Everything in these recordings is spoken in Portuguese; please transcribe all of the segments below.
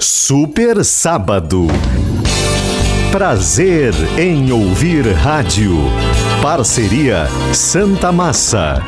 Super Sábado. Prazer em ouvir rádio. Parceria Santa Massa.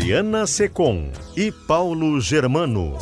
Mariana Secom e Paulo Germano.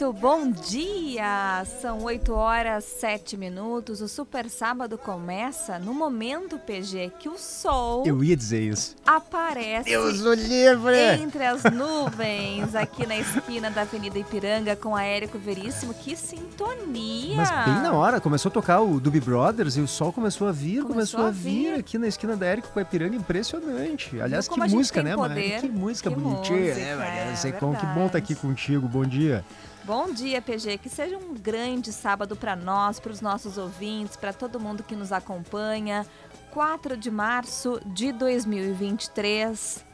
Muito bom dia! São 8 horas 7 minutos. O Super Sábado começa no momento, PG, que o sol. Eu ia dizer isso. Aparece. Deus o livre! Entre as nuvens, aqui na esquina da Avenida Ipiranga, com a Érico Veríssimo. Que sintonia! Mas bem na hora, começou a tocar o Doobie Brothers e o sol começou a vir, começou, Começou a, vir. vir. aqui na esquina da Érico com a Ipiranga, impressionante. Aliás, como que música, né, poder. Mariana? Que música Que bonitinha, música, né, Mariana é Secom? Que bom estar aqui verdade. contigo, bom dia. Bom dia, PG. Que seja um grande sábado para nós, para os nossos ouvintes, para todo mundo que nos acompanha. 4 de março de 2023.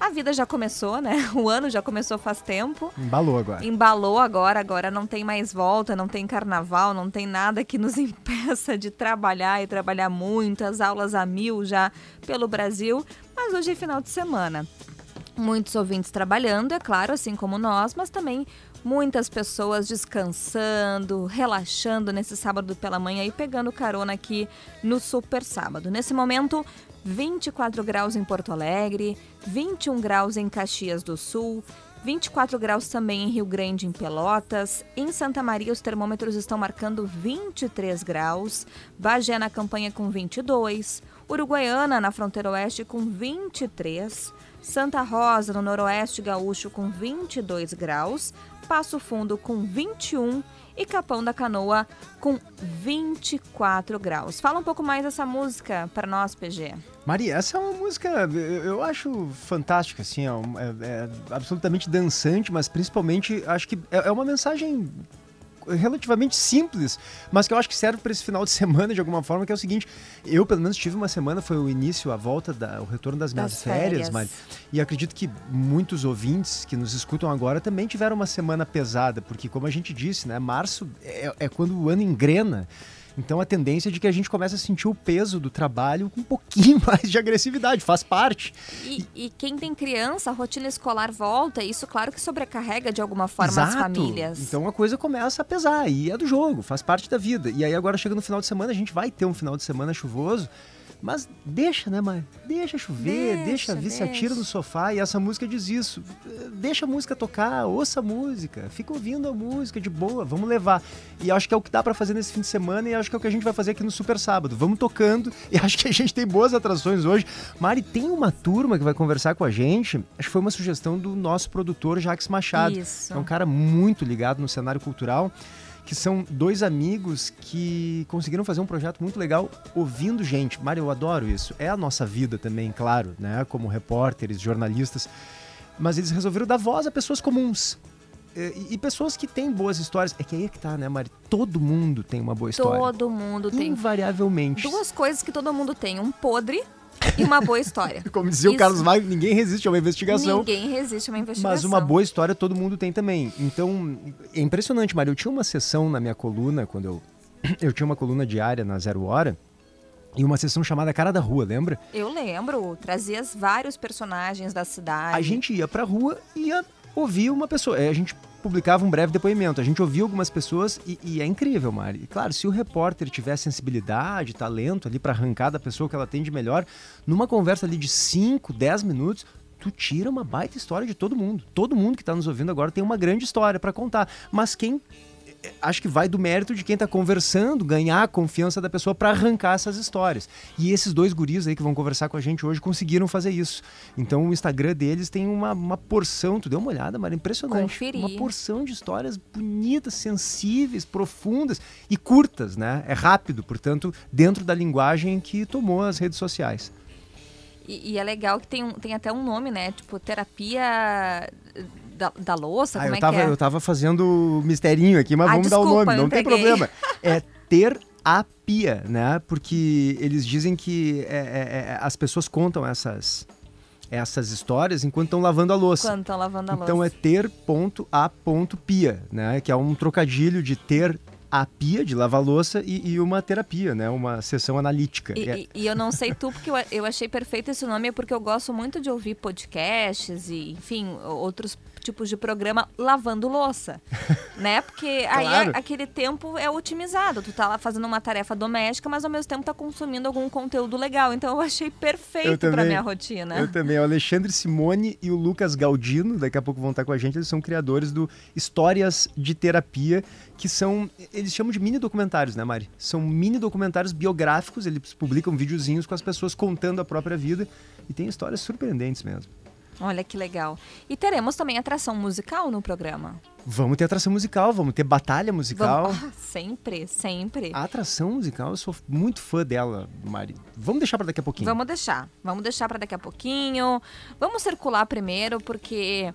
A vida já começou, né? O ano já começou faz tempo. Embalou agora. Embalou agora, agora não tem mais volta, não tem carnaval, não tem nada que nos impeça de trabalhar e trabalhar muito, as aulas a mil já pelo Brasil. Mas hoje é final de semana. Muitos ouvintes trabalhando, é claro, assim como nós, mas também muitas pessoas descansando, relaxando nesse sábado pela manhã e pegando carona aqui no Super Sábado. Nesse momento, 24 graus em Porto Alegre, 21 graus em Caxias do Sul, 24 graus também em Rio Grande, em Pelotas. Em Santa Maria, os termômetros estão marcando 23 graus. Bagé na campanha com 22. Uruguaiana, na fronteira oeste, com 23. Santa Rosa, no noroeste gaúcho, com 22 graus. Passo Fundo, com 21. E Capão da Canoa, com 24 graus. Fala um pouco mais dessa música para nós, PG. Maria, essa é uma música, eu acho fantástica, assim, é, é- é absolutamente dançante, mas principalmente acho que é, é uma mensagem relativamente simples, mas que eu acho que serve para esse final de semana de alguma forma, que é o seguinte, eu pelo menos tive uma semana, foi o início, a volta, da, o retorno das minhas Das férias, férias. Mari, e acredito que muitos ouvintes que nos escutam agora também tiveram uma semana pesada, porque como a gente disse, né, março é, é quando o ano engrena, Então a tendência é de que a gente comece a sentir o peso do trabalho com um pouquinho mais de agressividade, faz parte. E, e quem tem criança, a rotina escolar volta, e isso claro que sobrecarrega de alguma forma Exato. as famílias. Então a coisa começa a pesar, e é do jogo, faz parte da vida. E aí agora chega no final de semana, a gente vai ter um final de semana chuvoso. Mas deixa, né, mãe? Deixa chover, deixa, Deixa, vir, se atira no sofá e essa música diz isso. Deixa a música tocar, ouça a música, fica ouvindo a música de boa, vamos levar. E acho que é o que dá pra fazer nesse fim de semana e acho que é o que a gente vai fazer aqui no Super Sábado. Vamos tocando e acho que a gente tem boas atrações hoje. Mari, tem uma turma que vai conversar com a gente, acho que foi uma sugestão do nosso produtor Jax Machado. Isso. É um cara muito ligado no cenário cultural que são dois amigos que conseguiram fazer um projeto muito legal ouvindo gente. Mário, eu adoro isso. É a nossa vida também, claro, né? Como repórteres, jornalistas. Mas eles resolveram dar voz a pessoas comuns. E, e pessoas que têm boas histórias. É que aí é que tá, né, Mari? Todo mundo tem uma boa história. Todo mundo tem Invariavelmente. duas coisas que todo mundo tem: um podre e uma boa história. Como dizia o Isso. Carlos Magno, ninguém resiste a uma investigação. Ninguém resiste a uma investigação. Mas uma boa história todo mundo tem também. Então, é impressionante, Mário. Eu tinha uma sessão na minha coluna, quando eu. Eu tinha uma coluna diária na Zero Hora. E uma sessão chamada Cara da Rua, lembra? Eu lembro, trazia vários personagens da cidade. A gente ia pra rua e ia ouvir uma pessoa. É, A gente publicava um breve depoimento. A gente ouvia algumas pessoas e, e é incrível, Mari. E, claro, se o repórter tiver sensibilidade, talento ali pra arrancar da pessoa que ela tem de melhor, numa conversa ali de 5, 10 minutos, tu tira uma baita história de todo mundo. Todo mundo que tá nos ouvindo agora tem uma grande história pra contar. Mas quem acho que vai do mérito de quem tá conversando, ganhar a confiança da pessoa pra arrancar essas histórias. E esses dois guris aí que vão conversar com a gente hoje conseguiram fazer isso. Então o Instagram deles tem uma, uma porção, tu deu uma olhada, Mara, impressionante. Conferi. Uma porção de histórias bonitas, sensíveis, profundas e curtas, né? É rápido, portanto, dentro da linguagem que tomou as redes sociais. E, e é legal que tem, um- tem até um nome, né? Tipo, terapia da, da louça, Ah, como eu é tava, que é? eu tava fazendo misterinho aqui, mas Ah, vamos dar o desculpa, nome, não tem problema. É ter a pia, né? Porque eles dizem que é, é, é, as pessoas contam essas, essas histórias enquanto estão lavando a louça. Quando estão lavando a louça. Então é ter.a.pia, né? Que é um trocadilho de ter a pia de lavar louça e, e uma terapia, né? Uma sessão analítica. E, É- e- e eu não sei tu, porque eu, eu achei perfeito esse nome, porque eu gosto muito de ouvir podcasts e, enfim, outros tipos de programa lavando louça, né? Porque aí Claro. a- aquele tempo é otimizado. Tu tá lá fazendo uma tarefa doméstica, mas ao mesmo tempo tá consumindo algum conteúdo legal. Então eu achei perfeito também. minha rotina. Eu também. O Alexandre Simone e o Lucas Galdino, daqui a pouco vão estar com a gente, eles são criadores do Histórias de Terapia, que são. Eles chamam de mini documentários, né, Mari? São mini documentários biográficos, eles publicam videozinhos com as pessoas contando a própria vida e tem histórias surpreendentes mesmo. Olha que legal. E teremos também atração musical no programa. Vamos ter atração musical, vamos ter batalha musical. Vamos- Ah, sempre, sempre. A atração musical, eu sou muito fã dela, Mari. Vamos deixar para daqui a pouquinho. Vamos deixar. Vamos deixar para daqui a pouquinho. Vamos circular primeiro, porque,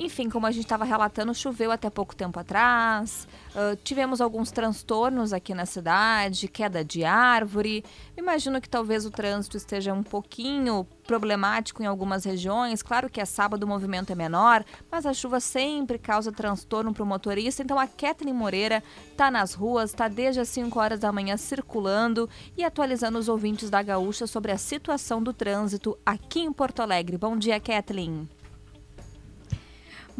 enfim, como a gente estava relatando, choveu até pouco tempo atrás. ah, tivemos alguns transtornos aqui na cidade, queda de árvore. Imagino que talvez o trânsito esteja um pouquinho problemático em algumas regiões. Claro que é sábado, o movimento é menor, mas a chuva sempre causa transtorno para o motorista. Então a Kathleen Moreira está nas ruas, está desde as 5 horas da manhã circulando e atualizando os ouvintes da Gaúcha sobre a situação do trânsito aqui em Porto Alegre. Bom dia, Kathleen.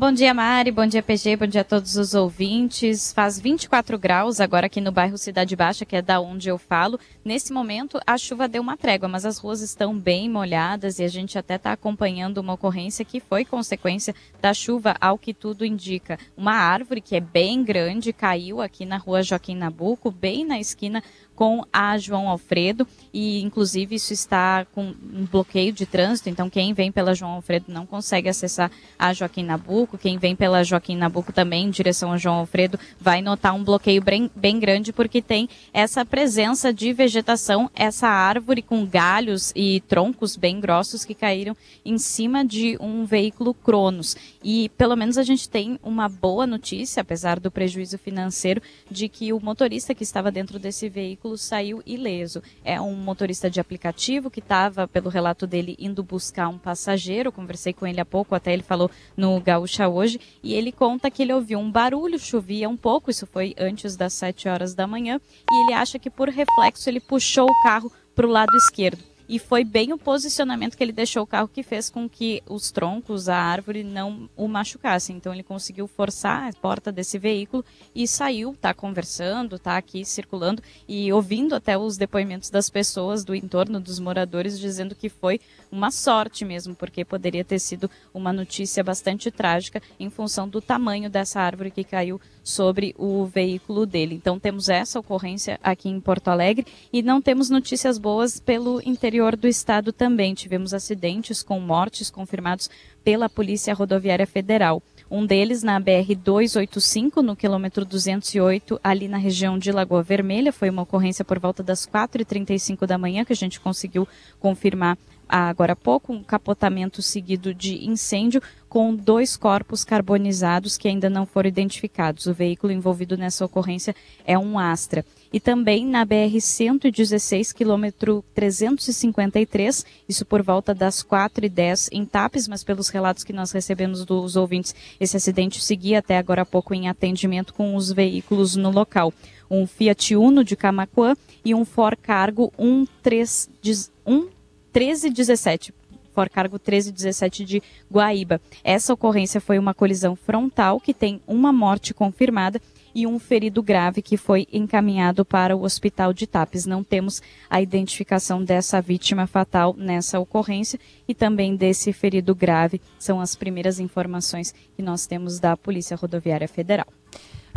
Bom dia, Mari. Bom dia, PG. Bom dia a todos os ouvintes. Faz 24 graus agora aqui no bairro Cidade Baixa, que é da onde eu falo. Nesse momento, a chuva deu uma trégua, mas as ruas estão bem molhadas e a gente até está acompanhando uma ocorrência que foi consequência da chuva, ao que tudo indica. Uma árvore que é bem grande caiu aqui na rua Joaquim Nabuco, bem na esquina com a João Alfredo. E inclusive isso está com um bloqueio de trânsito, então quem vem pela João Alfredo não consegue acessar a Joaquim Nabuco, quem vem pela Joaquim Nabuco também em direção a João Alfredo vai notar um bloqueio bem, bem grande porque tem essa presença de vegetação, essa árvore com galhos e troncos bem grossos que caíram em cima de um veículo Cronos. E pelo menos a gente tem uma boa notícia, apesar do prejuízo financeiro, de que o motorista que estava dentro desse veículo veículo saiu ileso. É um motorista de aplicativo que estava, pelo relato dele, indo buscar um passageiro. Conversei com ele há pouco, até ele falou no Gaúcha hoje, e ele conta que ele ouviu um barulho, chovia um pouco, isso foi antes das 7 horas da manhã, e ele acha que por reflexo ele puxou o carro para o lado esquerdo e foi bem o posicionamento que ele deixou o carro que fez com que os troncos, a árvore não o machucassem. Então ele conseguiu forçar a porta desse veículo e saiu, tá conversando, tá aqui circulando e ouvindo até os depoimentos das pessoas do entorno dos moradores dizendo que foi uma sorte mesmo, porque poderia ter sido uma notícia bastante trágica em função do tamanho dessa árvore que caiu sobre o veículo dele. Então temos essa ocorrência aqui em Porto Alegre e não temos notícias boas pelo interior do estado também. Tivemos acidentes com mortes confirmados pela Polícia Rodoviária Federal. Um deles na BR 285, no quilômetro 208, ali na região de Lagoa Vermelha. Foi uma ocorrência por volta das 4h35 da manhã que a gente conseguiu confirmar agora há pouco, um capotamento seguido de incêndio com dois corpos carbonizados que ainda não foram identificados. O veículo envolvido nessa ocorrência é um Astra. E também na BR-116, quilômetro 353, isso por volta das 4h10 em Tapes, mas pelos relatos que nós recebemos dos ouvintes, esse acidente seguia até agora há pouco em atendimento com os veículos no local. Um Fiat Uno de Camacuã e um Ford Cargo 131 1317, for cargo 1317 de Guaíba. Essa ocorrência foi uma colisão frontal que tem uma morte confirmada e um ferido grave que foi encaminhado para o hospital de Tapes. Não temos a identificação dessa vítima fatal nessa ocorrência e também desse ferido grave. São as primeiras informações que nós temos da Polícia Rodoviária Federal.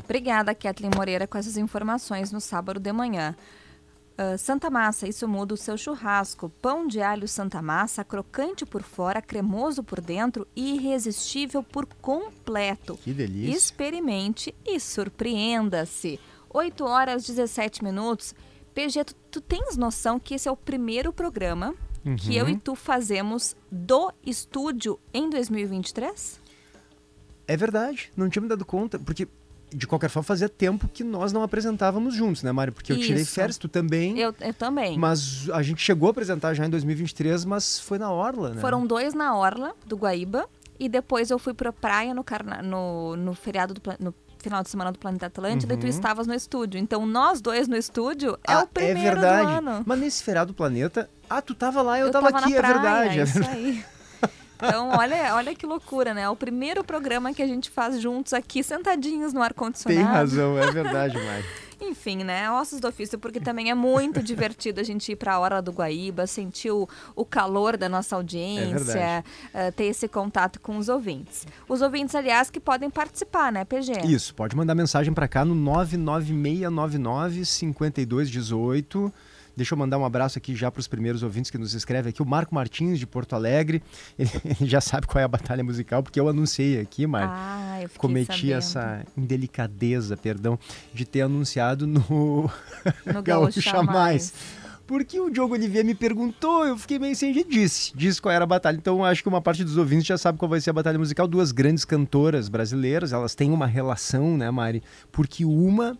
Obrigada, Kathleen Moreira, com essas informações no sábado de manhã. Uh, Santa Massa, isso muda o seu churrasco. Pão de alho Santa Massa, crocante por fora, cremoso por dentro e irresistível por completo. Que delícia. Experimente e surpreenda-se. 8 horas 17 minutos. PG, tu, tu, tens noção que esse é o primeiro programa uhum. que eu e tu fazemos do estúdio em 2023? É verdade, não tinha me dado conta, porque de qualquer forma, fazia tempo que nós não apresentávamos juntos, né, Mário? Porque eu Isso. tirei férias, tu também. Eu, eu, também. Mas a gente chegou a apresentar já em 2023, mas foi na Orla, né? Foram dois na Orla, do Guaíba, e depois eu fui pra praia no, carna... no, no feriado do no final de semana do Planeta Atlântida uhum. e tu uhum. estavas no estúdio. Então, nós dois no estúdio é ah, o primeiro é verdade. do ano. Mas nesse feriado do Planeta, ah, tu tava lá, eu, eu tava, tava aqui, é verdade. É isso aí. Então, olha, olha que loucura, né? É o primeiro programa que a gente faz juntos aqui, sentadinhos no ar-condicionado. Tem razão, é verdade, Mari. Enfim, né? Ossos do ofício, porque também é muito divertido a gente ir para a hora do Guaíba, sentir o, o calor da nossa audiência, é uh, ter esse contato com os ouvintes. Os ouvintes, aliás, que podem participar, né, PG? Isso, pode mandar mensagem para cá no 99699 5218. Deixa eu mandar um abraço aqui já para os primeiros ouvintes que nos escrevem aqui. O Marco Martins, de Porto Alegre. Ele, ele, já sabe qual é a batalha musical, porque eu anunciei aqui, Marco. Ah, eu Cometi sabendo. essa indelicadeza, perdão, de ter anunciado no, no Gaúcha Mais. Porque o Diogo Olivier me perguntou, eu fiquei meio sem jeito, disse, disse qual era a batalha. Então acho que uma parte dos ouvintes já sabe qual vai ser a batalha musical. Duas grandes cantoras brasileiras, elas têm uma relação, né, Mari? Porque uma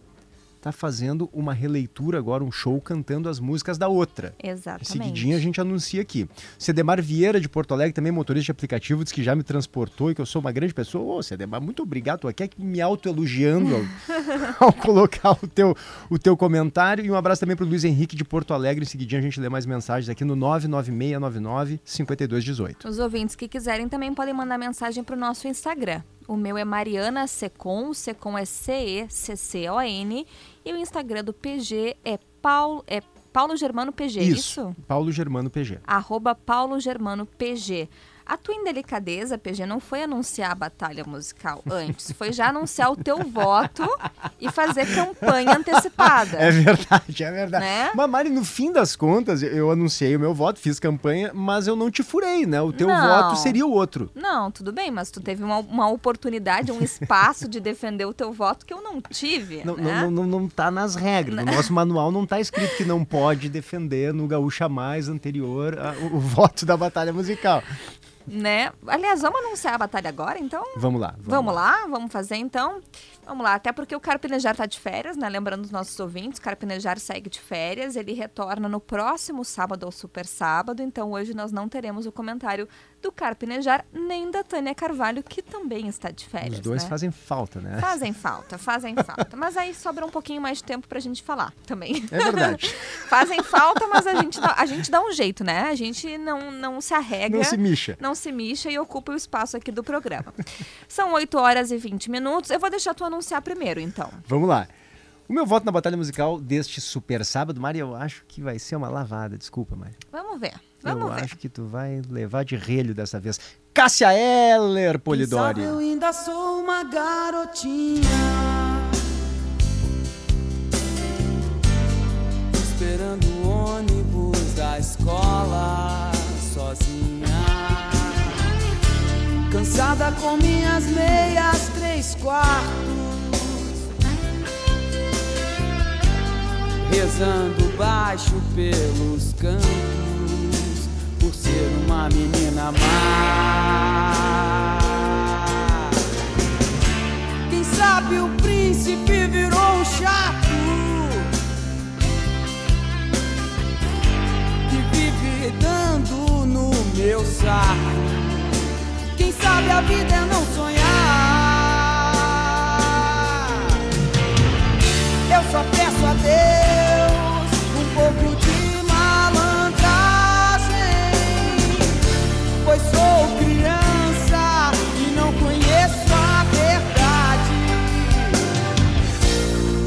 está fazendo uma releitura agora, um show cantando as músicas da outra. Exatamente. Seguidinho a gente anuncia aqui. Cedemar Vieira, de Porto Alegre, também motorista de aplicativo, diz que já me transportou e que eu sou uma grande pessoa. Ô, Cedemar, muito obrigado. Tô aqui me autoelogiando ao, ao colocar o teu, o teu comentário. E um abraço também para o Luiz Henrique, de Porto Alegre. Em seguidinho a gente lê mais mensagens aqui no 99699 5218. Os ouvintes que quiserem também podem mandar mensagem para o nosso Instagram. O meu é Mariana Secon, Secon é C-E-C-C-O-N. E o Instagram do PG é Paulo, é Paulo Germano PG, isso? isso? Paulo Germano PG. Arroba Paulo Germano PG. A tua indelicadeza, PG, não foi anunciar a batalha musical antes, foi já anunciar o teu voto e fazer campanha antecipada. É verdade, é verdade. Né? Mas, Mari, no fim das contas, eu anunciei o meu voto, fiz campanha, mas eu não te furei, né? O teu não. voto seria o outro. Não, tudo bem, mas tu teve uma, uma oportunidade, um espaço de defender o teu voto que eu não tive. Não, né? não, não, não tá nas regras. No nosso manual não tá escrito que não pode defender no Gaúcha Mais anterior a, o, o voto da batalha musical. Né? Aliás, vamos anunciar a batalha agora, então? Vamos lá. Vamos, lá, vamos fazer então. Vamos lá, até porque o Carpinejar tá de férias, né? Lembrando os nossos ouvintes, o Carpinejar segue de férias, ele retorna no próximo sábado ao Super Sábado, então hoje nós não teremos o comentário do Carpinejar nem da Tânia Carvalho, que também está de férias. Os dois né? fazem falta, né? Fazem falta, fazem falta. Mas aí sobra um pouquinho mais de tempo pra gente falar também. É verdade. fazem falta, mas a gente, dá, a gente dá um jeito, né? A gente não, não se arrega. Não se mixa. Não se mixa e ocupa o espaço aqui do programa. São 8 horas e 20 minutos. Eu vou deixar tu anunciar primeiro, então. Vamos lá. O meu voto na batalha musical deste super sábado, Mari, eu acho que vai ser uma lavada. Desculpa, Mari. Vamos ver. Vamos eu ver. acho que tu vai levar de relho dessa vez. Cássia Eller, Polidori. Quem sabe eu ainda sou uma garotinha Esperando o ônibus da escola sozinha Cansada com minhas meias três quartos Rezando baixo pelos cantos por ser uma menina má. Quem sabe o príncipe virou um chato que vive dando no meu saco. Quem sabe a vida é não sonhar. Só peço a Deus um pouco de malandragem, pois sou criança e não conheço a verdade.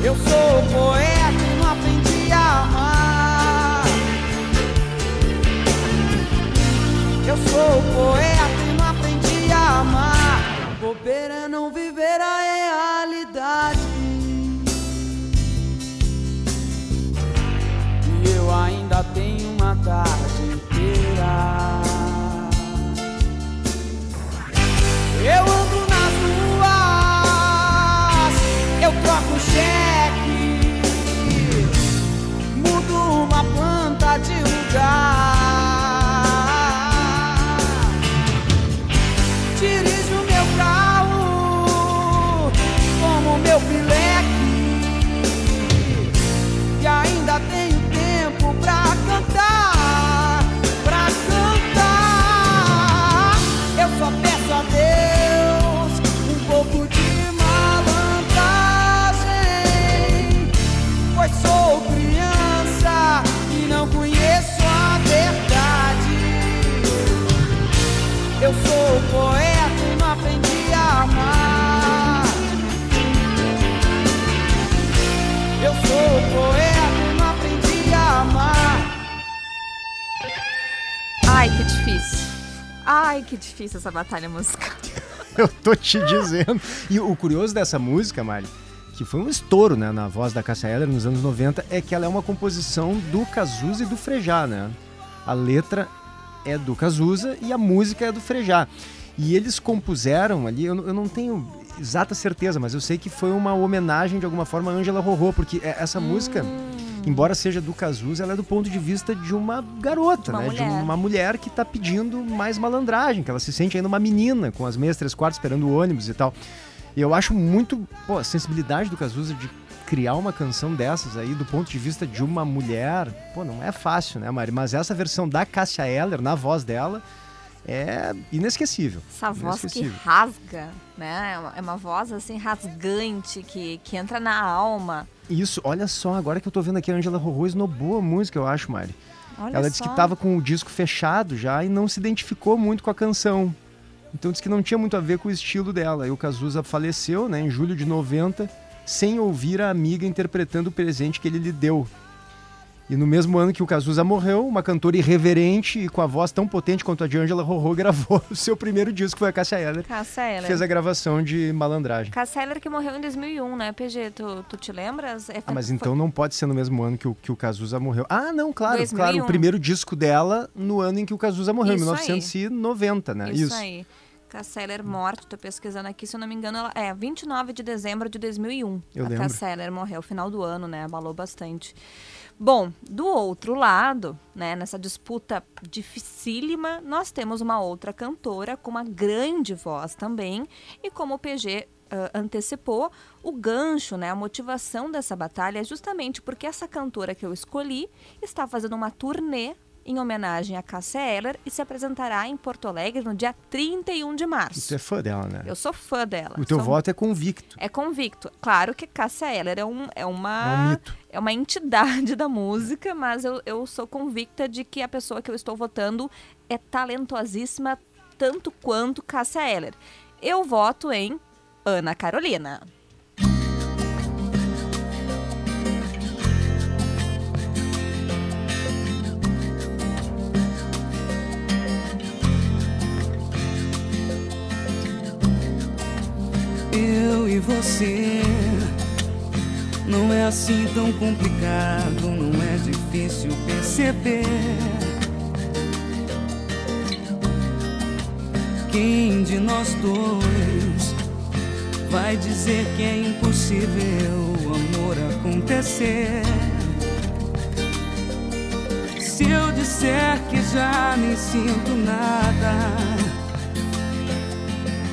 Eu sou tarde inteira. Eu ando nas ruas, eu troco cheque, mudo uma planta de lugar. Ai, que difícil essa batalha musical. Eu tô te dizendo. E o curioso dessa música, Mari, que foi um estouro né, na voz da Cássia Eller nos anos 90, é que ela é uma composição do Cazuza e do Frejá, né? A letra é do Cazuza e a música é do Frejá. E eles compuseram ali, eu, não- eu não tenho exata certeza, mas eu sei que foi uma homenagem de alguma forma a Ângela Rorô, porque é- essa música, embora seja do Cazuza, ela é do ponto de vista de uma garota, Uma né? De mulher. uma mulher que tá pedindo mais malandragem, que ela se sente ainda uma menina, com as meias três quartos esperando o ônibus e tal. E eu acho muito, pô, a sensibilidade do Cazuza de criar uma canção dessas aí do ponto de vista de uma mulher, pô, não é fácil, né, Mari? Mas essa versão da Cássia Eller, na voz dela, é inesquecível. Essa voz que Inesquecível. rasga, né? É uma- É uma voz assim rasgante que, que entra na alma. Isso, olha só, agora que eu tô vendo aqui, a Angela Rorô esnobou a música, eu acho, Mari. Olha Ela disse só. que tava com o disco fechado já e não se identificou muito com a canção. Então disse que não tinha muito a ver com o estilo dela. E o Cazuza faleceu, né, em julho de 90, sem ouvir a amiga interpretando o presente que ele lhe deu. E no mesmo ano que o Cazuza morreu, uma cantora irreverente e com a voz tão potente quanto a de Angela Rorô gravou o seu primeiro disco, foi a Cássia Eller, Cássia Eller. fez a gravação de Malandragem. Cássia Eller que morreu em 2001, né, PG? Tu, tu te lembras? É, Ah, mas foi- então não pode ser no mesmo ano que o, que o Cazuza morreu. Ah, não, claro, 2001. claro. O primeiro disco dela no ano em que o Cazuza morreu, em Isso aí. 1990, né? Isso, aí. Casseller morte, tô pesquisando aqui, se eu não me engano, ela é 29 de dezembro de 2001. Eu a lembro. Casseller morreu final do ano, né? Abalou bastante. Bom, do outro lado, né, nessa disputa dificílima, nós temos uma outra cantora com uma grande voz também, e como o PG ah, antecipou, o gancho, né, a motivação dessa batalha é justamente porque essa cantora que eu escolhi está fazendo uma turnê em homenagem a Cássia Eller e se apresentará em Porto Alegre no dia 31 de março. Você é fã dela, né? Eu sou fã dela. O teu Sou- voto é convicto. é convicto. Claro que Cássia Eller é, um, é É um uma mito. é uma entidade da música, mas eu, eu sou convicta de que a pessoa que eu estou votando é talentosíssima tanto quanto Cássia Eller. Eu voto em Ana Carolina. Eu e você não é assim tão complicado, não é difícil perceber. Quem de nós dois vai dizer que é impossível o amor acontecer? Se eu disser que já nem sinto nada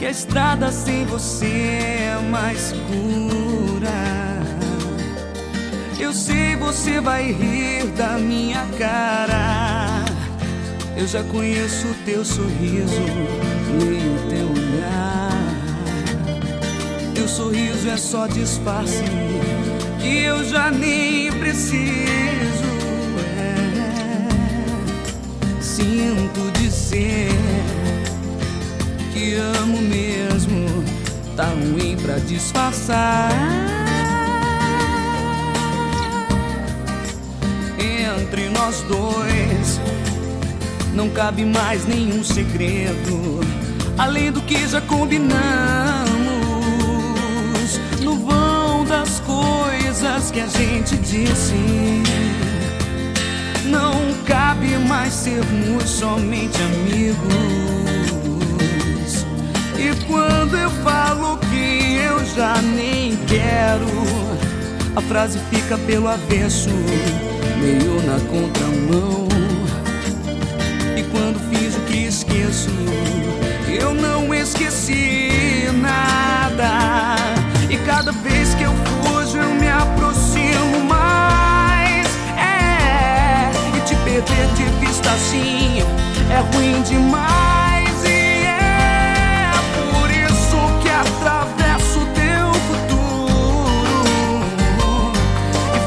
que a estrada sem você é mais escura. Eu sei você vai rir da minha cara. Eu já conheço o teu sorriso, leio o teu olhar. Teu sorriso é só disfarce que eu já nem preciso. É. Sinto dizer que amo mesmo, tá ruim pra disfarçar. Entre nós dois não cabe mais nenhum segredo, além do que já combinamos. No vão das coisas que a gente disse. Não cabe mais sermos somente amigos. Quando eu falo que eu já nem quero, a frase fica pelo avesso, meio na contramão. E quando fiz o que esqueço, eu não esqueci nada. E cada vez que eu fujo, eu me aproximo mais. É, e te perder de vista assim é ruim demais.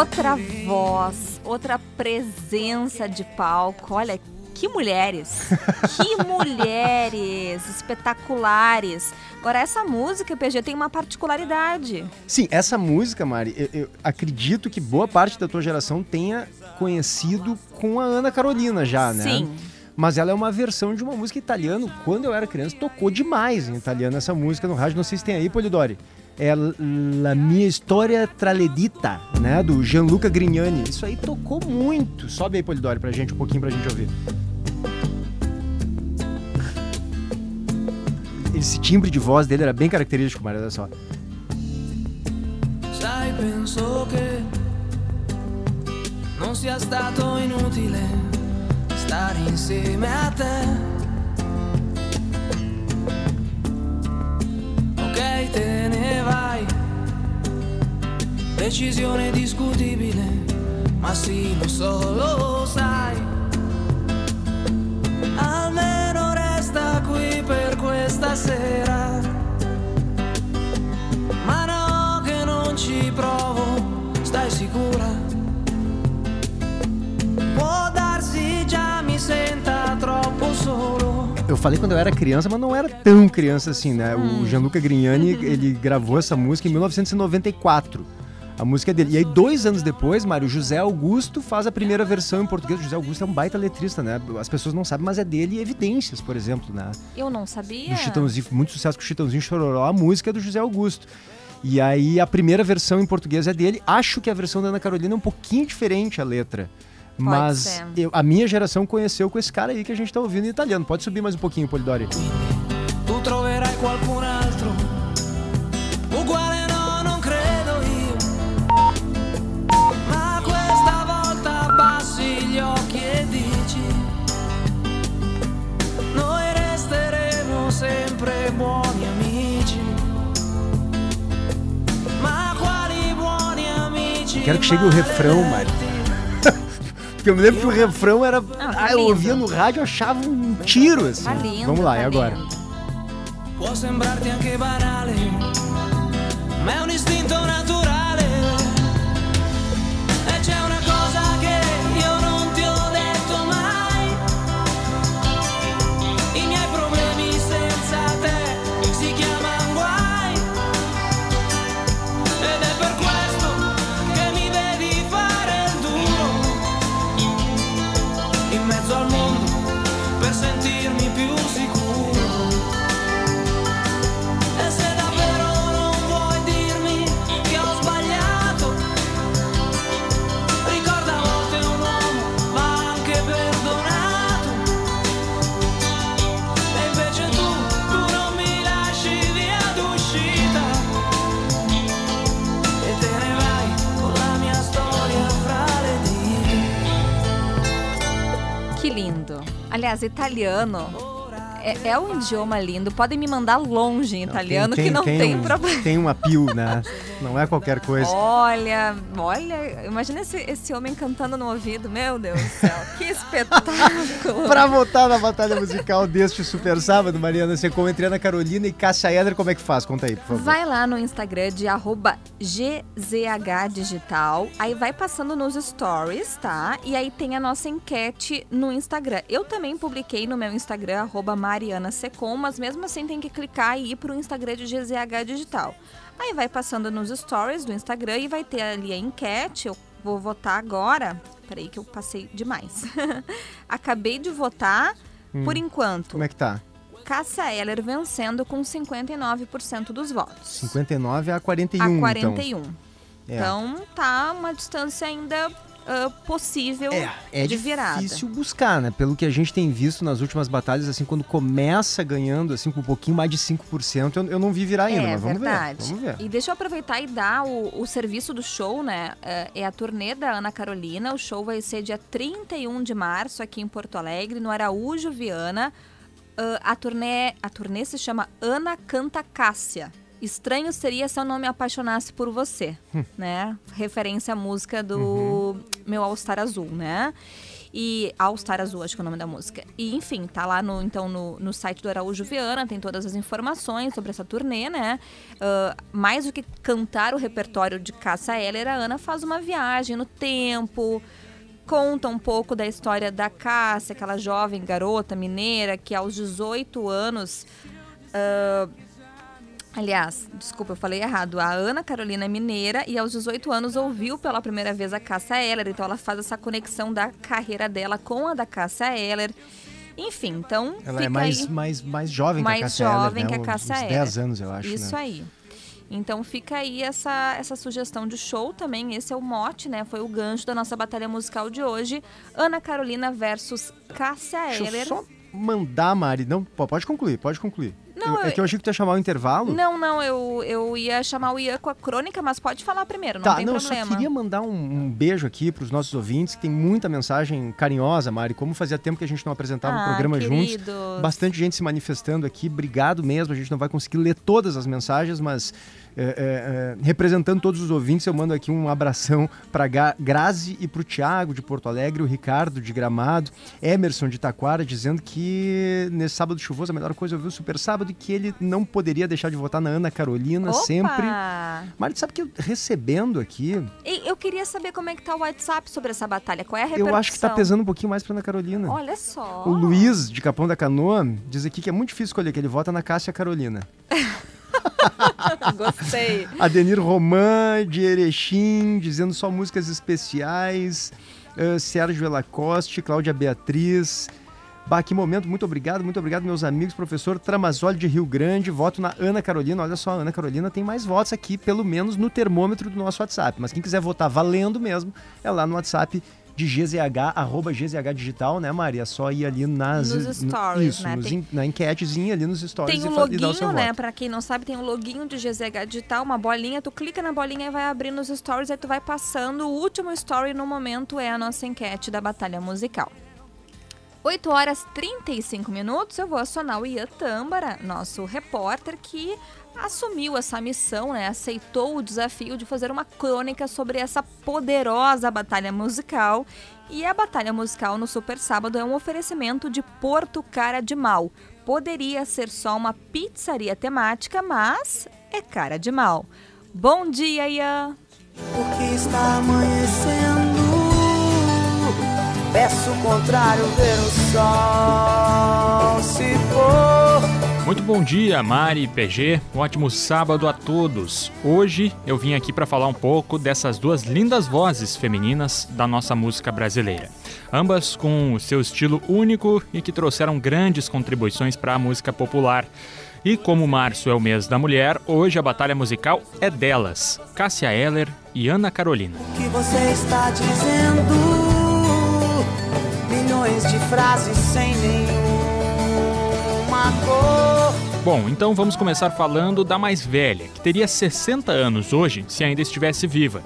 Outra voz, outra presença de palco. Olha, que mulheres! que mulheres espetaculares! Agora, essa música, PG, tem uma particularidade. Sim, essa música, Mari, eu, eu acredito que boa parte da tua geração tenha conhecido com a Ana Carolina já, né? Sim. Mas ela é uma versão de uma música italiana. Quando eu era criança, tocou demais em italiano essa música no rádio. Não sei se tem aí, Polidori. É La Mia Storia Traledita, né? Do Gianluca Grignani. Isso aí tocou muito. Sobe aí, Polidori, pra gente, um pouquinho pra gente ouvir. Esse timbre de voz dele era bem característico, Maria, olha só. Sai, penso che non sia stato inutile stare insieme a te. Ok, te ne vai. Decisione discutibile, ma sì, lo so, lo sai. Almeno resta qui per questa sera. Ma no, che non ci provo, stai sicura? Può darsi già mi senta. Falei quando eu era criança, mas não era tão criança assim, né? O Gianluca Grignani, ele gravou essa música em 1994. A música é dele. E aí, dois anos depois, Mário, José Augusto faz a primeira versão em português. José Augusto é um baita letrista, né? As pessoas não sabem, mas é dele Evidências, por exemplo, né? Eu não sabia. Do Chitãozinho, muito sucesso com o Chitãozinho Chororó, a música é do José Augusto. E aí, a primeira versão em português é dele. Acho que a versão da Ana Carolina é um pouquinho diferente a letra. Mas eu- a minha geração conheceu com esse cara aí que a gente tá ouvindo em italiano. Pode subir mais um pouquinho, Polidori. tu troverai qualcun altro uguale no non credo io ma questa volta abbassi gli occhi e dici noi resteremo sempre buoni amici ma quali buoni amici Quero que chegue o refrão, Mário. Porque eu me lembro que o refrão era. tá Ah, eu lindo. ouvia no rádio, eu achava um tiro, assim. Tá lindo. Vamos lá, tá e agora? lindo. Aliás, italiano é, é um idioma lindo. Podem me mandar longe em italiano que não tem, um, problema. Tem um apio, né? Não é qualquer coisa. Olha, olha, imagina esse, esse homem cantando no ouvido, meu Deus do céu, que espetáculo! Pra votar na batalha musical deste Super Sábado, Mariana Secom, entre Ana Carolina e Cássia Eder, como é que faz? Conta aí, por favor. Vai lá no Instagram de arroba gzhdigital, aí vai passando nos stories, tá? E aí tem a nossa enquete no Instagram. Eu também publiquei no meu Instagram, arroba Mariana Secom, mas mesmo assim tem que clicar e ir pro Instagram de GZH Digital. Aí vai passando nos stories do Instagram e vai ter ali a enquete, eu vou votar agora. Peraí que eu passei demais. Acabei de votar, por enquanto. Como é que tá? Cássia Eller vencendo com 59% dos votos. 59 a 41, A então. 41. É. Então tá uma distância ainda ah, possível É, é de virada. difícil buscar, né? Pelo que a gente tem visto nas últimas batalhas, assim, quando começa ganhando, assim, com um pouquinho mais de 5%, eu, eu não vi virar ainda, é mas vamos verdade. ver. Vamos ver. E deixa eu aproveitar e dar o, o serviço do show, né? É é a turnê da Ana Carolina. O show vai ser dia 31 de março aqui em Porto Alegre, no Araújo Viana. Ah, a, turnê, a turnê se chama Ana Canta Cássia. Estranho seria se eu não me apaixonasse por você, Hum. né? Referência à música do Uhum. meu All Star Azul, né? E All Star Azul, acho que é o nome da música. E enfim, tá lá no então no, no site do Araújo Viana, tem todas as informações sobre essa turnê, né? Ah, mais do que cantar o repertório de Cássia Eller, a Ana faz uma viagem no tempo, conta um pouco da história da Cássia, aquela jovem garota mineira que aos 18 anos. ah, aliás, desculpa, eu falei errado. A Ana Carolina é mineira e aos 18 anos ouviu pela primeira vez a Cássia Eller, então ela faz essa conexão da carreira dela com a da Cássia Eller. Enfim, então. Ela fica é mais, aí mais, mais jovem mais que a Cássia jovem Eller, que a né? Cássia Uns Eller. 10 anos, eu acho, Isso né? aí. Então fica aí essa, essa sugestão de show também. Esse é o mote, né? Foi o gancho da nossa batalha musical de hoje. Ana Carolina versus Cássia Deixa eu Eller. só mandar, Mari. Não, pode concluir, pode concluir. Não, Eu- é eu- que eu achei que tu ia chamar o intervalo. Não, não, eu, eu ia chamar o Ian com a crônica, mas pode falar primeiro, não tá, tem não, eu problema. só queria mandar um, um beijo aqui para os nossos ouvintes, que tem muita mensagem carinhosa, Mari. Como fazia tempo que a gente não apresentava o Ah, programa juntos. queridos. Bastante gente se manifestando aqui. Obrigado mesmo. A gente não vai conseguir ler todas as mensagens, mas é, é, representando todos os ouvintes, eu mando aqui um abração para Grazi e para o Tiago de Porto Alegre, o Ricardo de Gramado, Emerson de Taquara, dizendo que nesse sábado chuvoso a melhor coisa é ouvir o Super Sábado e que ele não poderia deixar de votar na Ana Carolina Opa! sempre. Mas sabe que recebendo aqui. Eu queria saber como é que tá o WhatsApp sobre essa batalha. Qual é a repercussão? Eu acho que tá pesando um pouquinho mais pra Ana Carolina. Olha só. O Luiz, de Capão da Canoa, diz aqui que é muito difícil escolher, que ele vota na Cássia Carolina. Gostei. Adenir Roman, de Erechim, dizendo só músicas especiais. Uh, Sérgio Elacoste, Cláudia Beatriz. Bah, que momento, muito obrigado, muito obrigado, meus amigos. Professor Tramazoli de Rio Grande, voto na Ana Carolina. Olha só, a Ana Carolina tem mais votos aqui, pelo menos no termômetro do nosso WhatsApp. Mas quem quiser votar valendo mesmo, é lá no WhatsApp de GZH, arroba GZH Digital, né, Maria? É só ir ali nas... Nos stories, isso, né? Tem... na enquetezinha ali nos stories tem um o loginho, e dar o seu né? voto. Pra quem não sabe, tem um loginho de GZH Digital, uma bolinha, tu clica na bolinha e vai abrir nos stories, aí tu vai passando. O último story no momento é a nossa enquete da Batalha Musical. 8 horas 35 minutos, eu vou acionar o Ian Tâmbara, nosso repórter, que assumiu essa missão, né? Aceitou o desafio de fazer uma crônica sobre essa poderosa batalha musical. E a batalha musical no Super Sábado é um oferecimento de Porto Cara de Mal. Poderia ser só uma pizzaria temática, mas é cara de mal. Bom dia, Ian! Porque está amanhecendo Peço o contrário, ver o sol se pôr. Muito bom dia, Mari PG. Um ótimo sábado a todos. Hoje eu vim aqui para falar um pouco dessas duas lindas vozes femininas da nossa música brasileira. Ambas com o seu estilo único e que trouxeram grandes contribuições para a música popular. E como março é o mês da mulher, hoje a batalha musical é delas, Cássia Eller e Ana Carolina. O que você está dizendo? milhões de frases sem nenhuma cor. Bom, então vamos começar falando da mais velha, que teria 60 anos hoje se ainda estivesse viva.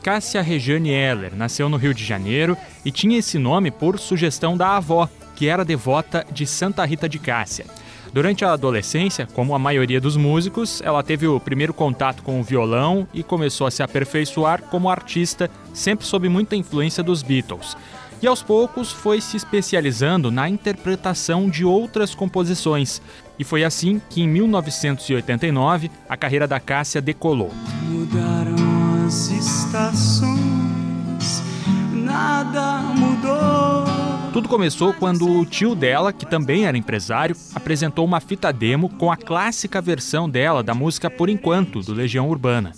Cássia Regiane Eller nasceu no Rio de Janeiro e tinha esse nome por sugestão da avó, que era devota de Santa Rita de Cássia. Durante a adolescência, como a maioria dos músicos, ela teve o primeiro contato com o violão e começou a se aperfeiçoar como artista, sempre sob muita influência dos Beatles e aos poucos foi se especializando na interpretação de outras composições. E foi assim que em 1989 a carreira da Cássia decolou. Mudaram as estações, nada mudou. Tudo começou quando o tio dela, que também era empresário, apresentou uma fita demo com a clássica versão dela da música Por Enquanto, do Legião Urbana.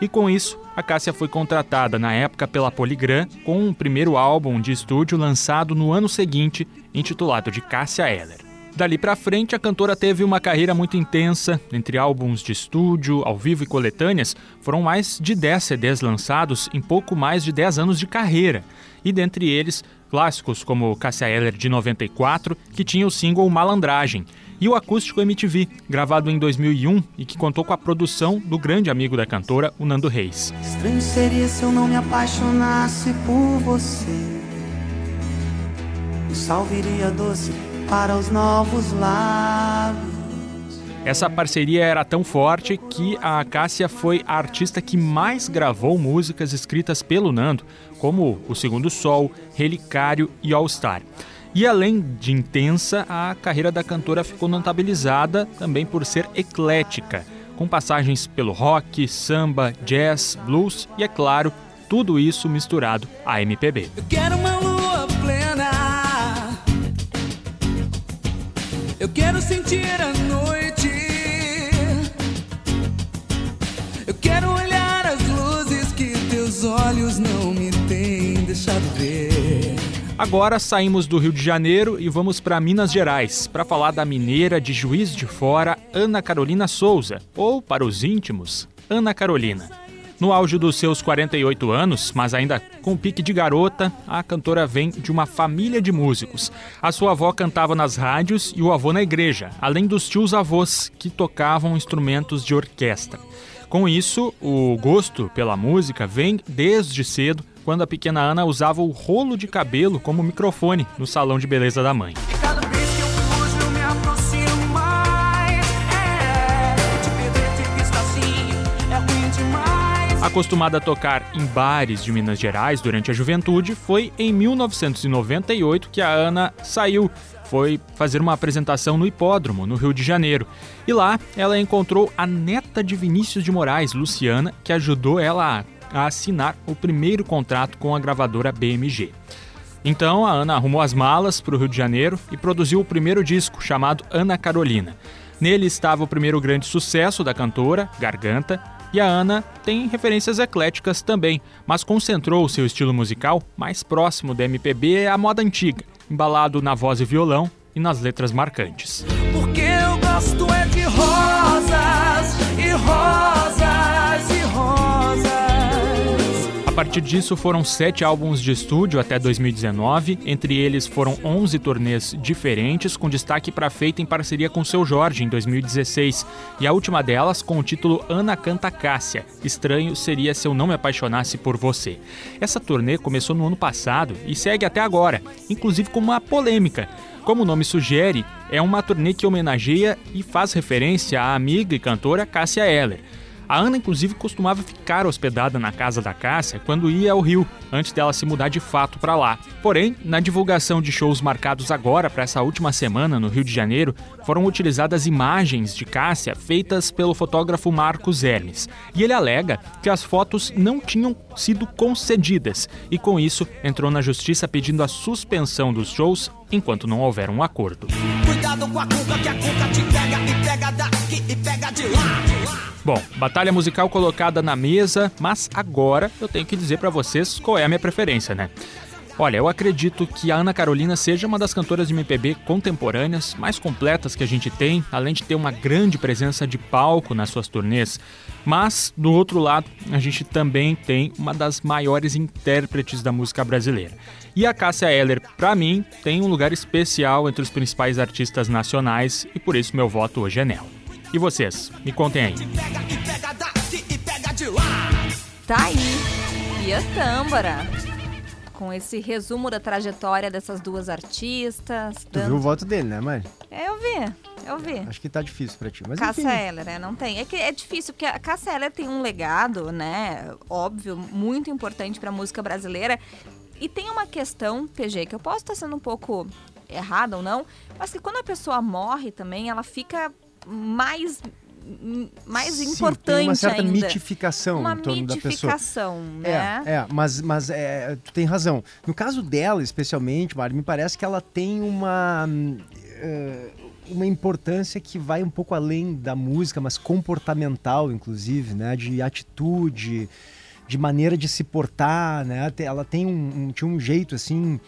E com isso, a Cássia foi contratada na época pela Polygram com um primeiro álbum de estúdio lançado no ano seguinte, intitulado de Cássia Eller. Dali para frente, a cantora teve uma carreira muito intensa, entre álbuns de estúdio, ao vivo e coletâneas, foram mais de 10 CDs lançados em pouco mais de 10 anos de carreira, e dentre eles, clássicos como Cássia Eller de 94, que tinha o single Malandragem, e o Acústico MTV, gravado em 2001 e que contou com a produção do grande amigo da cantora, o Nando Reis. Estranho seria se eu não me apaixonasse por você. O sal viria doce para os novos lábios. Essa parceria era tão forte que a Cássia foi a artista que mais gravou músicas escritas pelo Nando, como O Segundo Sol, Relicário e All Star. E além de intensa, a carreira da cantora ficou notabilizada também por ser eclética, com passagens pelo rock, samba, jazz, blues e, é claro, tudo isso misturado a MPB. Eu quero uma lua Eu quero sentir a noite. Eu quero olhar as luzes que teus olhos não me têm deixado ver. Agora saímos do Rio de Janeiro e vamos para Minas Gerais para falar da mineira de Juiz de Fora, Ana Carolina Souza, ou para os íntimos, Ana Carolina. No auge dos seus 48 anos, mas ainda com pique de garota, a cantora vem de uma família de músicos. A sua avó cantava nas rádios e o avô na igreja, além dos tios avós que tocavam instrumentos de orquestra. Com isso, o gosto pela música vem desde cedo quando a pequena Ana usava o rolo de cabelo como microfone no salão de beleza da mãe. Acostumada a tocar em bares de Minas Gerais durante a juventude, foi em 1998 que a Ana saiu foi fazer uma apresentação no Hipódromo, no Rio de Janeiro. E lá ela encontrou a neta de Vinícius de Moraes, Luciana, que ajudou ela a, assinar o primeiro contrato com a gravadora BMG. Então a Ana arrumou as malas para o Rio de Janeiro e produziu o primeiro disco, chamado Ana Carolina. Nele estava o primeiro grande sucesso da cantora, Garganta, e a Ana tem referências ecléticas também, mas concentrou seu estilo musical mais próximo da MPB à moda antiga, embalado na voz e violão e nas letras marcantes. Porque eu gosto é de rosas e rosas partir disso foram sete álbuns de estúdio até 2019, entre eles foram 11 turnês diferentes, com destaque para feita em parceria com seu Jorge em 2016, e a última delas com o título Ana Canta Cássia. Estranho seria se eu não me apaixonasse por você. Essa turnê começou no ano passado e segue até agora, inclusive com uma polêmica. Como o nome sugere, é uma turnê que homenageia e faz referência à amiga e cantora Cássia Eller. A Ana, inclusive, costumava ficar hospedada na casa da Cássia quando ia ao Rio, antes dela se mudar de fato para lá. Porém, na divulgação de shows marcados agora para essa última semana no Rio de Janeiro, foram utilizadas imagens de Cássia feitas pelo fotógrafo Marcos Hermes. E ele alega que as fotos não tinham sido concedidas e, com isso, entrou na justiça pedindo a suspensão dos shows enquanto não houver um acordo. Bom, batalha musical colocada na mesa, mas agora eu tenho que dizer para vocês qual é a minha preferência, né? Olha, eu acredito que a Ana Carolina seja uma das cantoras de MPB contemporâneas mais completas que a gente tem, além de ter uma grande presença de palco nas suas turnês. Mas, do outro lado, a gente também tem uma das maiores intérpretes da música brasileira. E a Cássia Eller, para mim, tem um lugar especial entre os principais artistas nacionais e por isso meu voto hoje é nela. E vocês? Me contem aí. Tá aí, Pia Tâmbara. Com esse resumo da trajetória dessas duas artistas. Tu dando... viu o voto dele, né, mãe? É, eu vi. Eu vi. Acho que tá difícil pra ti. Mas Cássia enfim. Eller, né? Não tem. É que é difícil, porque a Cássia Eller tem um legado, né? Óbvio, muito importante pra música brasileira. E tem uma questão, PG, que eu posso estar sendo um pouco errada ou não, mas que quando a pessoa morre também, ela fica mais mais Sim, importante tem uma certa ainda. mitificação uma em torno da pessoa. né? É, é mas, mas é, tu tem razão. No caso dela, especialmente, Mari, me parece que ela tem uma... Uh, uma importância que vai um pouco além da música, mas comportamental, inclusive, né? De atitude, de maneira de se portar, né? Ela tem um, um tinha um jeito, assim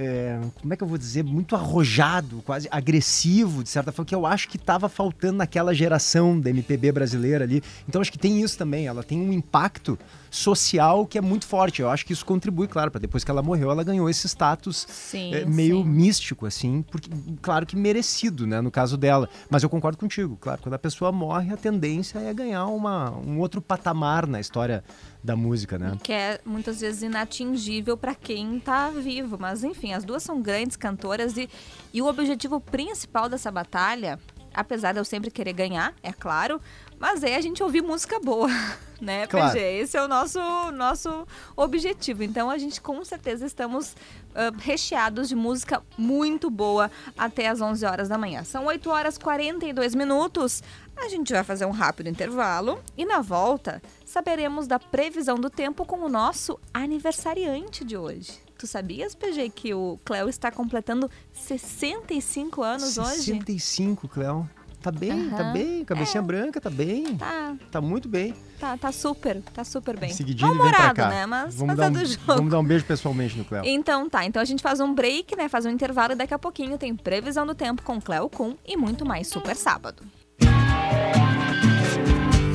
é, como é que eu vou dizer, muito arrojado, quase agressivo, de certa forma, que eu acho que estava faltando naquela geração da MPB brasileira ali. Então acho que tem isso também, ela tem um impacto social que é muito forte. Eu acho que isso contribui, claro, para depois que ela morreu, ela ganhou esse status sim, é, meio sim. místico, assim, porque, claro que merecido, né, no caso dela. Mas eu concordo contigo, claro, quando a pessoa morre, a tendência é ganhar uma, um outro patamar na história da música, né? Que é muitas vezes inatingível para quem tá vivo. Mas enfim, as duas são grandes cantoras e, e o objetivo principal dessa batalha, apesar de eu sempre querer ganhar, é claro, mas é a gente ouvir música boa, né, claro. PG? Esse é o nosso, nosso objetivo. Então a gente com certeza estamos uh, recheados de música muito boa até as 11 horas da manhã. São 8 horas e 42 minutos. A gente vai fazer um rápido intervalo e na volta saberemos da previsão do tempo com o nosso aniversariante de hoje. Tu sabias, PG, que o Cléo está completando 65 anos 65, hoje? 65, Cléo. Tá bem, uhum. tá bem. Cabecinha é. branca, tá bem. Tá. Tá muito bem. Tá, tá super, tá super bem. Seguidinho vem pra cá. né? Mas vamos dar, um, jogo. vamos dar um beijo pessoalmente no Cléo. Então tá, então a gente faz um break, né? Faz um intervalo e daqui a pouquinho tem previsão do tempo com Cléo Kuhn e muito mais super sábado.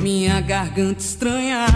Minha garganta estranha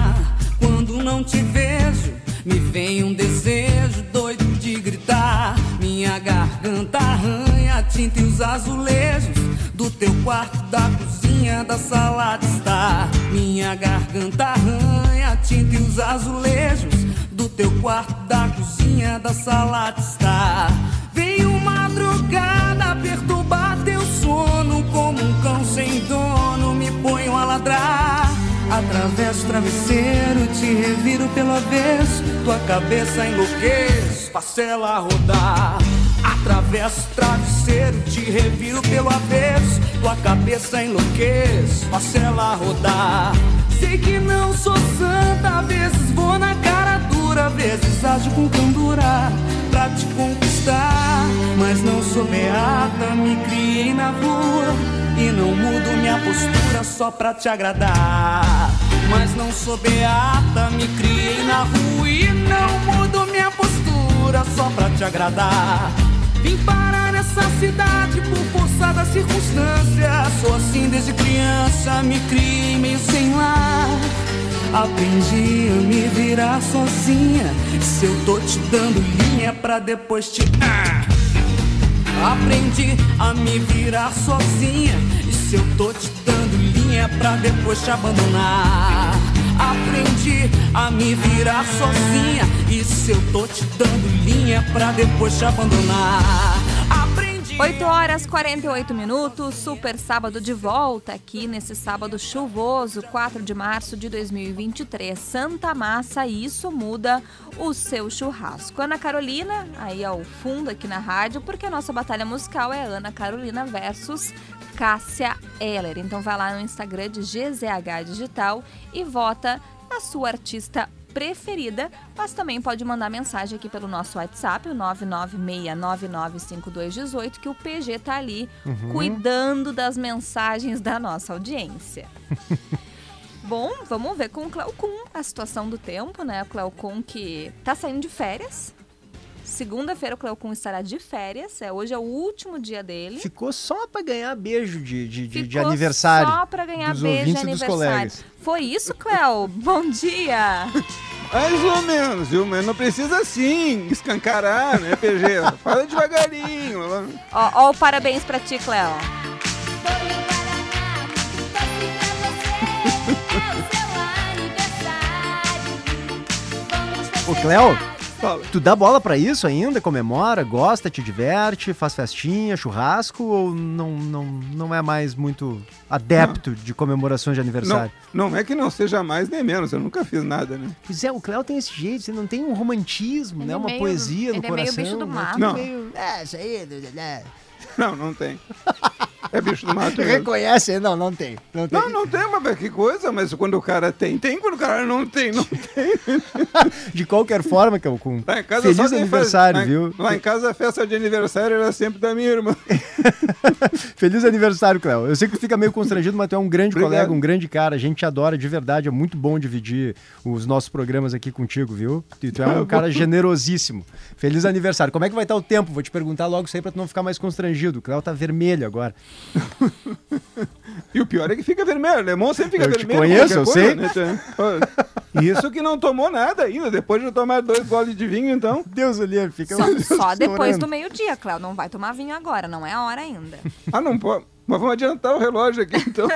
quando não te vejo. Me vem um desejo doido de gritar. Minha garganta arranha a tinta e os azulejos do teu quarto, da cozinha, da sala de estar. Minha garganta arranha a tinta e os azulejos do teu quarto, da cozinha, da sala de estar. Veio madrugada perturbar teu sono como um cão sem dono. Me ponho a ladrar Atravesso o travesseiro, te reviro pelo avesso. Tua cabeça enlouqueço, faço ela rodar. Atravesso o travesseiro, te reviro pelo avesso. Tua cabeça enlouqueço, faço ela rodar. Sei que não sou santa, às vezes vou na cara dura, às vezes ajo com candura pra te conquistar. Mas não sou beata, me criei na rua. E não mudo minha postura só pra te agradar. Mas não sou beata, me criei na rua. E não mudo minha postura só pra te agradar. Vim parar nessa cidade por força da circunstância. Sou assim desde criança, me criei meio sem lar. Aprendi a me virar sozinha. Se eu tô te dando linha pra depois te. Ah! Aprendi a me virar sozinha. E se eu tô te dando linha pra depois te abandonar? Aprendi a me virar sozinha. E se eu tô te dando linha pra depois te abandonar? 8 horas 48 minutos, super sábado de volta aqui nesse sábado chuvoso, 4 de março de 2023. Santa Massa, isso muda o seu churrasco. Ana Carolina, aí ao fundo aqui na rádio, porque a nossa batalha musical é Ana Carolina versus Cássia Eller. Então vai lá no Instagram de GZH Digital e vota na sua artista preferida, mas também pode mandar mensagem aqui pelo nosso WhatsApp, o 996995218, que o PG tá ali uhum. cuidando das mensagens da nossa audiência. Bom, vamos ver com o Cleocum a situação do tempo, né? O Cleocum que tá saindo de férias, Segunda-feira o Cleocum estará de férias. É, hoje é o último dia dele. Ficou só para ganhar beijo de, de, de, de aniversário. Só para ganhar beijo de aniversário. Foi isso, Cleo? Bom dia! Mais ou menos, viu? Mas não precisa assim, escancarar, né, PG? Fala devagarinho. Ó, ó, o parabéns pra ti, Cleo. O Cleo, Fala. Tu dá bola para isso ainda? Comemora, gosta, te diverte, faz festinha, churrasco ou não, não, não é mais muito adepto não. de comemorações de aniversário? Não, não é que não seja mais nem menos, eu nunca fiz nada, né? Pois é, o Cléo tem esse jeito, você não tem um romantismo, ele né? É uma meio, poesia no coração. Ele é meio bicho do né? mato. Não. Meio, é, isso aí, né? Não, não tem. É bicho do mato. Reconhece? Não, não tem. Não, tem. não, não tem, mas que coisa, mas quando o cara tem, tem, quando o cara não tem, não tem. de qualquer forma, com lá em casa feliz aniversário, faz... viu? Lá em casa a festa de aniversário era sempre da minha irmã. feliz aniversário, Cléo. Eu sei que tu fica meio constrangido, mas tu é um grande Obrigado. colega, um grande cara. A gente te adora de verdade, é muito bom dividir os nossos programas aqui contigo, viu? E tu é um cara generosíssimo. Feliz aniversário. Como é que vai estar o tempo? Vou te perguntar logo isso aí pra tu não ficar mais constrangido. O Cléo tá vermelho agora. e o pior é que fica vermelho. Lemon sempre fica eu vermelho. Te conheço, eu coisa, sei. Né? Isso que não tomou nada ainda. Depois de tomar dois goles de vinho, então. Deus o livre, fica Só, só depois do meio-dia, Cléo. Não vai tomar vinho agora, não é a hora ainda. ah, não pode. Mas vamos adiantar o relógio aqui, então.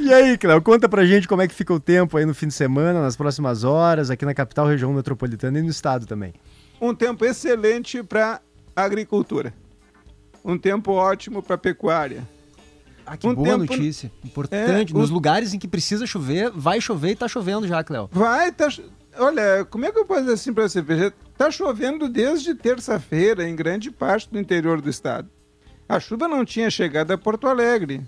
E aí, Cléo, conta pra gente como é que fica o tempo aí no fim de semana, nas próximas horas, aqui na capital, região metropolitana e no estado também. Um tempo excelente para agricultura. Um tempo ótimo para pecuária. Ah, que um boa tempo... notícia. Importante. É, Nos lugares em que precisa chover, vai chover e tá chovendo já, Cléo. Vai, tá. Olha, como é que eu posso dizer assim para você? Tá chovendo desde terça-feira em grande parte do interior do estado. A chuva não tinha chegado a Porto Alegre,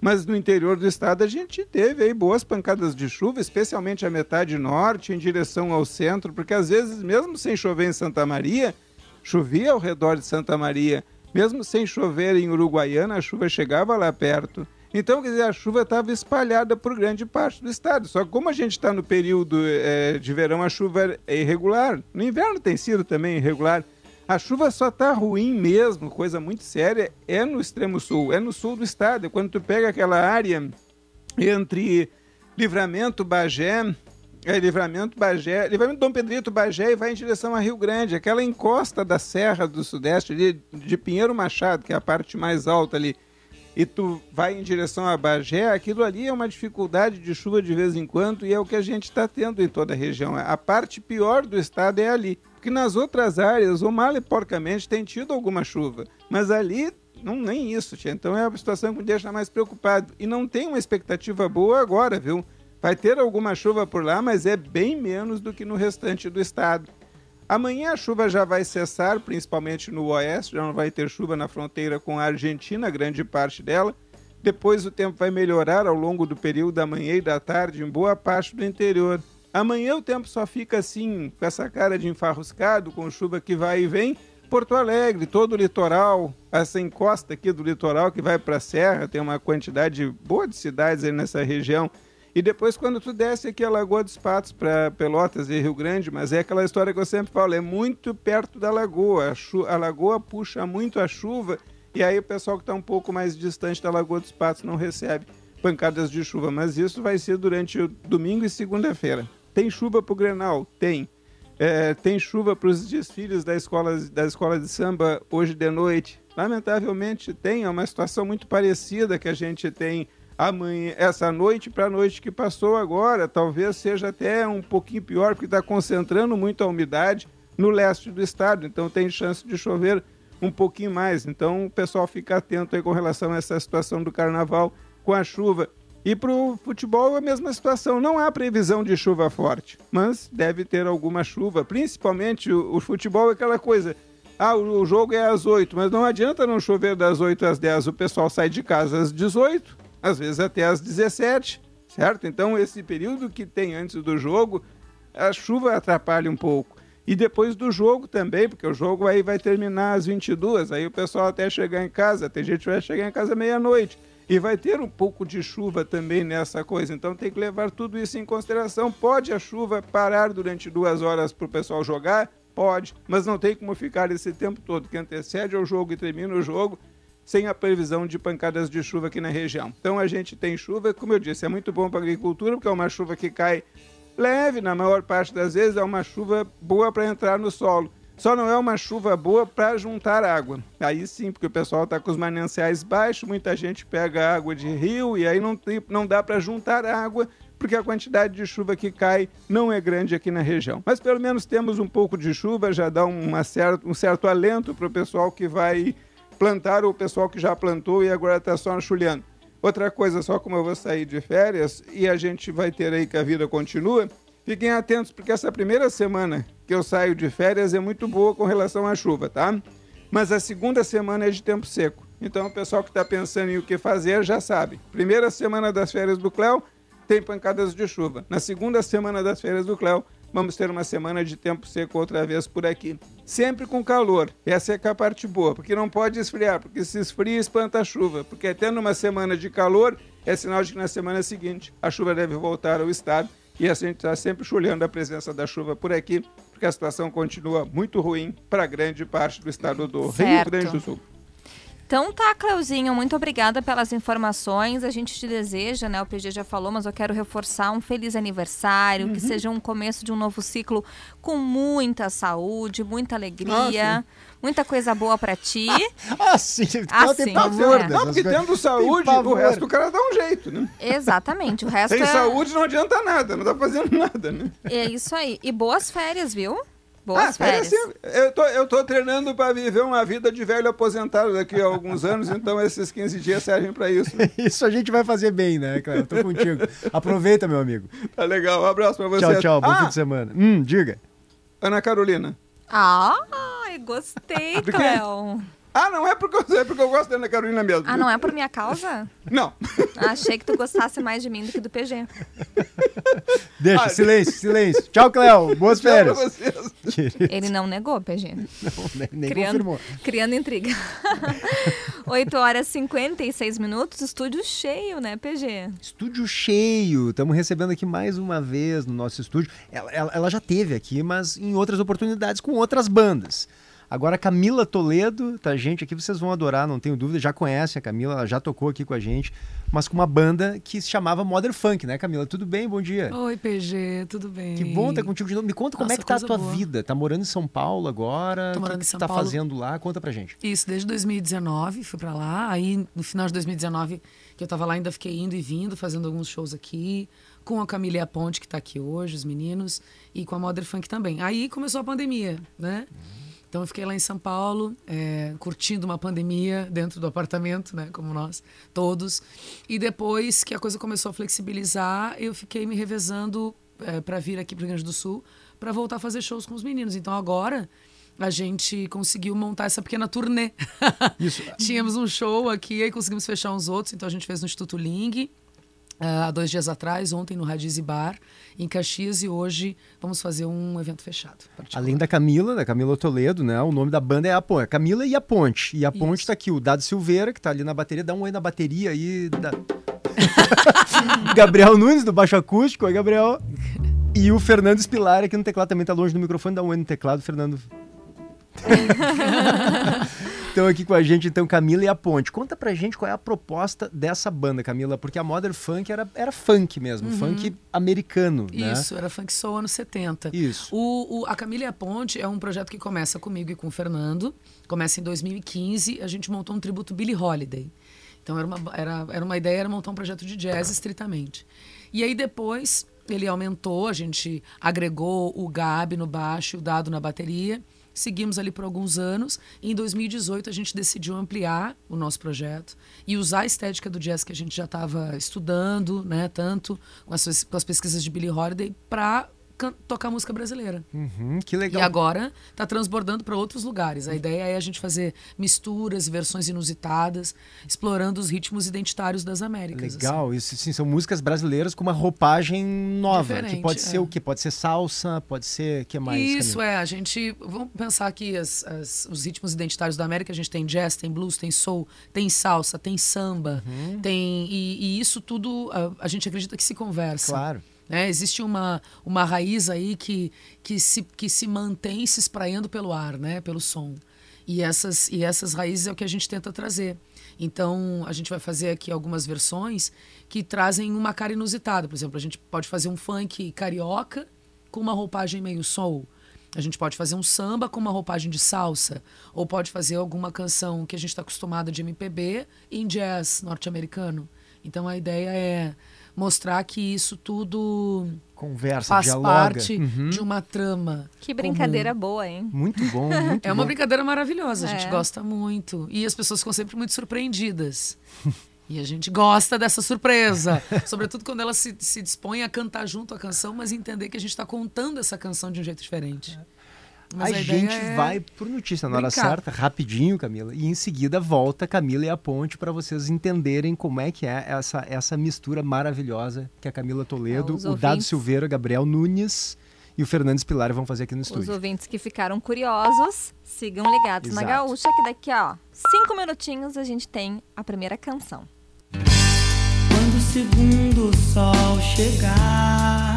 mas no interior do estado a gente teve aí boas pancadas de chuva, especialmente a metade norte em direção ao centro, porque às vezes mesmo sem chover em Santa Maria, chovia ao redor de Santa Maria. Mesmo sem chover em Uruguaiana, a chuva chegava lá perto. Então, quer dizer, a chuva estava espalhada por grande parte do estado. Só que como a gente está no período é, de verão, a chuva é irregular. No inverno tem sido também irregular. A chuva só está ruim mesmo, coisa muito séria, é no extremo sul, é no sul do estado. Quando tu pega aquela área entre Livramento, Bagé, é Livramento, Bagé, Livramento Dom Pedrito, Bagé e vai em direção a Rio Grande, aquela encosta da Serra do Sudeste ali, de Pinheiro Machado, que é a parte mais alta ali, e tu vai em direção a Bagé, aquilo ali é uma dificuldade de chuva de vez em quando e é o que a gente está tendo em toda a região. A parte pior do estado é ali, porque nas outras áreas, o mal e porcamente tem tido alguma chuva, mas ali Não, nem isso, tia. Então é uma situação que me deixa mais preocupado. E não tem uma expectativa boa agora, viu? Vai ter alguma chuva por lá, mas é bem menos do que no restante do estado. Amanhã a chuva já vai cessar, principalmente no oeste, já não vai ter chuva na fronteira com a Argentina, grande parte dela. Depois o tempo vai melhorar ao longo do período da manhã e da tarde em boa parte do interior. Amanhã o tempo só fica assim, com essa cara de enfarruscado, com chuva que vai e vem. Porto Alegre, todo o litoral, essa encosta aqui do litoral que vai para a serra, tem uma quantidade boa de cidades aí nessa região. E depois, quando tu desce aqui a Lagoa dos Patos para Pelotas e Rio Grande, mas é aquela história que eu sempre falo, é muito perto da lagoa. A, a lagoa puxa muito a chuva e aí o pessoal que está um pouco mais distante da Lagoa dos Patos não recebe pancadas de chuva. Mas isso vai ser durante domingo e segunda-feira. Tem chuva para o Grenal? Tem. É, tem chuva para os desfiles da escola, da escola de samba hoje de noite? Lamentavelmente tem, é uma situação muito parecida que a gente tem amanhã, essa noite para a noite que passou agora. Talvez seja até um pouquinho pior, porque está concentrando muito a umidade no leste do estado, então tem chance de chover um pouquinho mais. Então o pessoal fica atento aí com relação a essa situação do carnaval com a chuva. E para o futebol a mesma situação. Não há previsão de chuva forte, mas deve ter alguma chuva. Principalmente o, o futebol é aquela coisa. Ah, o, o, jogo é às 8, mas não adianta não chover das 8 às 10. O pessoal sai de casa às 18, às vezes até às 17, certo? Então esse período que tem antes do jogo, a chuva atrapalha um pouco. E depois do jogo também, porque o jogo aí vai terminar às 22, aí o pessoal até chegar em casa, tem gente que vai chegar em casa meia-noite. E vai ter um pouco de chuva também nessa coisa, então tem que levar tudo isso em consideração. Pode a chuva parar durante duas horas para o pessoal jogar? Pode, mas não tem como ficar esse tempo todo que antecede ao jogo e termina o jogo sem a previsão de pancadas de chuva aqui na região. Então a gente tem chuva, como eu disse, é muito bom para a agricultura, porque é uma chuva que cai leve, na maior parte das vezes é uma chuva boa para entrar no solo. Só não é uma chuva boa para juntar água. Aí sim, porque o pessoal está com os mananciais baixos, muita gente pega água de rio e aí não, tem, não dá para juntar água, porque a quantidade de chuva que cai não é grande aqui na região. Mas pelo menos temos um pouco de chuva, já dá uma certo, um certo alento para o pessoal que vai plantar ou o pessoal que já plantou e agora está só enxulhando. Outra coisa, só como eu vou sair de férias e a gente vai ter aí que a vida continua, fiquem atentos porque essa primeira semana que eu saio de férias é muito boa com relação à chuva, tá? Mas a segunda semana é de tempo seco. Então o pessoal que está pensando em o que fazer já sabe. Primeira semana das férias do Cléo tem pancadas de chuva. Na segunda semana das férias do Cléo vamos ter uma semana de tempo seco outra vez por aqui. Sempre com calor. Essa é, é a parte boa, porque não pode esfriar, porque se esfria espanta a chuva. Porque até numa semana de calor é sinal de que na semana seguinte a chuva deve voltar ao estado. E a gente está sempre chulhando a presença da chuva por aqui, porque a situação continua muito ruim para grande parte do estado do certo. Rio Grande do Sul. Então tá, Cleuzinho, muito obrigada pelas informações. A gente te deseja, né? O PG já falou, mas eu quero reforçar um feliz aniversário, uhum. que seja um começo de um novo ciclo com muita saúde, muita alegria. Ah, muita coisa boa para ti. ah, sim. Ah, tem pavor é. Não, porque tendo saúde, o resto o cara dá um jeito, né? Exatamente, o resto Sem é... saúde não adianta nada, não tá fazendo nada, né? É isso aí. E boas férias, viu? Boas ah, férias. Assim, eu, tô, eu tô treinando para viver uma vida de velho aposentado daqui a alguns anos, então esses 15 dias servem para isso. isso a gente vai fazer bem, né, Cléo? Tô contigo. Aproveita, meu amigo. Tá legal, um abraço para você. Tchau, tchau, bom ah, fim de semana. Hum, diga. Ana Carolina. Ah, gostei, Cléo. Ah, não é porque eu, é porque eu gosto da Ana Carolina mesmo. Ah, não é por minha causa? Não. Achei que tu gostasse mais de mim do que do PG. Deixa, ah, silêncio, silêncio. Tchau, Cléo. Boas férias. Ele não negou, PG. Não, nem, nem criando, confirmou. Criando intriga. 8 horas e 56 minutos, estúdio cheio, né, PG? Estúdio cheio. Estamos recebendo aqui mais uma vez no nosso estúdio. Ela, ela, ela já teve aqui, mas em outras oportunidades com outras bandas. Agora, Camila Toledo, tá, gente? Aqui vocês vão adorar, não tenho dúvida. Já conhecem a Camila, ela já tocou aqui com a gente, mas com uma banda que se chamava Modern Funk, né, Camila? Tudo bem? Bom dia. Oi, PG, tudo bem? Que bom estar contigo de novo. Me conta Nossa, como é que tá a tua boa. vida. Tá morando em São Paulo agora? Tô morando o que em São tá Paulo. fazendo lá? Conta pra gente. Isso, desde 2019 fui para lá. Aí, no final de 2019, que eu tava lá, ainda fiquei indo e vindo, fazendo alguns shows aqui com a Camila e a Ponte, que está aqui hoje, os meninos, e com a Modern Funk também. Aí começou a pandemia, né? Uhum. Então eu fiquei lá em São Paulo, é, curtindo uma pandemia dentro do apartamento, né, como nós todos. E depois que a coisa começou a flexibilizar, eu fiquei me revezando é, para vir aqui para o Rio Grande do Sul para voltar a fazer shows com os meninos. Então agora a gente conseguiu montar essa pequena turnê. Isso. Tínhamos um show aqui, aí conseguimos fechar uns outros. Então a gente fez no Instituto Ling, ah, há dois dias atrás, ontem no Radiz Bar, em Caxias, e hoje vamos fazer um evento fechado. Além da Camila, da Camila Toledo, né? O nome da banda é a Ponte. Camila e a Ponte. E a Ponte Isso. tá aqui, o Dado Silveira, que tá ali na bateria. Dá um oi na bateria aí. Da... Gabriel Nunes, do baixo acústico. Oi, Gabriel. E o Fernando Espilar aqui no teclado também tá longe do microfone. Dá um oi no teclado, Fernando. Estão aqui com a gente, então, Camila e a Ponte. Conta pra gente qual é a proposta dessa banda, Camila, porque a Modern Funk era, era funk mesmo, funk americano, né? Uhum. Isso, era Funk Soul anos 70. Isso. O, o- a Camila e a Ponte é um projeto que começa comigo e com o Fernando. Começa em 2015. A gente montou um tributo Billie Holiday. Então era uma, era, era uma ideia, era montar um projeto de jazz estritamente. E aí depois ele aumentou, a gente agregou o Gabi no baixo, o Dado na bateria. Seguimos ali por alguns anos. Em 2018 a gente decidiu ampliar o nosso projeto e usar a estética do jazz que a gente já estava estudando, né, tanto com as, com as pesquisas de Billie Holiday, para tocar música brasileira. Uhum, que E legal. agora está transbordando para outros lugares. A ideia é a gente fazer misturas, versões inusitadas, explorando os ritmos identitários das Américas. assim. Legal, isso sim, são músicas brasileiras com uma roupagem nova. Que Diferente, pode ser é. o quê? Pode ser salsa, pode ser. que mais? Isso Camila? é, a gente. Vamos pensar aqui as- as- os ritmos identitários da América. A gente tem jazz, tem blues, tem soul, tem salsa, tem samba, Uhum. tem. E, e isso tudo a, a gente acredita que se conversa. Claro. Né? Existe uma, uma raiz aí que, que, se, que se mantém se espraiando pelo ar, né? pelo som. E essas, e essas raízes é o que a gente tenta trazer. Então, a gente vai fazer aqui algumas versões que trazem uma cara inusitada. Por exemplo, a gente pode fazer um funk carioca com uma roupagem meio soul. A gente pode fazer um samba com uma roupagem de salsa. Ou pode fazer alguma canção que a gente está acostumada de MPB em jazz norte-americano. Então, a ideia é mostrar que isso tudo Conversa, faz dialoga. parte Uhum. de uma trama. Que brincadeira comum. boa, hein? Muito bom, muito É uma bom. brincadeira maravilhosa, a gente É. gosta muito. E as pessoas ficam sempre muito surpreendidas. E a gente gosta dessa surpresa. Sobretudo quando ela se, se dispõe a cantar junto a canção, mas entender que a gente está contando essa canção de um jeito diferente. Mas a, ideia gente é vai por notícia na hora brincar. certa, rapidinho, Camila, e em seguida volta Camila e a Ponte para vocês entenderem como é que é essa, essa mistura maravilhosa que a Camila Toledo, É, os o Dado ouvintes- Silveira, Gabriel Nunes e o Fernandes Pilar vão fazer aqui no Os estúdio. ouvintes que ficaram curiosos, sigam ligados na Exato. Gaúcha, que daqui a ó, cinco minutinhos a gente tem a primeira canção. Quando o segundo sol chegar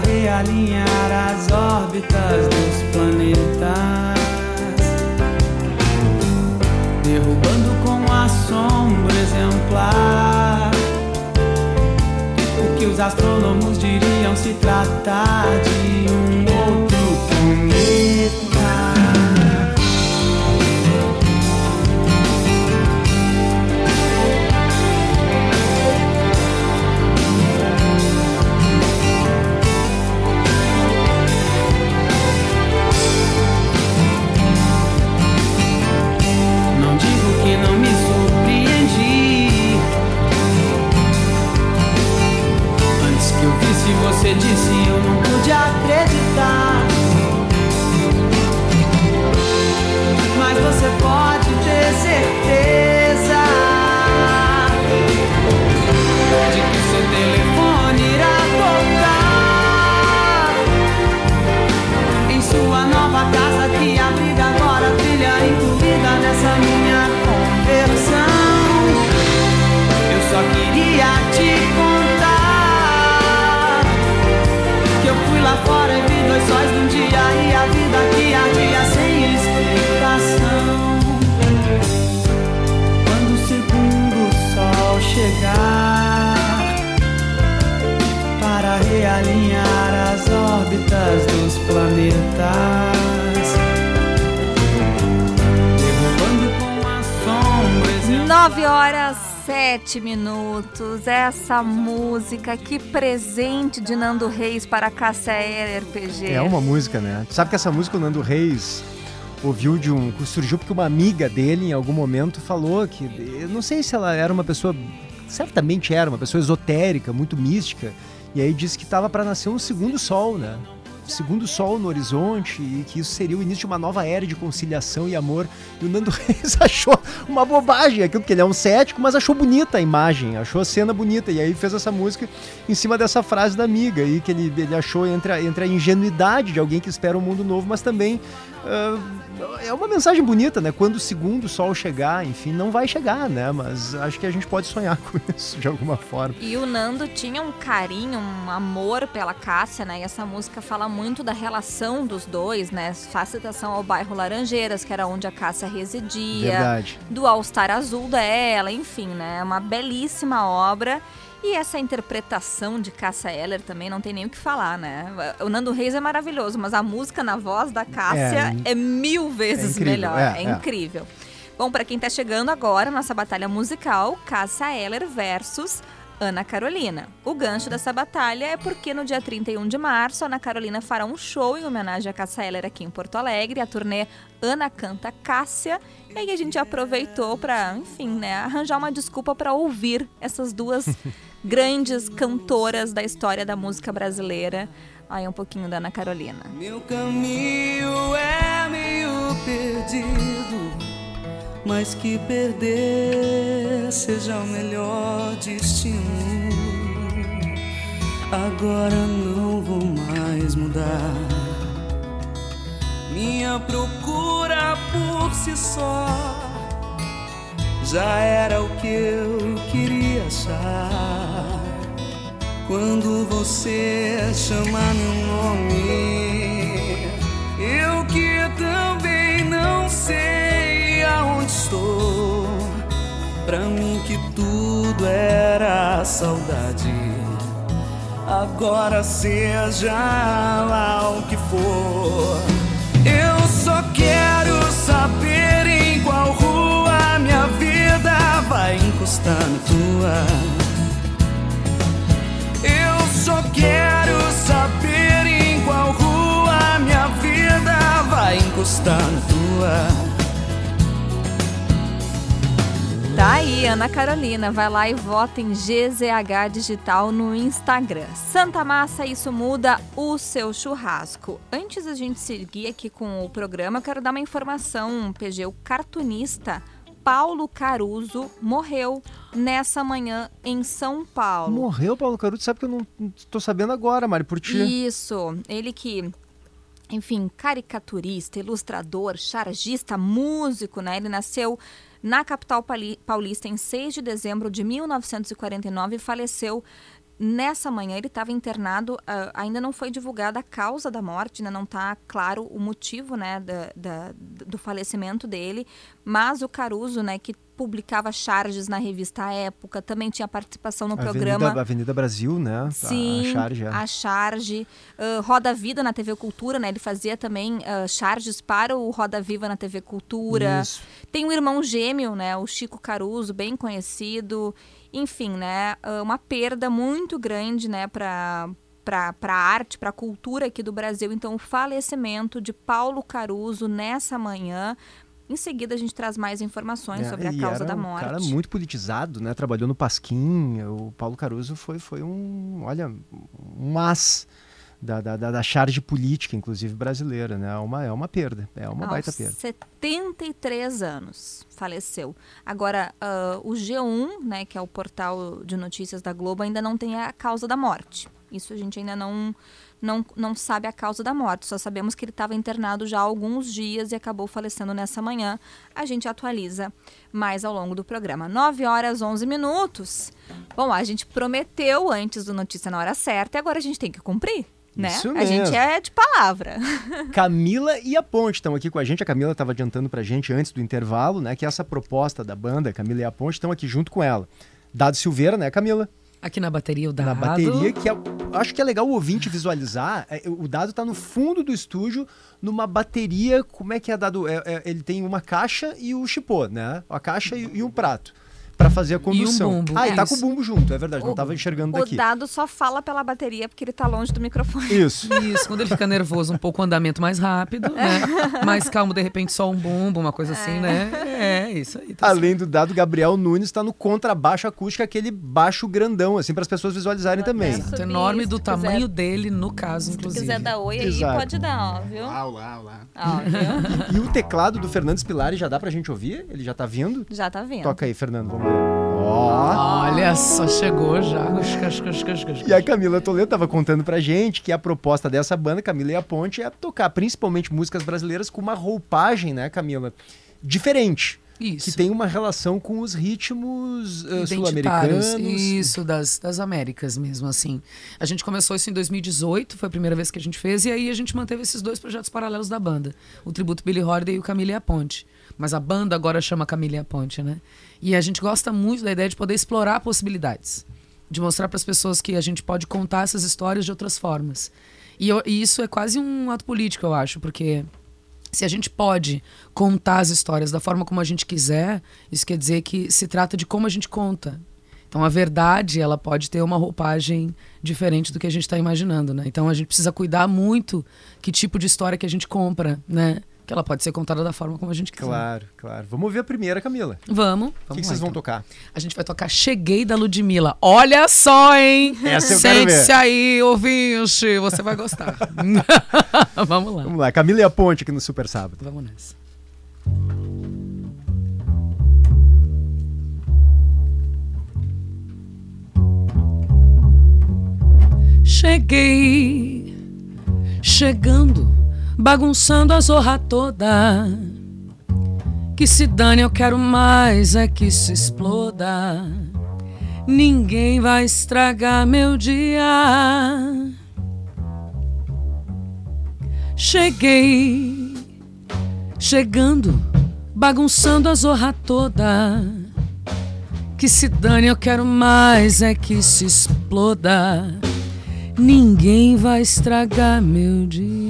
realinhar as órbitas dos planetas, derrubando com assombro exemplar o que os astrônomos diriam se tratar de acreditar. Mas você pode ter certeza órbitas dos planetas. Derrubando com as sombras. eu- 9 horas 7 minutos. Essa música, que presente de Nando Reis para a Eller RPG. É uma música, né? Tu sabe que essa música o Nando Reis ouviu de um. surgiu porque uma amiga dele em algum momento falou que. Eu não sei se ela era uma pessoa. Certamente era uma pessoa esotérica, muito mística. E aí disse que estava para nascer um segundo sol, né? Segundo sol no horizonte e que isso seria o início de uma nova era de conciliação e amor. E o Nando Reis achou uma bobagem aquilo, porque ele é um cético, mas achou bonita a imagem, achou a cena bonita. E aí fez essa música em cima dessa frase da amiga aí, que ele, ele achou entre a, entre a ingenuidade de alguém que espera um mundo novo, mas também ah, é uma mensagem bonita, né? Quando o segundo sol chegar, enfim, não vai chegar, né? Mas acho que a gente pode sonhar com isso de alguma forma. E o Nando tinha um carinho, um amor pela Cássia, né? E essa música fala muito da relação dos dois, né? Faz citação ao bairro Laranjeiras, que era onde a Cássia residia. Verdade. Do All-Star Azul dela, enfim, né? É uma belíssima obra. E essa interpretação de Cássia Eller também não tem nem o que falar, né? O Nando Reis é maravilhoso, mas a música na voz da Cássia é, mil vezes incrível, melhor. é, É, é. incrível. Bom, para quem tá chegando agora, nossa batalha musical, Cássia Eller versus Ana Carolina. O gancho dessa batalha é porque no dia 31 de março, Ana Carolina fará um show em homenagem a Cássia Eller aqui em Porto Alegre, a turnê Ana Canta Cássia. E aí a gente aproveitou para, enfim, né, arranjar uma desculpa para ouvir essas duas grandes cantoras da história da música brasileira. Aí um pouquinho da Ana Carolina. Meu caminho é meio perdido, mas que perder seja o melhor destino. Agora não vou mais mudar. Minha procura por si só já era o que eu queria achar. Quando você chama meu nome, eu que também não sei aonde estou. Pra mim que tudo era saudade. Agora seja lá o que for. Eu só quero saber em qual vai encostar na tua. Eu só quero saber em qual rua minha vida vai encostar na tua. Tá aí, Ana Carolina. Vai lá e vota em GZH Digital no Instagram. Santa Massa, isso muda o seu churrasco. Antes da gente seguir aqui com o programa, quero dar uma informação, PG. O cartunista Paulo Caruso morreu nessa manhã em São Paulo. Morreu Paulo Caruso, sabe que eu não tô sabendo agora, Mari, por ti. Isso, ele que, enfim, caricaturista, ilustrador, chargista, músico, né? Ele nasceu na capital paulista em 6 de dezembro de 1949 e faleceu nessa manhã. Ele estava internado, ah, ainda não foi divulgada a causa da morte, né? não está claro o motivo né, da- da- do falecimento dele, mas o Caruso, né, que publicava charges na revista à Época, também tinha participação no programa. Avenida, Avenida Brasil, né? Sim, a charge, é. a charge. Ah, Roda Vida na TV Cultura, né? Ele fazia também ah, charges para o Roda Viva na TV Cultura. Isso. Tem um irmão gêmeo, né? O Chico Caruso, bem conhecido. Enfim, né? ah, uma perda muito grande, né? Para para a arte, para a cultura aqui do Brasil. Então, o falecimento de Paulo Caruso nessa manhã. Em seguida, a gente traz mais informações É, sobre a causa era da um morte. cara muito politizado, né? Trabalhou no Pasquim. O Paulo Caruso foi, foi um, olha, um as da, da, da, charge política, inclusive brasileira, né? É uma, é uma perda, é uma baita Aos perda. 73 anos faleceu. Agora, ah, o G1, né, que é o portal de notícias da Globo, ainda não tem a causa da morte. Isso a gente ainda não, não, não sabe a causa da morte. Só sabemos que ele estava internado já há alguns dias e acabou falecendo nessa manhã. A gente atualiza mais ao longo do programa. 9 horas 11 minutos. Bom, a gente prometeu antes do Notícia na Hora Certa e agora a gente tem que cumprir. Né? Isso a gente mesmo. é de palavra. Camila e a Ponte estão aqui com a gente. A Camila estava adiantando pra gente antes do intervalo, né? Que essa proposta da banda, Camila e a Ponte, estão aqui junto com ela. Dado Silveira, né, Camila? Aqui na bateria o Dado. Na bateria, que é, acho que é legal o ouvinte visualizar. é, o Dado tá no fundo do estúdio, numa bateria. Como é que é Dado? É, é, ele tem uma caixa e o chipô, né? A caixa e, e um prato. Pra fazer a condução. bumbo, Ah, e tá isso. com o bumbo junto, é verdade. Não O- tava enxergando O daqui. dado só fala pela bateria porque ele tá longe do microfone. Isso. Isso, quando ele fica nervoso, um pouco o andamento mais rápido, né? Mais calmo, de repente só um bumbo, uma coisa assim, né? É, isso aí. Tá Além do dado, Gabriel Nunes tá no contrabaixo acústico, aquele baixo grandão, assim, para as pessoas visualizarem também. Subir, certo. enorme se do tamanho quiser- dele, no caso, Se inclusive. quiser dar oi aí, Exato. pode dar, ó, viu? Lá, lá, lá. Ó, viu? E o teclado do Fernandes Pilari já dá pra gente ouvir? Ele já tá vindo? Já tá vendo. Toca aí, Fernando, vamos ver. Ó. Olha só, chegou já. E a Camila Toledo tava contando pra gente que a proposta dessa banda, Camila e a Ponte, é tocar principalmente músicas brasileiras com uma roupagem, né, Camila? Diferente. Isso. Que tem uma relação com os ritmos identitários. sul-americanos. Isso, das, das Américas mesmo, assim. A gente começou isso em 2018, foi a primeira vez que a gente fez, e aí a gente manteve esses dois projetos paralelos da banda. O tributo Billy Holiday e o Camila e a Ponte. Mas a banda agora chama Camila e a Ponte, né? E a gente gosta muito da ideia de poder explorar possibilidades. De mostrar para as pessoas que a gente pode contar essas histórias de outras formas. E, eu- e isso é quase um ato político, eu acho, porque se a gente pode contar as histórias da forma como a gente quiser, isso quer dizer que se trata de como a gente conta. Então a verdade, ela pode ter uma roupagem diferente do que a gente está imaginando, né? Então a gente precisa cuidar muito que tipo de história que a gente compra, né? Que ela pode ser contada da forma como a gente quiser. Claro, claro. Vamos ouvir a primeira, Camila. Vamos. O que, vamos que vocês vão então. tocar? A gente vai tocar Cheguei da Ludmilla. Olha só, hein? Essa eu ver. Sente-se aí, ouvinte. Você vai gostar. Vamos lá. Vamos lá, Camila e a Ponte aqui no Super Sábado. Vamos nessa. Cheguei, chegando, bagunçando a zorra toda. Que se dane, eu quero mais é que se exploda. Ninguém vai estragar meu dia. Cheguei, chegando, bagunçando a zorra toda. Que se dane, eu quero mais é que se exploda. Ninguém vai estragar meu dia.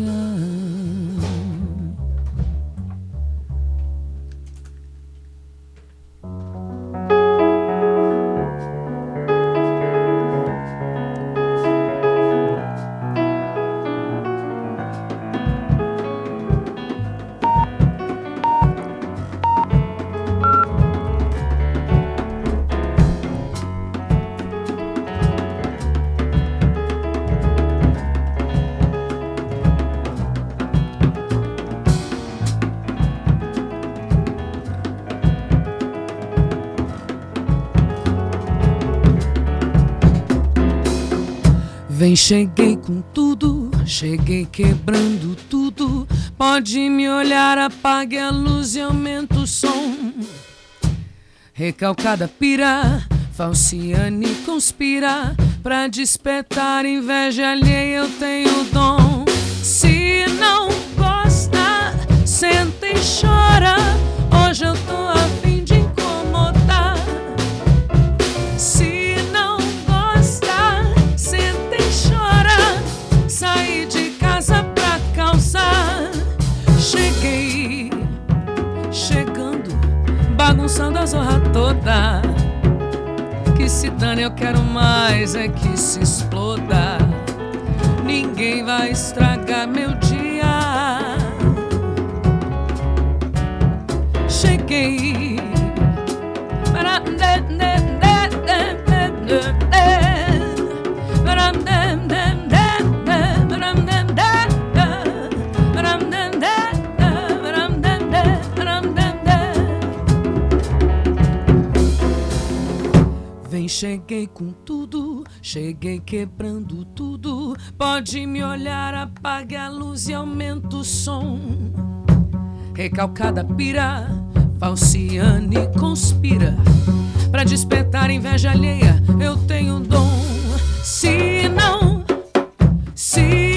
Vem, cheguei com tudo, cheguei quebrando tudo. Pode me olhar, apague a luz e aumenta o som. Recalcada pira, falciane conspira. Pra despertar inveja alheia eu tenho dom. Se não gosta, senta e chora. Bagunçando a zorra toda. Que se dane, eu quero mais é que se exploda. Ninguém vai estragar meu dia. Cheguei. Cheguei com tudo, cheguei quebrando tudo. Pode me olhar, apague a luz e aumenta o som. Recalcada pira, falciane conspira. Pra despertar inveja alheia, eu tenho dom. Se não, se não,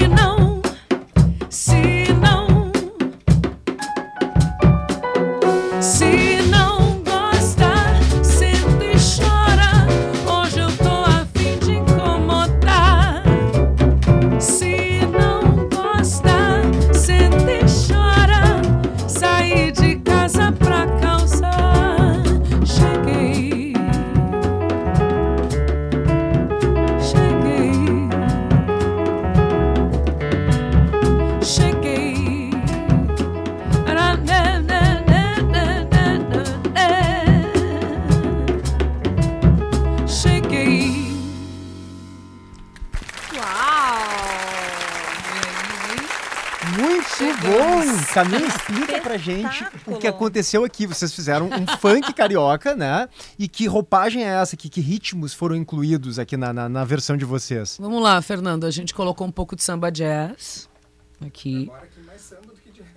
o que aconteceu aqui. Vocês fizeram um funk carioca, né? E que roupagem é essa? Que, que ritmos foram incluídos aqui na, na, na versão de vocês? Vamos lá, Fernando. A gente colocou um pouco de samba jazz aqui.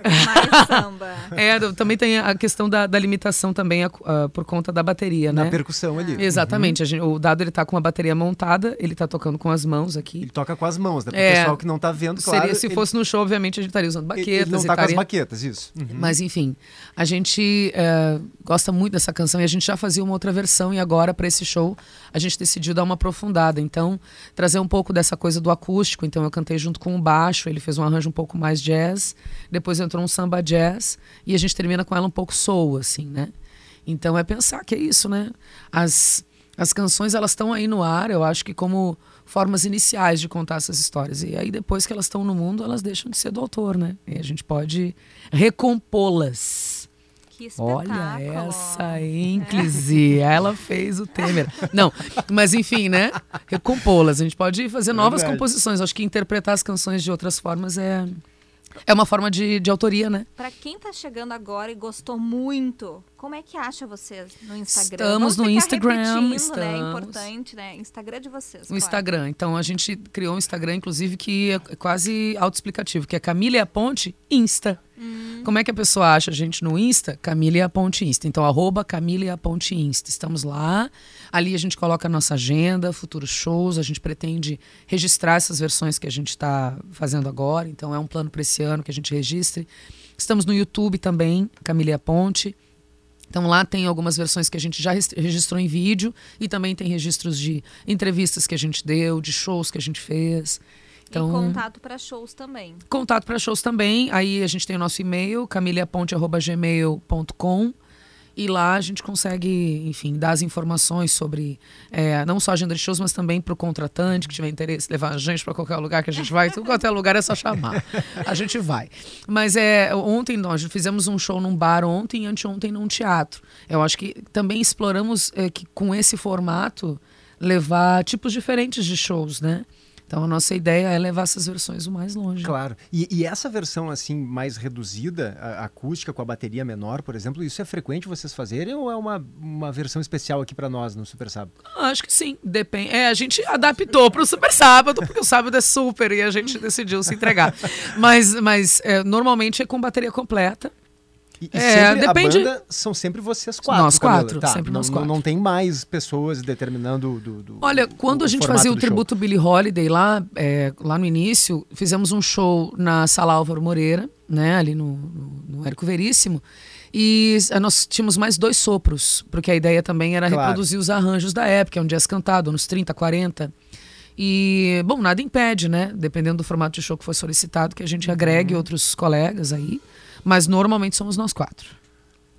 Mais samba. É, também tem a questão da, da limitação também a- a- por conta da bateria, Na né? percussão ali. Exatamente. A gente- o Dado ele tá com a bateria montada, ele tá tocando com as mãos aqui. Ele toca com as mãos, né? Pro É. pessoal que não tá vendo, claro. Seria, se ele- fosse no show, obviamente a gente estaria usando baquetas. Ele não tá com as estaria- baquetas, isso. Uhum. Mas enfim, a gente é, gosta muito dessa canção e a gente já fazia uma outra versão e agora para esse show a gente decidiu dar uma aprofundada. Então, trazer um pouco dessa coisa do acústico. Então, eu cantei junto com o baixo, ele fez um arranjo um pouco mais jazz, depois entrou um samba jazz e a gente termina com ela um pouco soul, assim, né? Então, é pensar que é isso, né? As, as canções, elas estão aí no ar, eu acho que como formas iniciais de contar essas histórias. E aí, depois que elas estão no mundo, elas deixam de ser do autor, né? E a gente pode recompô-las. Que espetáculo. Olha essa ênclise, ela fez o Temer. Não, mas enfim, né? Recompô-las. A gente pode fazer novas verdade. composições. Acho que interpretar as canções de outras formas é, é uma forma de, de autoria, né? Pra quem tá chegando agora e gostou muito, como é que acha vocês no Instagram? Estamos Vamos no Instagram, né? estamos. Importante, né? Instagram de vocês. O claro. Instagram. Então a gente criou um Instagram, inclusive, que é quase autoexplicativo, que é Camila e a Ponte Insta. Como é que a pessoa acha a gente no Insta? Camila e a Ponte Insta. Então, arroba Camila e a Ponte Insta. Estamos lá. Ali a gente coloca a nossa agenda, futuros shows. A gente pretende registrar essas versões que a gente está fazendo agora. Então, é um plano para esse ano que a gente registre. Estamos no YouTube também, Camila e a Ponte. Então lá tem algumas versões que a gente já registrou em vídeo e também tem registros de entrevistas que a gente deu, de shows que a gente fez. Então, E contato pra shows também. contato para shows também. Aí a gente tem o nosso e-mail, camiliaponte.gmail.com. E lá a gente consegue, enfim, dar as informações sobre é, não só a agenda de shows, mas também para o contratante que tiver interesse, levar a gente para qualquer lugar que a gente vai. Tudo qualquer lugar é só chamar. A gente vai. Mas é, ontem nós fizemos um show num bar ontem e anteontem num teatro. Eu acho que também exploramos é, que com esse formato levar tipos diferentes de shows, né? Então a nossa ideia é levar essas versões o mais longe. Claro. E, e essa versão assim mais reduzida, a- acústica com a bateria menor, por exemplo, isso é frequente vocês fazerem ou é uma, uma versão especial aqui para nós no Super Sábado? Acho que sim, depende. É, a gente adaptou para o Super Sábado, porque o sábado é super e a gente decidiu se entregar. Mas, mas é, normalmente é com bateria completa. E, e É, depende- a banda são sempre vocês quatro. Nós Camila. quatro, Tá, sempre não, nós quatro. Não tem mais pessoas determinando do. do- Olha, do- quando a gente fazia o do show. tributo Billie Holiday lá, é, lá no início, fizemos um show na Sala Álvaro Moreira, né, ali no, no, no Érico Veríssimo. E nós tínhamos mais dois sopros, porque a ideia também era Claro. reproduzir os arranjos da época, é um jazz cantado, anos 30, 40. E, bom, nada impede, né? Dependendo do formato de show que for solicitado, que a gente agregue Uhum. outros colegas aí. Mas normalmente somos nós quatro.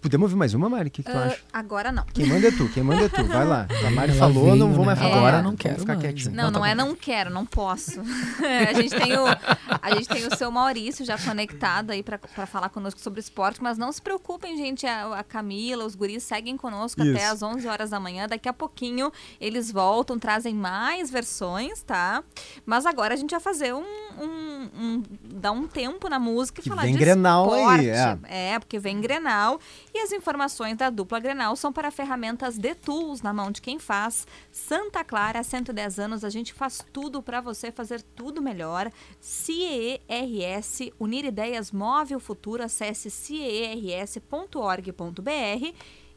Podemos ouvir mais uma, Mari? O que, que tu Ah, acha? agora não. Quem manda é tu, quem manda é tu. Vai lá. A Mari Ela falou, não vou mais né? falar. Agora nada, não quero ficar quietinho. Não, Então tá não é bom. não quero, não posso. a, gente tem o, a gente tem o seu Maurício já conectado aí pra pra falar conosco sobre esporte, mas não se preocupem, gente. A, a Camila, os guris seguem conosco até Isso. às 11 horas da manhã. Daqui a pouquinho eles voltam, trazem mais versões, tá? Mas agora a gente vai fazer um. um- um- dar um tempo na música e Que falar vem de Grenal aí, esporte. é. É, porque vem Grenal. E as informações da dupla Grenal são para ferramentas de tools na mão de quem faz. Santa Clara, há 110 anos, a gente faz tudo para você fazer tudo melhor. CERS, Unir Ideias Move o Futuro. Acesse ceers.org.br.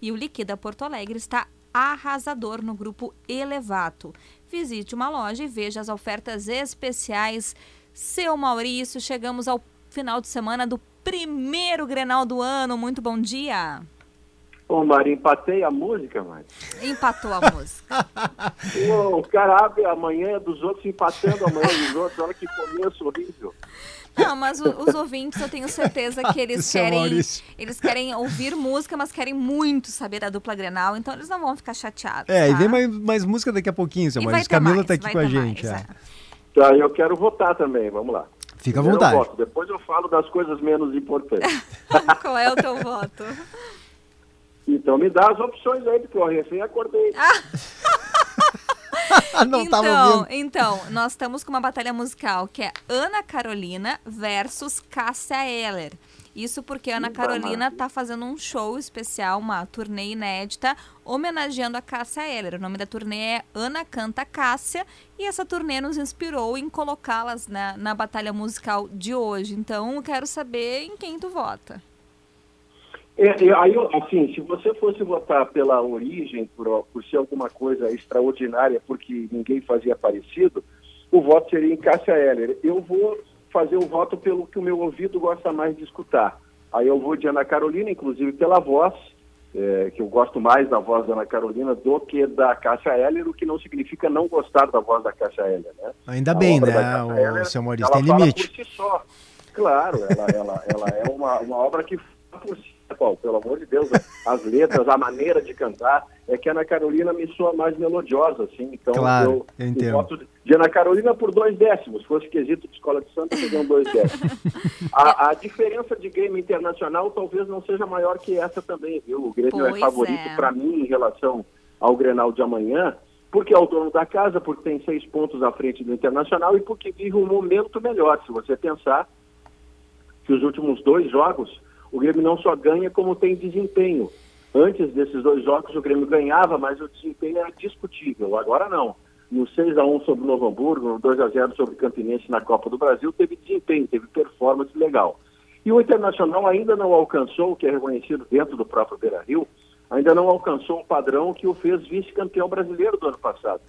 E o Liquida Porto Alegre está arrasador no grupo Elevato. Visite uma loja e veja as ofertas especiais. Seu Maurício, chegamos ao final de semana do primeiro Grenal do ano. Muito bom dia. Ô, Mari, empatei a música, Mari. Empatou a música. O cara abre amanhã dos outros, empatando amanhã dos outros. Olha que começo horrível. Não, mas o- os ouvintes, eu tenho certeza que eles Seu querem, Maurício. eles querem ouvir música, mas querem muito saber da dupla Grenal, então eles não vão ficar chateados. É, e tá? vem mais, mais música daqui a pouquinho, seu E Maurício. Camila mais, tá aqui com a gente. mais, é. Tá, eu quero votar também, vamos lá. Fica à eu vontade. voto, depois eu falo das coisas menos importantes. Qual é o teu voto? Então me dá as opções aí, porque eu recém acordei. Não tava então, ouvindo. então, nós estamos com uma batalha musical que é Ana Carolina versus Cássia Eller. Isso porque a Ana Carolina danado. tá fazendo um show especial, uma turnê inédita, homenageando a Cássia Eller. O nome da turnê é Ana Canta Cássia e essa turnê nos inspirou em colocá-las na, na batalha musical de hoje. Então, eu quero saber em quem tu vota. É, é, aí, assim, se você fosse votar pela origem, por, por ser alguma coisa extraordinária, porque ninguém fazia parecido, o voto seria em Cássia Eller. Eu vou fazer o voto pelo que o meu ouvido gosta mais de escutar. Aí eu vou de Ana Carolina, inclusive pela voz, é, que eu gosto mais da voz da Ana Carolina do que da Cássia Eller, o que não significa não gostar da voz da Cássia Eller, né? Ainda A bem, né? O Eller, seu Maurício ela tem limite. por si só. Claro, ela, ela, ela é uma, uma obra que por si só, pelo amor de Deus, as letras, a maneira de cantar, é que a Ana Carolina me soa mais melodiosa, assim, então Claro, eu eu, entendo. voto de Ana Carolina por dois décimos, se fosse quesito de escola de samba, seriam dois décimos. A, a diferença de Grêmio Internacional talvez não seja maior que essa também, viu? O Grêmio Pois é favorito é. para mim em relação ao Grenal de amanhã, porque é o dono da casa, porque tem seis pontos à frente do Internacional e porque vive um momento melhor. Se você pensar que os últimos dois jogos, o Grêmio não só ganha, como tem desempenho. Antes desses dois jogos, o Grêmio ganhava, mas o desempenho era discutível. Agora não. No 6 a 1 sobre o Novo Hamburgo, no 2 a 0 sobre o Campinense na Copa do Brasil, teve desempenho, teve performance legal. E o Internacional ainda não alcançou, o que é reconhecido dentro do próprio Beira-Rio, ainda não alcançou o padrão que o fez vice-campeão brasileiro do ano passado.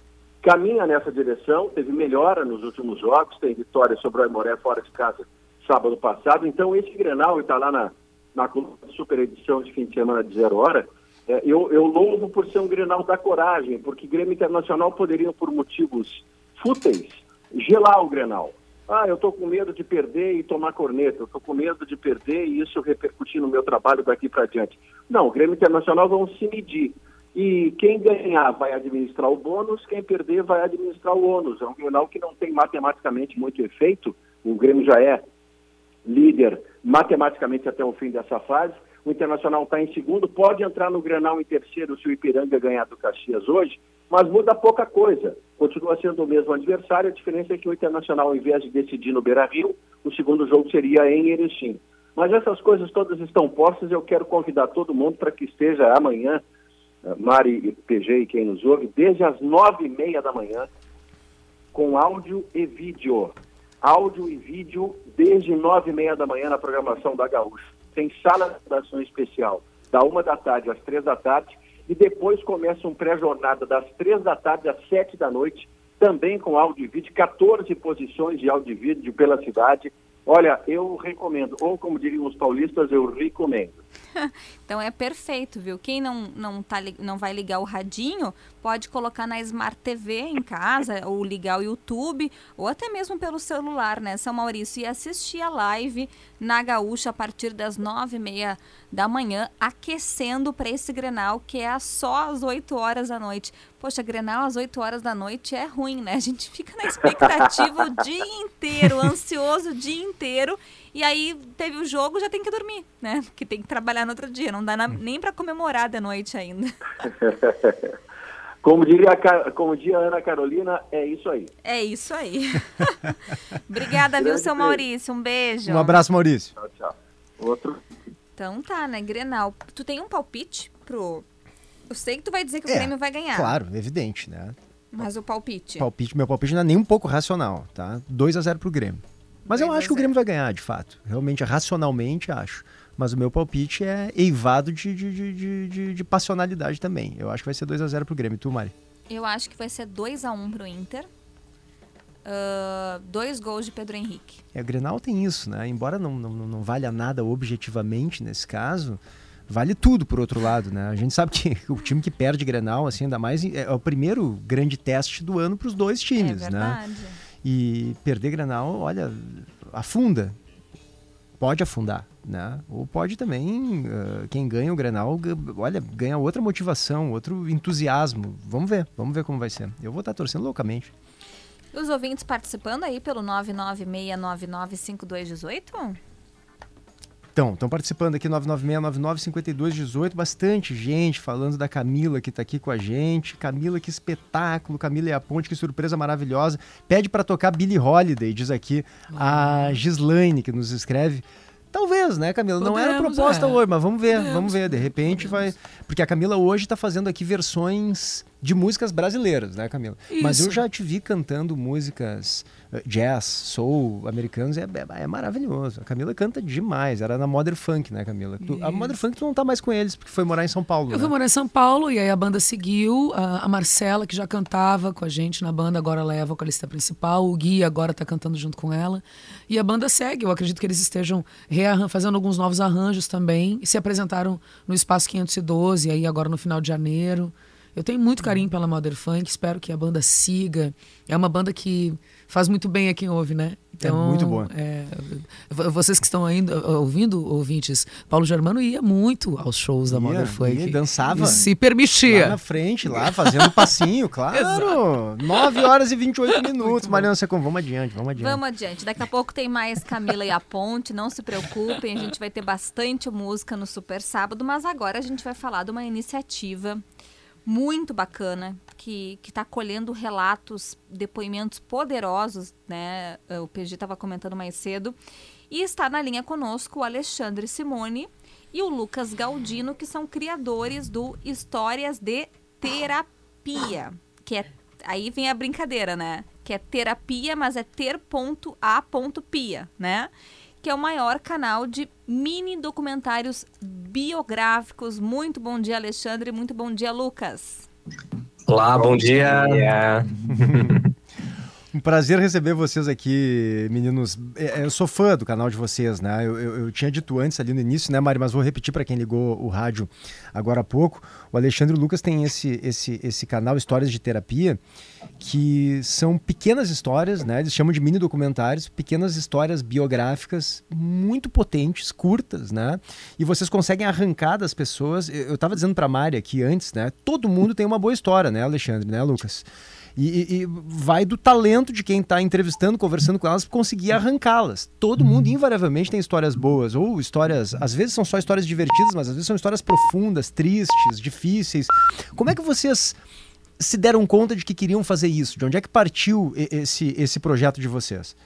Caminha nessa direção, teve melhora nos últimos jogos, tem vitória sobre o Aimoré fora de casa sábado passado. Então, esse Grenal, está lá na, na super edição de fim de semana de zero hora, é, eu, eu louvo por ser um Grenal da coragem, porque Grêmio Internacional poderiam, por motivos fúteis, gelar o Grenal. Ah, eu estou com medo de perder e tomar corneta, eu estou com medo de perder e isso repercutir no meu trabalho daqui para diante. Não, o Grêmio Internacional vão se medir. E quem ganhar vai administrar o bônus, quem perder vai administrar o ônus. É um Grenal que não tem matematicamente muito efeito, o Grêmio já é líder matematicamente até o fim dessa fase. O Internacional está em segundo, pode entrar no Granal em terceiro se o Ipiranga ganhar do Caxias hoje, mas muda pouca coisa. Continua sendo o mesmo adversário, a diferença é que o Internacional, ao invés de decidir no Beira-Rio, o segundo jogo seria em Erechim. Mas essas coisas todas estão postas, eu quero convidar todo mundo para que esteja amanhã, eh, Mari PG e quem nos ouve, desde as nove e meia da manhã, com áudio e vídeo. Áudio e vídeo desde nove e meia da manhã na programação da Gaúcha. Tem sala de redação especial da uma da tarde às três da tarde e depois começa um pré-jornada das três da tarde às sete da noite, também com áudio e vídeo, 14 posições de áudio e vídeo pela cidade. Olha, eu recomendo, ou como diriam os paulistas, eu recomendo. Então é perfeito, viu? Quem não, não, tá, não vai ligar o radinho, pode colocar na Smart TV em casa, ou ligar o YouTube, ou até mesmo pelo celular, né, São Maurício? E assistir a live na Gaúcha a partir das nove e meia da manhã, aquecendo para esse Grenal, que é só às 8 horas da noite. Poxa, Grenal às 8 horas da noite é ruim, né? A gente fica na expectativa o dia inteiro, ansioso o dia inteiro. E aí teve o jogo, já tem que dormir, né? Porque tem que trabalhar no outro dia. Não dá na- nem para comemorar de noite ainda. Como diria, a como diria a Ana Carolina, é isso aí. É isso aí. Obrigada, viu, seu beijo. Maurício? Um beijo. Um abraço, Maurício. Tchau, tchau. Outro. Então tá, né? Grenal. Tu tem um palpite pro. Eu sei que tu vai dizer que o É, Grêmio vai ganhar. Claro, evidente, né? Mas o palpite. Palpite, meu palpite não é nem um pouco racional, tá? 2 a 0 pro Grêmio. Mas eu 2 a acho que o 0. Grêmio vai ganhar, de fato. Realmente, racionalmente, acho. Mas o meu palpite é eivado de, de, de, de, de- de passionalidade também. Eu acho que vai ser 2 a 0 pro Grêmio. E tu, Mari? Eu acho que vai ser 2x1 pro Inter. Ah, dois gols de Pedro Henrique. É, o Grenal tem isso, né? Embora não, não, não valha nada objetivamente nesse caso, vale tudo por outro lado, né? A gente sabe que o time que perde Grenal, assim, ainda mais é o primeiro grande teste do ano para os dois times, é né? verdade. E perder Grenal, olha, afunda. Pode afundar, né? Ou pode também, ah, quem ganha o Grenal, olha, ganha outra motivação, outro entusiasmo. Vamos ver, vamos ver como vai ser. Eu vou estar torcendo loucamente. Os ouvintes participando aí pelo 996995218? Então, estão participando aqui 996995218, bastante gente falando da Camila que está aqui com a gente. Camila, que espetáculo, Camila e a Ponte, que surpresa maravilhosa. Pede para tocar Billie Holiday, diz aqui a Gislaine que nos escreve. Talvez, né, Camila? Não era Podemos, proposta é. hoje, mas vamos ver, Podemos, vamos ver. De repente vai. Porque a Camila hoje está fazendo aqui versões de músicas brasileiras, né, Camila? Mas eu Isso. já te vi cantando músicas eh, jazz, soul, americanos, é, é, é maravilhoso. A Camila canta demais. Era na Modern Funk, né, Camila? Tu- a Modern Funk tu não tá mais com eles, porque foi morar em São Paulo. Eu né? fui morar em São Paulo e aí a banda seguiu. A, a Marcela, que já cantava com a gente na banda, agora ela é a vocalista principal. O Gui agora tá cantando junto com ela. E a banda segue. Eu acredito que eles estejam fazendo alguns novos arranjos também. E se apresentaram no Espaço 512, aí agora no final de janeiro. Eu tenho muito carinho pela Modern Funk, espero que a banda siga. É uma banda que faz muito bem a quem ouve, né? Então, muito boa. é, vocês que estão ainda ouvindo, ouvintes, Paulo Germano ia muito aos shows da Ia, Modern Funk. ia, dançava. E se Lá permitia. na frente, lá, fazendo passinho, claro. 9 horas e 28 minutos. Mariana Secom, vamos adiante, vamos adiante. Vamos adiante. Daqui a pouco tem mais Camila e a Ponte. Não se preocupem, a gente vai ter bastante música no Super Sábado, mas agora a gente vai falar de uma iniciativa muito bacana que está colhendo relatos, depoimentos poderosos, né? O PG estava comentando mais cedo. E está na linha conosco o Alexandre Simone e o Lucas Galdino, que são criadores do Histórias de Terapia, que é aí vem a brincadeira, né? Que é terapia, mas é ter.a.pia, né? Que é o maior canal de mini documentários biográficos. Muito bom dia, Alexandre. Muito bom dia, Lucas. Olá, bom dia. Um prazer receber vocês aqui, meninos. É, Eu sou fã do canal de vocês, né? Eu, eu- eu tinha dito antes ali no início, né, Mari? Mas vou repetir para quem ligou o rádio agora há pouco. O Alexandre Lucas têm esse, esse, esse canal Histórias de Terapia, que são pequenas histórias, né? Eles chamam de mini documentários, pequenas histórias biográficas muito potentes, curtas, né? E vocês conseguem arrancar das pessoas. Eu eu tava dizendo para Mari aqui antes, né? Todo mundo tem uma boa história, né, Alexandre, né, Lucas? E, e- vai do talento de quem está entrevistando, conversando com elas, conseguir arrancá-las. Todo mundo, invariavelmente, tem histórias boas, ou histórias, às vezes são só histórias divertidas, mas às vezes são histórias profundas, tristes, difíceis. Como é que vocês se deram conta de que queriam fazer isso? De onde é que partiu esse, esse projeto de vocês?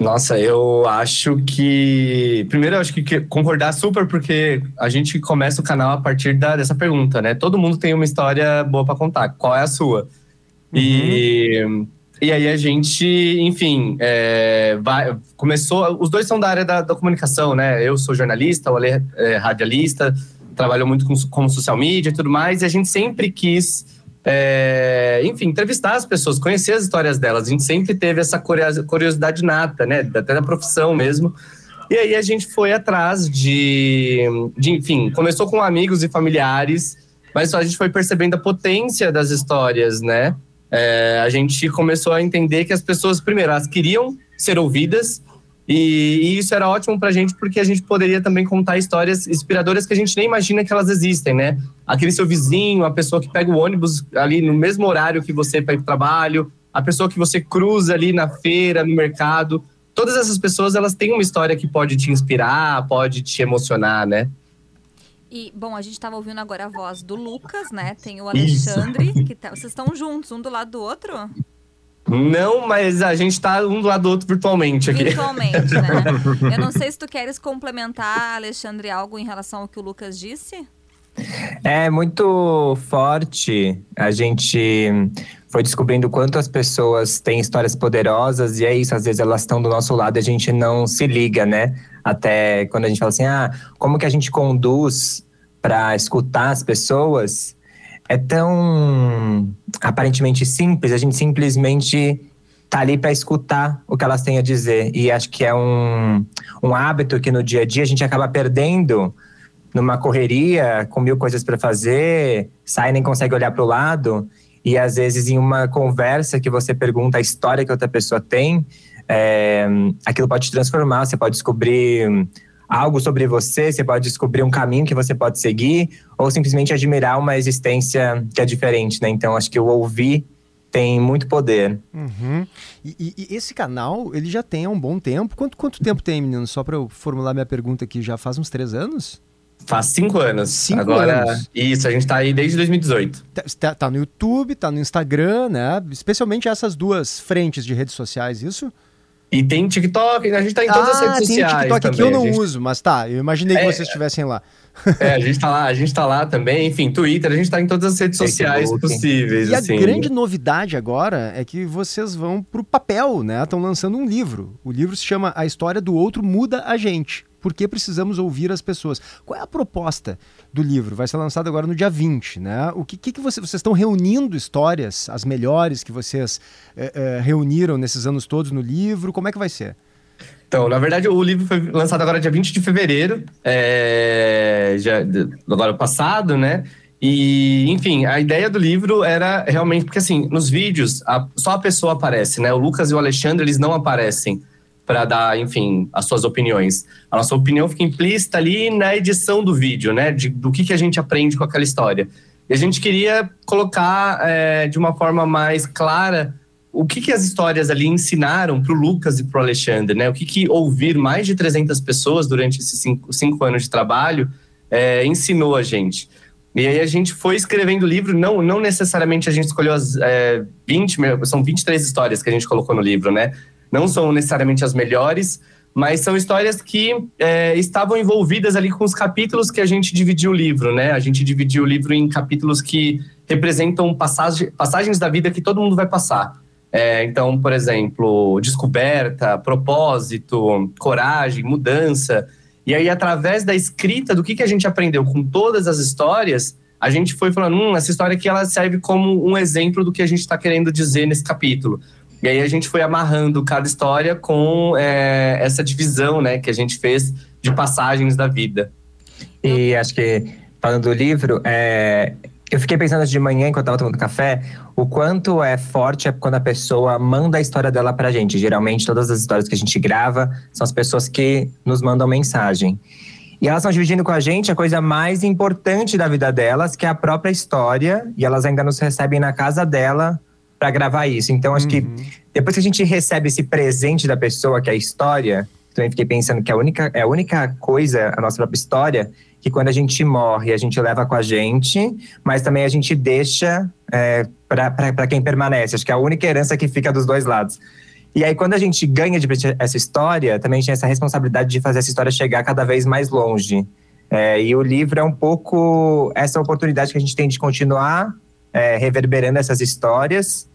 Nossa, eu acho que. Primeiro, eu acho que que concordar super, porque a gente começa o canal a partir da- dessa pergunta, né? Todo mundo tem uma história boa para contar. Qual é a sua? E. E aí a gente, enfim, é, vai- começou. Os dois são da área da, da comunicação, né? Eu sou jornalista, o Ale é radialista, trabalhou muito com, com social media e tudo mais, e a gente sempre quis, é, enfim, entrevistar as pessoas, conhecer as histórias delas. A gente sempre teve essa curios- curiosidade nata, né? Até da profissão mesmo. E aí a gente foi atrás de, de, enfim, começou com amigos e familiares, mas a gente foi percebendo a potência das histórias, né? É, a gente começou a entender que as pessoas, primeiro, elas queriam ser ouvidas, e, e isso era ótimo pra gente, porque a gente poderia também contar histórias inspiradoras que a gente nem imagina que elas existem, né? Aquele seu vizinho, a pessoa que pega o ônibus ali no mesmo horário que você para ir pro trabalho, a pessoa que você cruza ali na feira, no mercado. Todas essas pessoas, elas têm uma história que pode te inspirar, pode te emocionar, né? E, bom, a gente estava ouvindo agora a voz do Lucas, né? Tem o Isso. Alexandre, que tá, vocês estão juntos, um do lado do outro? Não, mas a gente tá um do lado do outro virtualmente aqui. Virtualmente, né? Eu não sei se tu queres complementar, Alexandre, algo em relação ao que o Lucas disse. É muito forte. A gente foi descobrindo quanto as pessoas têm histórias poderosas e é isso, às vezes elas estão do nosso lado e a gente não se liga, né? Até quando a gente fala assim: "Ah, como que a gente conduz para escutar as pessoas?" É tão aparentemente simples, a gente simplesmente tá ali para escutar o que elas têm a dizer. E acho que é um, um hábito que no dia a dia a gente acaba perdendo numa correria, com mil coisas para fazer, sai e nem consegue olhar para o lado. E às vezes, em uma conversa que você pergunta a história que outra pessoa tem, é, aquilo pode te transformar. Você pode descobrir hum, algo sobre você, você pode descobrir um caminho que você pode seguir, ou simplesmente admirar uma existência que é diferente, né? Então, acho que o ouvir tem muito poder. Uhum. E, e, e, esse canal, ele já tem há um bom tempo. Quanto, quanto tempo tem, menino? Só para eu formular minha pergunta aqui, já faz uns três anos? Faz cinco anos. Cinco Agora, anos. Isso, a gente tá aí desde 2018. Tá, tá, tá no YouTube, tá no Instagram, né? Especialmente essas duas frentes de redes sociais, isso? E tem TikTok, a gente tá em todas ah, as redes tem sociais. TikTok também. que eu não gente... uso, mas tá, eu imaginei que É, vocês estivessem lá. É, a gente tá lá, a gente tá lá também, enfim, Twitter, a gente tá em todas as redes sociais Facebook. possíveis. E assim. a grande novidade agora é que vocês vão pro papel, né? Estão lançando um livro. O livro se chama A História do Outro Muda a Gente. Por que precisamos ouvir as pessoas? Qual é a proposta do livro? Vai ser lançado agora no dia 20, né? O que, que, que você, vocês estão reunindo histórias, as melhores que vocês eh, eh, reuniram nesses anos todos no livro? Como é que vai ser? Então, na verdade, o livro foi lançado agora dia 20 de fevereiro, é, já, agora passado, né? E, enfim, a ideia do livro era realmente, porque assim, nos vídeos, a, só a pessoa aparece, né? O Lucas e o Alexandre, eles não aparecem para dar, enfim, as suas opiniões. A nossa opinião fica implícita ali na edição do vídeo, né? De, do que, que a gente aprende com aquela história. E a gente queria colocar é, de uma forma mais clara o que, que as histórias ali ensinaram para o Lucas e para o Alexandre, né? O que, que ouvir mais de 300 pessoas durante esses cinco, cinco anos de trabalho é, ensinou a gente. E aí a gente foi escrevendo o livro, não, não necessariamente a gente escolheu as é, 20, são 23 histórias que a gente colocou no livro, né? Não são necessariamente as melhores, mas são histórias que é, estavam envolvidas ali com os capítulos que a gente dividiu o livro, né? A gente dividiu o livro em capítulos que representam passagens da vida que todo mundo vai passar. É, então, por exemplo, descoberta, propósito, coragem, mudança. E aí, através da escrita do que, que a gente aprendeu com todas as histórias, a gente foi falando, hum, essa história aqui ela serve como um exemplo do que a gente está querendo dizer nesse capítulo. E aí a gente foi amarrando cada história com é, essa divisão, né, que a gente fez de passagens da vida. E acho que, falando do livro, é, eu fiquei pensando de manhã, enquanto eu tava tomando café, o quanto é forte é quando a pessoa manda a história dela pra gente. Geralmente, todas as histórias que a gente grava são as pessoas que nos mandam mensagem. E elas estão dividindo com a gente a coisa mais importante da vida delas, que é a própria história, e elas ainda nos recebem na casa dela para gravar isso. Então, acho que depois que a gente recebe esse presente da pessoa, que é a história, também fiquei pensando que a única, é a única coisa, a nossa própria história, que quando a gente morre, a gente leva com a gente, mas também a gente deixa é, para quem permanece. Acho que é a única herança que fica dos dois lados. E aí, quando a gente ganha de essa história, também tem essa responsabilidade de fazer essa história chegar cada vez mais longe. É, e o livro é um pouco essa oportunidade que a gente tem de continuar é, reverberando essas histórias.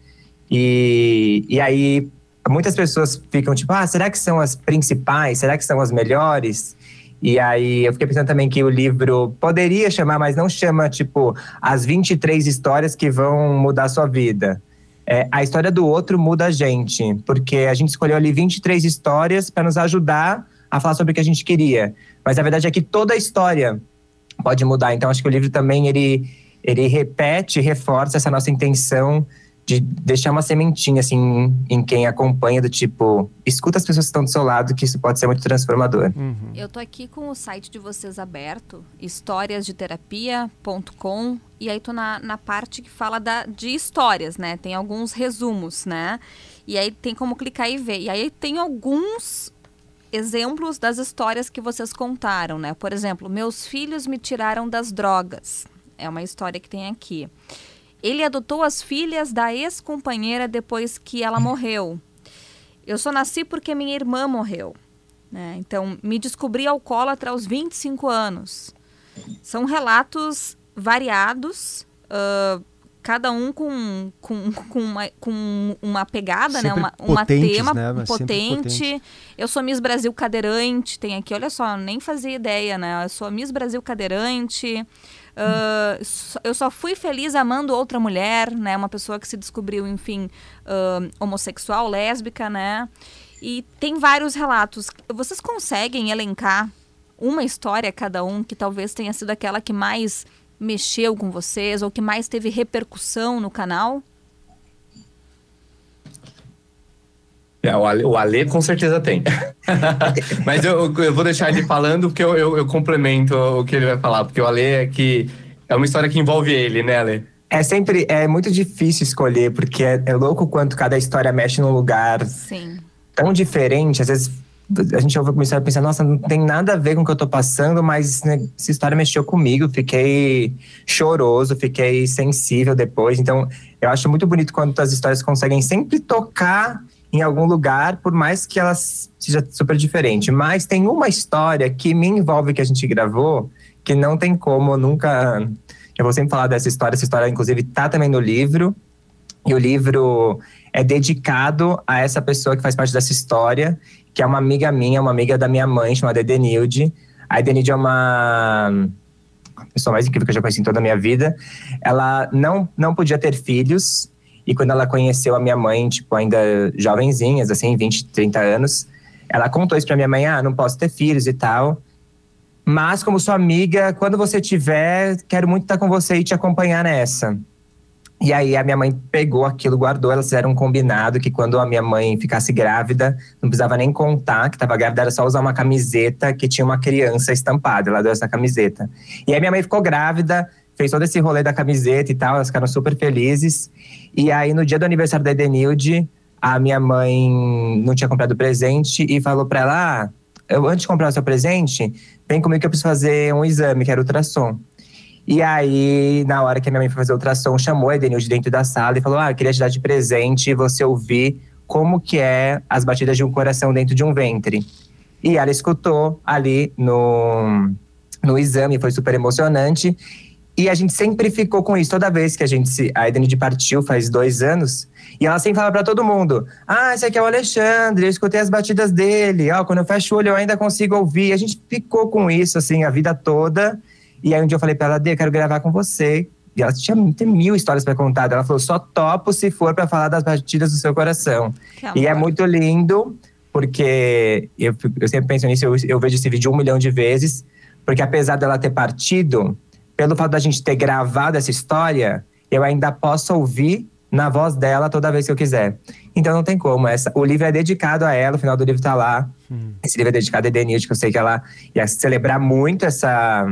E, e aí, muitas pessoas ficam tipo, ah, será que são as principais? Será que são as melhores? E aí eu fiquei pensando também que o livro poderia chamar, mas não chama, tipo, as 23 histórias que vão mudar a sua vida. É, a história do outro muda a gente, porque a gente escolheu ali 23 histórias para nos ajudar a falar sobre o que a gente queria. Mas a verdade é que toda a história pode mudar. Então acho que o livro também ele, ele repete, reforça essa nossa intenção de deixar uma sementinha, assim, em quem acompanha, do tipo, escuta as pessoas que estão do seu lado, que isso pode ser muito transformador. Uhum. Eu tô aqui com o site de vocês aberto, historiasdeterapia.com, e aí tô na, na parte que fala da, de histórias, né? Tem alguns resumos, né? E aí tem como clicar e ver. E aí tem alguns exemplos das histórias que vocês contaram, né? Por exemplo, meus filhos me tiraram das drogas. É uma história que tem aqui. Ele adotou as filhas da ex-companheira depois que ela morreu. Eu só nasci porque minha irmã morreu. Né? Então, me descobri alcoólatra aos 25 anos. São relatos variados, uh, cada um com, com, com, uma, com uma pegada, né? uma, uma tema né? Potente. potente. Eu sou Miss Brasil cadeirante, tem aqui, olha só, nem fazia ideia, né? Eu sou Miss Brasil cadeirante. Uh, eu só fui feliz amando outra mulher, né? Uma pessoa que se descobriu, enfim, uh, homossexual, lésbica, né? E tem vários relatos. Vocês conseguem elencar uma história cada um que talvez tenha sido aquela que mais mexeu com vocês ou que mais teve repercussão no canal? É, o, Ale, o Ale com certeza tem. Mas eu, eu vou deixar ele falando porque eu, eu, eu complemento o que ele vai falar. Porque o Ale é que é uma história que envolve ele, né, Ale? É sempre é muito difícil escolher, porque é, é louco quanto cada história mexe num lugar Sim. tão diferente. Às vezes a gente ouve começar a pensar, nossa, não tem nada a ver com o que eu tô passando, mas né, essa história mexeu comigo, fiquei choroso, fiquei sensível depois. Então, eu acho muito bonito quando as histórias conseguem sempre tocar em algum lugar, por mais que elas seja super diferente. Mas tem uma história que me envolve que a gente gravou, que não tem como nunca. Eu vou sempre falar dessa história. Essa história, inclusive, tá também no livro. E o livro é dedicado a essa pessoa que faz parte dessa história, que é uma amiga minha, uma amiga da minha mãe, chamada Edenilde. A Edenilde é uma pessoa mais incrível que eu já conheci em toda a minha vida. Ela não, não podia ter filhos, e quando ela conheceu a minha mãe, tipo, ainda jovenzinhas, assim, 20, 30 anos, ela contou isso pra minha mãe: ah, não posso ter filhos e tal. Mas, como sua amiga, quando você tiver, quero muito estar com você e te acompanhar nessa. E aí a minha mãe pegou aquilo, guardou, elas fizeram um combinado que quando a minha mãe ficasse grávida, não precisava nem contar que estava grávida, era só usar uma camiseta que tinha uma criança estampada, ela deu essa camiseta. E aí minha mãe ficou grávida, fez todo esse rolê da camiseta e tal, elas ficaram super felizes. E aí no dia do aniversário da Edenilde, a minha mãe não tinha comprado presente e falou para ela: ah, eu, antes de comprar o seu presente, vem comigo que eu preciso fazer um exame, que era ultrassom. E aí, na hora que a minha mãe foi fazer o ultrassom, chamou a Edenilde dentro da sala e falou: Ah, eu queria te dar de presente você ouvir como que é as batidas de um coração dentro de um ventre. E ela escutou ali no, no exame, foi super emocionante. E a gente sempre ficou com isso. Toda vez que a gente se. A Edenilde partiu faz dois anos. E ela sempre falava para todo mundo: Ah, esse aqui é o Alexandre, eu escutei as batidas dele. Ó, quando eu fecho o olho, eu ainda consigo ouvir. A gente ficou com isso, assim, a vida toda. E aí um dia eu falei pra ela, Dê, eu quero gravar com você. E ela tinha tem mil histórias para contar. Ela falou, só topo se for para falar das batidas do seu coração. E é muito lindo, porque eu, eu sempre penso nisso, eu, eu vejo esse vídeo um milhão de vezes, porque apesar dela ter partido, pelo fato da gente ter gravado essa história, eu ainda posso ouvir na voz dela toda vez que eu quiser. Então não tem como. Essa, o livro é dedicado a ela, o final do livro tá lá. Hum. Esse livro é dedicado a Edenilde, que eu sei que ela ia celebrar muito essa,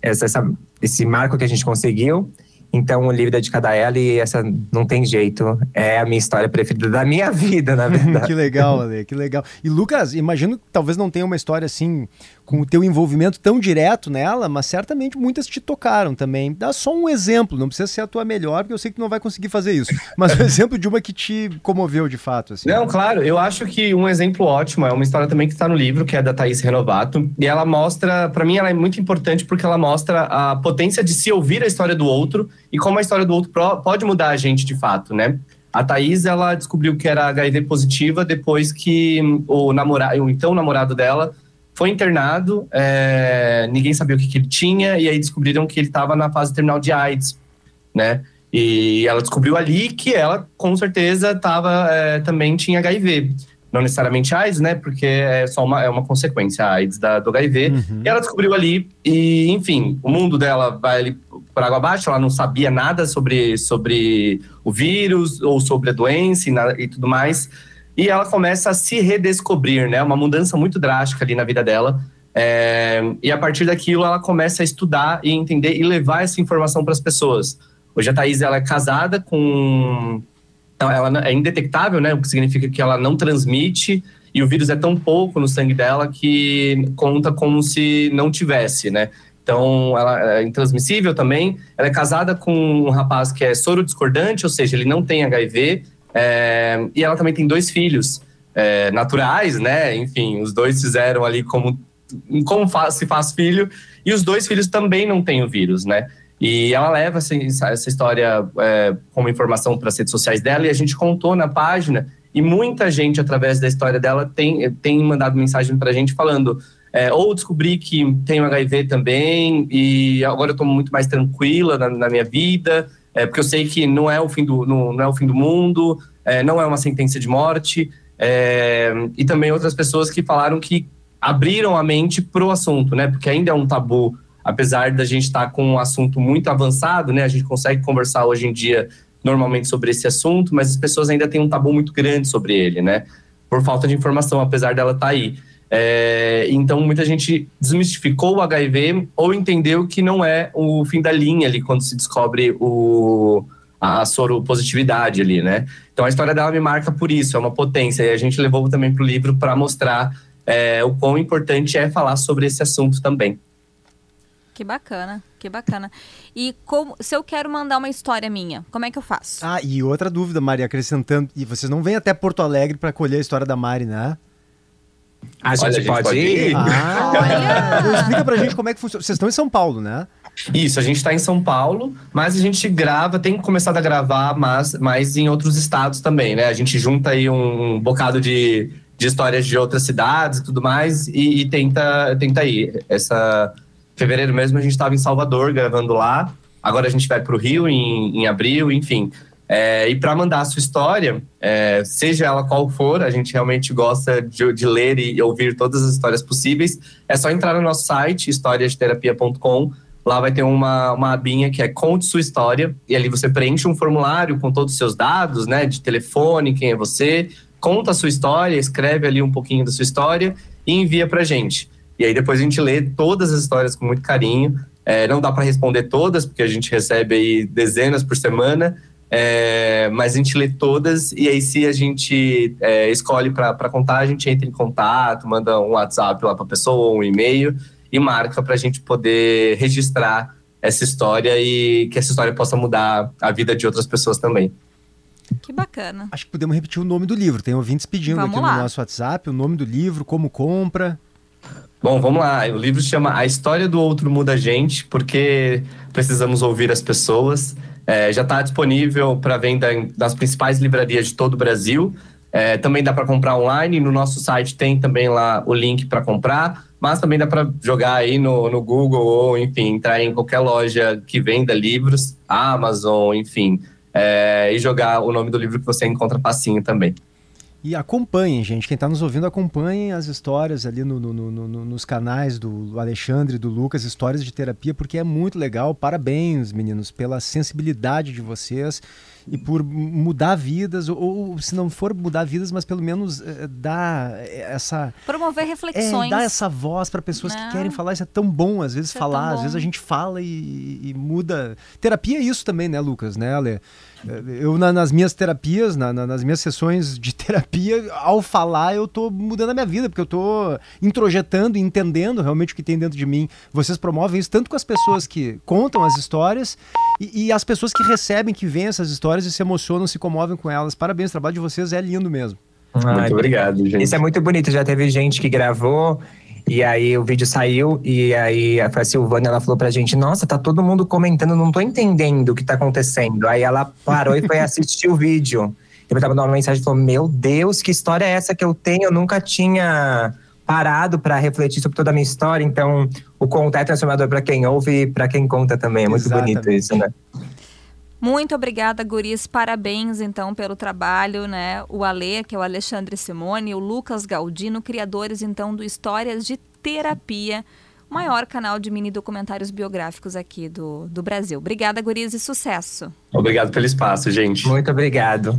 essa, essa, esse marco que a gente conseguiu. Então, o livro é dedicado a ela e essa não tem jeito. É a minha história preferida da minha vida, na verdade. que legal, Ale, que legal. E Lucas, imagino que talvez não tenha uma história assim com o teu envolvimento tão direto nela, mas certamente muitas te tocaram também. Dá só um exemplo, não precisa ser a tua melhor, porque eu sei que tu não vai conseguir fazer isso. Mas um exemplo de uma que te comoveu de fato. Assim. Não, claro, eu acho que um exemplo ótimo é uma história também que está no livro, que é da Thaís Renovato. E ela mostra, para mim, ela é muito importante porque ela mostra a potência de se ouvir a história do outro e como a história do outro pode mudar a gente de fato, né? A Thaís, ela descobriu que era HIV positiva depois que o namorado, o então namorado dela foi internado, é, ninguém sabia o que, que, ele tinha, e aí descobriram que ele estava na fase terminal de AIDS, né? E ela descobriu ali que ela, com certeza, tava, é, também tinha HIV. Não necessariamente AIDS, né? Porque é só uma, é uma consequência, a AIDS da, do HIV. Uhum. E ela descobriu ali, e enfim, o mundo dela vai ali por água abaixo, ela não sabia nada sobre, sobre o vírus ou sobre a doença e, nada, e tudo mais e ela começa a se redescobrir, né? Uma mudança muito drástica ali na vida dela. É, e a partir daquilo ela começa a estudar e entender e levar essa informação para as pessoas. Hoje a Thaís ela é casada com. Ela é indetectável, né? O que significa que ela não transmite e o vírus é tão pouco no sangue dela que conta como se não tivesse, né? Então, ela é intransmissível também. Ela é casada com um rapaz que é soro discordante, ou seja, ele não tem HIV, é, e ela também tem dois filhos é, naturais, né? Enfim, os dois fizeram ali como, como faz, se faz filho, e os dois filhos também não têm o vírus, né? E ela leva essa, história é, como informação para as redes sociais dela, e a gente contou na página, e muita gente, através da história dela, tem, tem mandado mensagem para a gente falando. É, ou descobri que tenho HIV também, e agora eu estou muito mais tranquila na, na minha vida, é, porque eu sei que não é o fim do, não, não é o fim do mundo, é, não é uma sentença de morte, é, e também outras pessoas que falaram que abriram a mente para o assunto, né? Porque ainda é um tabu, apesar da gente estar tá com um assunto muito avançado, né? A gente consegue conversar hoje em dia normalmente sobre esse assunto, mas as pessoas ainda têm um tabu muito grande sobre ele, né? Por falta de informação, apesar dela estar tá aí. É, então, muita gente desmistificou o HIV ou entendeu que não é o fim da linha ali quando se descobre o, a soropositividade ali, né? Então, a história dela me marca por isso, é uma potência. E a gente levou também para o livro para mostrar é, o quão importante é falar sobre esse assunto também. Que bacana, que bacana. E como, se eu quero mandar uma história minha, como é que eu faço? Ah, e outra dúvida, Mari, acrescentando, e vocês não vêm até Porto Alegre para colher a história da Mari, né? A gente, Olha, a gente pode, pode ir? ir? Ah, Olha! explica pra gente como é que funciona. Vocês estão em São Paulo, né? Isso, a gente está em São Paulo, mas a gente grava, tem começado a gravar mais, mais em outros estados também, né? A gente junta aí um bocado de, de histórias de outras cidades e tudo mais e, e tenta, tenta ir. Essa fevereiro mesmo a gente estava em Salvador gravando lá, agora a gente vai para o Rio em, em abril, enfim. É, e para mandar a sua história, é, seja ela qual for, a gente realmente gosta de, de ler e ouvir todas as histórias possíveis. É só entrar no nosso site, historiadeterapia.com. Lá vai ter uma, uma abinha que é Conte Sua História, e ali você preenche um formulário com todos os seus dados, né? De telefone, quem é você, conta a sua história, escreve ali um pouquinho da sua história e envia pra gente. E aí depois a gente lê todas as histórias com muito carinho. É, não dá para responder todas, porque a gente recebe aí dezenas por semana, é, mas a gente lê todas e aí se a gente é, escolhe para contar, a gente entra em contato, manda um WhatsApp lá para a pessoa, um e-mail e marca para a gente poder registrar essa história e que essa história possa mudar a vida de outras pessoas também. Que bacana. Acho que podemos repetir o nome do livro. Tem ouvintes pedindo Vamos aqui lá. no nosso WhatsApp o nome do livro, como compra. Bom, vamos lá. O livro se chama A História do Outro Muda a Gente, porque precisamos ouvir as pessoas. É, já está disponível para venda nas principais livrarias de todo o Brasil. É, também dá para comprar online. No nosso site tem também lá o link para comprar, mas também dá para jogar aí no, no Google ou, enfim, entrar em qualquer loja que venda livros, Amazon, enfim, é, e jogar o nome do livro que você encontra facinho também. E acompanhem, gente. Quem está nos ouvindo, acompanhem as histórias ali no- no- no- no- nos canais do Alexandre e do Lucas, histórias de terapia, porque é muito legal. Parabéns, meninos, pela sensibilidade de vocês e por mudar vidas, ou, ou se não for mudar vidas, mas pelo menos eh, dar essa. Promover É, reflexões. dar essa voz para pessoas Né? que querem falar. Isso é tão bom, às vezes, Isso é falar. tão às vezes a gente fala e, e muda. Terapia é isso também, né, Lucas? Né, Ale? Eu, na- nas minhas terapias, na- na- nas minhas sessões de terapia, ao falar, eu tô mudando a minha vida, porque eu tô introjetando e entendendo realmente o que tem dentro de mim. Vocês promovem isso tanto com as pessoas que contam as histórias e, e as pessoas que recebem, que veem essas histórias e se emocionam, se comovem com elas. Parabéns, o trabalho de vocês é lindo mesmo. Ai, Muito obrigado, gente. Isso é muito bonito. Já teve gente que gravou e aí o vídeo saiu e aí a Silvana ela falou pra gente: Nossa, tá todo mundo comentando, não tô entendendo o que tá acontecendo. Aí ela parou e foi assistir o vídeo. Eu tava mandando uma mensagem e falou: Meu Deus, que história é essa que eu tenho? Eu nunca tinha parado para refletir sobre toda a minha história. Então, o contar é transformador para quem ouve e para quem conta também. É muito Exatamente. bonito isso, né? Muito obrigada, Guris. Parabéns, então, pelo trabalho, né? O Ale, que é o Alexandre Simone, o Lucas Galdino, criadores, então, do Histórias de Terapia, o maior canal de mini documentários biográficos aqui do, do Brasil. Obrigada, Guris, e sucesso. Obrigado pelo espaço, gente. Muito obrigado.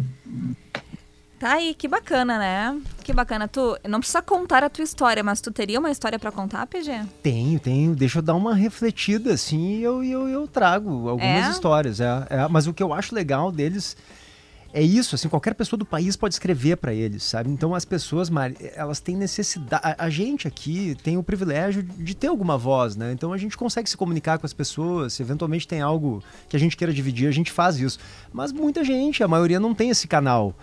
Tá aí, que bacana, né? Que bacana. Tu não precisa contar a tua história, mas tu teria uma história pra contar, PG? Tenho, tenho. Deixa eu dar uma refletida, assim, e eu, eu, eu trago algumas É? histórias. É, é. Mas o que eu acho legal deles é isso, assim, qualquer pessoa do país pode escrever para eles, sabe? Então as pessoas, Mari, elas têm necessidade. A, a gente aqui tem o privilégio de ter alguma voz, né? Então a gente consegue se comunicar com as pessoas. Se eventualmente tem algo que a gente queira dividir, a gente faz isso. Mas muita gente, a maioria não tem esse canal.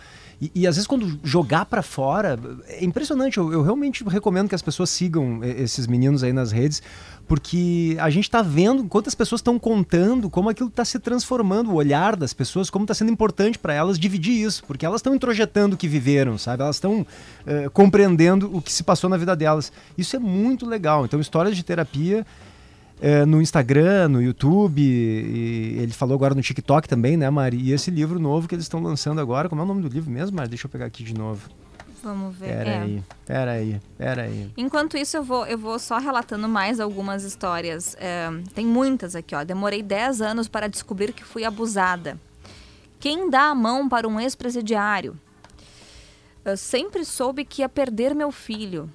E, e, às vezes quando jogar para fora, é impressionante. Eu, eu, realmente recomendo que as pessoas sigam esses meninos aí nas redes, porque a gente está vendo quantas pessoas estão contando como aquilo está se transformando, o olhar das pessoas, como está sendo importante para elas dividir isso, porque elas estão introjetando o que viveram, sabe? Elas estão uh, compreendendo o que se passou na vida delas. Isso é muito legal. Então, histórias de terapia é, no Instagram, no YouTube, ele falou agora no TikTok também, né, Mari? E esse livro novo que eles estão lançando agora, como é o nome do livro mesmo, Mari? Deixa eu pegar aqui de novo. Vamos ver. Pera é. aí, pera aí, pera aí. Enquanto isso, eu vou, eu vou só relatando mais algumas histórias. É, tem muitas aqui, ó. Demorei 10 anos para descobrir que fui abusada. Quem dá a mão para um ex-presidiário? Eu sempre soube que ia perder meu filho.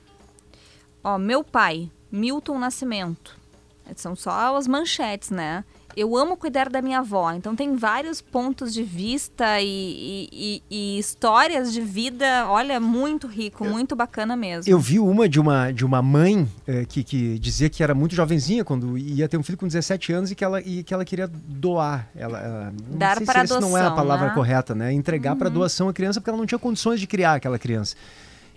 Ó, meu pai, Milton Nascimento. São só as manchetes, né? Eu amo cuidar da minha avó. Então tem vários pontos de vista e, e- e- histórias de vida, olha, muito rico, muito bacana mesmo. Eu vi uma de uma, de uma mãe eh, que, que dizia que era muito jovenzinha quando ia ter um filho com 17 anos e que ela, e que ela queria doar. Ela, ela- Dar para se essa não é a palavra né? correta, né? Entregar para doação a criança porque ela não tinha condições de criar aquela criança.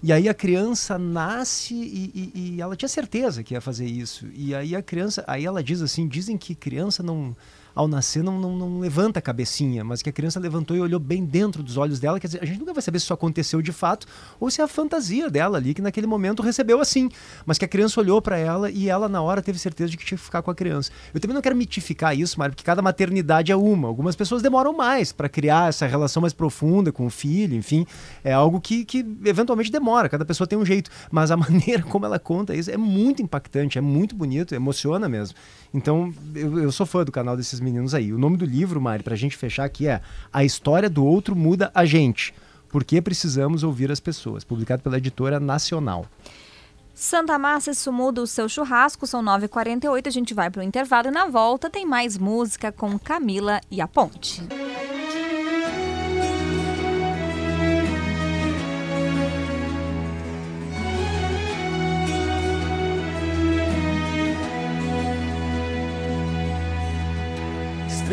E aí a criança nasce e, e- e ela tinha certeza que ia fazer isso. E aí a criança, aí ela diz assim, dizem que criança não ao nascer não, não, não levanta a cabecinha, mas que a criança levantou e olhou bem dentro dos olhos dela. Quer dizer, a gente nunca vai saber se isso aconteceu de fato ou se é a fantasia dela ali, que naquele momento recebeu assim. Mas que a criança olhou para ela e ela, na hora, teve certeza de que tinha que ficar com a criança. Eu também não quero mitificar isso, Mário, porque cada maternidade é uma. Algumas pessoas demoram mais para criar essa relação mais profunda com o filho, enfim. É algo que, que eventualmente demora, cada pessoa tem um jeito. Mas a maneira como ela conta isso é muito impactante, é muito bonito, emociona mesmo. Então, eu, eu sou fã do canal desses meninos aí. O nome do livro, Mari, pra gente fechar aqui é A História do Outro Muda a Gente. Por que precisamos ouvir as pessoas? Publicado pela editora Nacional. Santa Massa, isso muda o seu churrasco, são 9h48, a gente vai pro intervalo e na volta tem mais música com Camila e a Ponte.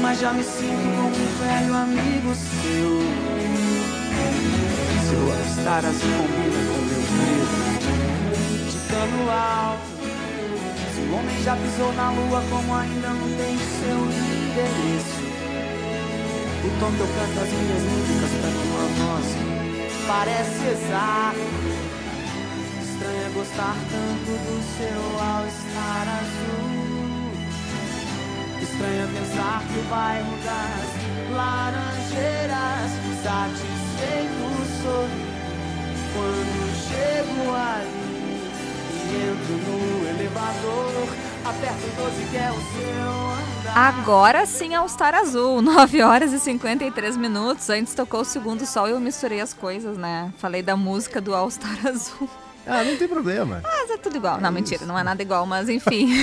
Mas já me sinto como um velho amigo seu. Seu all-star azul combina com meu de cano alto. Se o homem já pisou na lua, como ainda não tem seu endereço. O tom que eu canto as minhas músicas pra tua voz parece exato. Estranho é gostar tanto do seu all-star azul. Estranho pensar que o bairro das laranjeiras satisfeito sou quando chego ali entro no elevador. Aperto o 12 que é o seu andar. Agora sim o Star Azul, 9 horas e 53 minutos. Antes tocou o segundo sol e eu misturei as coisas, né? Falei da música do All Star Azul. Ah, não tem problema. Mas é tudo igual. Não, mentira, não é nada igual, mas enfim.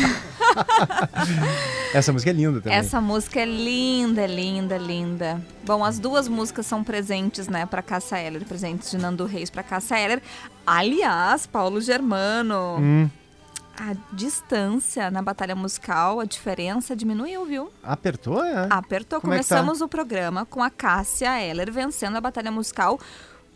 Essa música é linda também. Essa música é linda, linda, linda. Bom, as duas músicas são presentes, né, para Cássia Eller, presentes de Nando Reis para Cássia Eller. Aliás, Paulo Germano, Hum, a distância na batalha musical, a diferença diminuiu, viu? apertou, é? Apertou. Como é tá? Começamos o programa com a Cássia Eller vencendo a batalha musical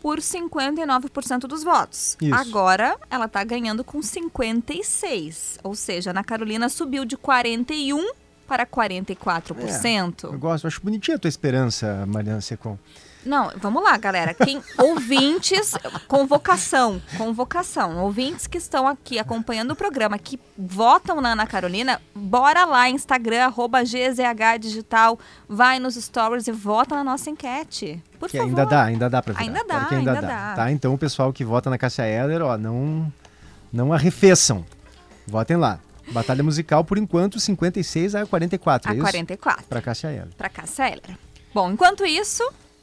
por 59% dos votos. Isso. Agora ela tá ganhando com 56, ou seja, Ana Carolina subiu de 41 para 44%. Eu gosto, eu acho bonitinha a tua esperança, Mariana Secom. Não, vamos lá, galera. Quem ouvintes, convocação, convocação. Ouvintes que estão aqui acompanhando o programa, que votam na Ana Carolina, bora lá, Instagram, arroba GZH Digital, vai nos stories e vota na nossa enquete. Por que favor. ainda dá, ainda dá pra virar. Ainda dá, ainda, ainda dá. dá. Tá, então o pessoal que vota na Cássia Eller, ó, não, não arrefeçam. Votem lá. Batalha musical, por enquanto, 56 a 44, A é isso? 44. Pra Cássia Eller. Pra Cássia Eller. Bom, enquanto isso,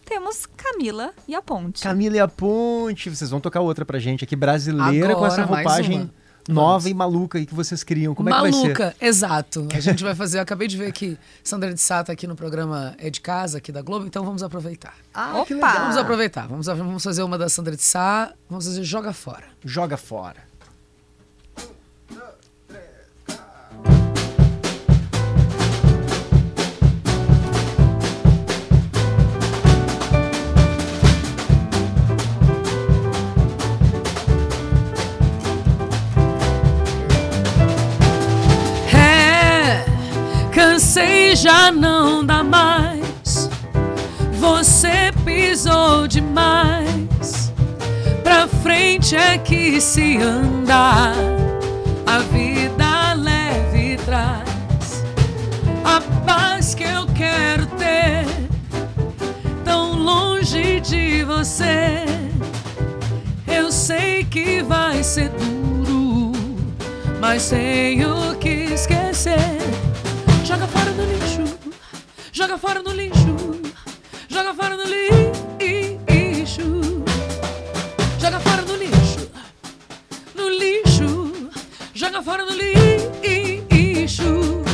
temos Camila e a Ponte. Camila e a Ponte, vocês vão tocar outra pra gente aqui, brasileira, com Agora, essa mais roupagem nova e maluca aí que vocês criam. Como é que vai ser? Maluca, exato. A gente vai fazer, eu acabei de ver que Sandra de Sá tá aqui no programa É de Casa, aqui da Globo, então vamos aproveitar. Ah, que Opa! legal. Vamos aproveitar. Vamos, vamos fazer uma da Sandra de Sá, vamos fazer Joga Fora. Joga fora. Cansei, já não dá mais. Você pisou demais. Pra frente é que se anda. A vida leve traz a paz que eu quero ter. Tão longe de você. Eu sei que vai ser duro mas tenho que esquecer. Joga fora no lixo, joga fora no lixo, joga fora no lixo, joga fora no lixo, no lixo, joga fora no lixo.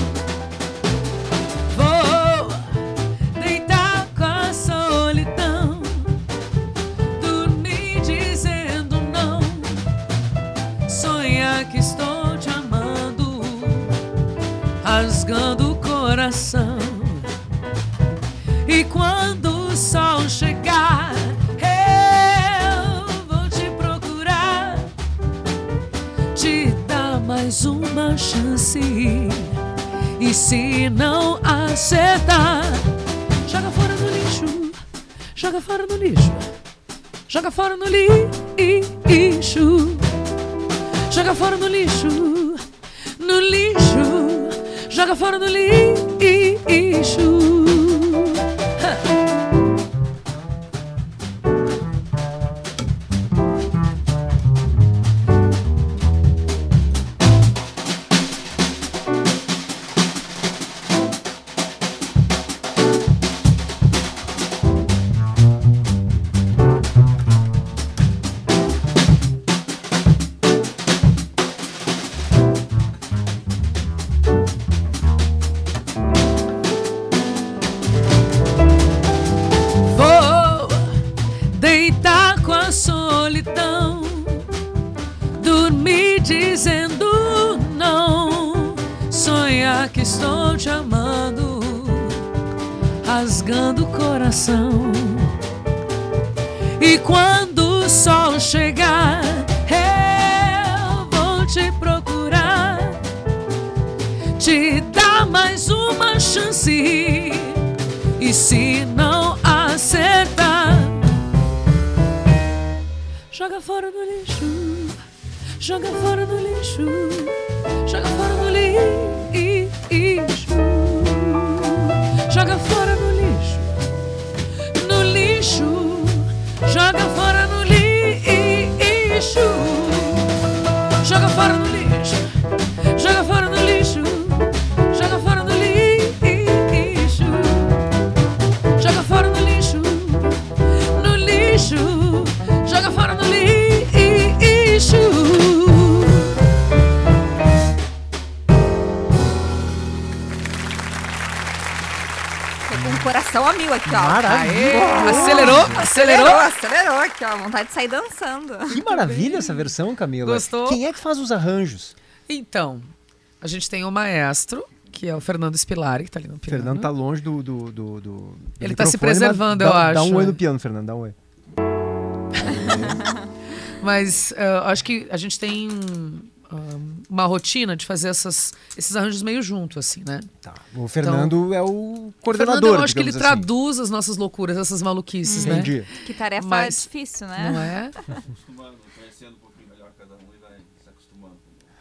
Coração. E quando o sol chegar, eu vou te procurar, te dar mais uma chance. E se não acertar, joga fora no lixo, joga fora no lixo, joga fora no lixo. Joga fora no lixo, no lixo, joga fora no lixo. Vontade de sair dançando. Que maravilha essa versão, Camila. Gostou? Quem é que faz os arranjos? Então, a gente tem o maestro, que é o Fernando Spilari, que tá ali no O piano. Fernando tá longe do. do, do, do- do Ele tá se preservando, dá, eu Dá acho. um oi no piano, Fernando, dá um oi. Mas eh, acho que a gente tem uma rotina de fazer essas, esses arranjos meio junto, assim, né? Tá. O Fernando é o O coordenador. Fernando, eu acho que ele assim. traduz as nossas loucuras, essas maluquices, né? Entendi. Que tarefa Mas- difícil, né? Não é?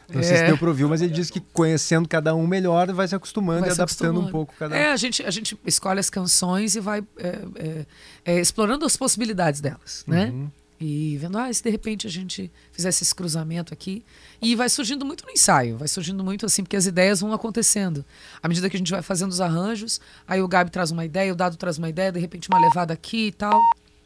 Não sei se É. deu pra ouvir, mas ele disse que conhecendo cada um melhor, vai se acostumando Vai e se adaptando um acostumando. pouco cada É, a gente, a gente escolhe as canções e vai é, é, é, explorando as possibilidades delas, né? Uhum. E vendo, ah, se de repente a gente fizesse esse cruzamento aqui. E vai surgindo muito no ensaio, vai surgindo muito assim, porque as ideias vão acontecendo. À medida que a gente vai fazendo os arranjos, aí o Gabi traz uma ideia, o Dado traz uma ideia, de repente uma levada aqui e tal.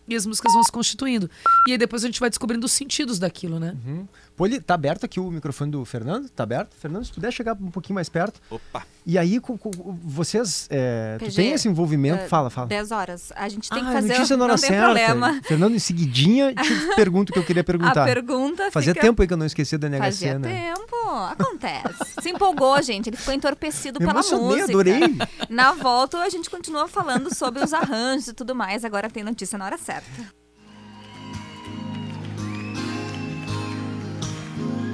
E as músicas vão se constituindo. E aí depois a gente vai descobrindo os sentidos daquilo, né? Uhum. Poli, tá aberto aqui o microfone do Fernando? Tá aberto? Fernando, se puder chegar um pouquinho mais perto. Opa! E aí, com, com, vocês é, tu PG, tem esse envolvimento? uh, fala, fala. 10 horas. A gente tem ah, que fazer. notícia na hora não certa. problema. Fernando, em seguidinha, te pergunto o que eu queria perguntar. A pergunta Fazia fica... tempo aí que eu não esqueci da NH Fazia Sena. tempo. Acontece. Se empolgou, gente. Ele ficou entorpecido Me pela emocionei, música. adorei. Na volta, a gente continua falando sobre os arranjos e tudo mais. Agora tem notícia na hora certa.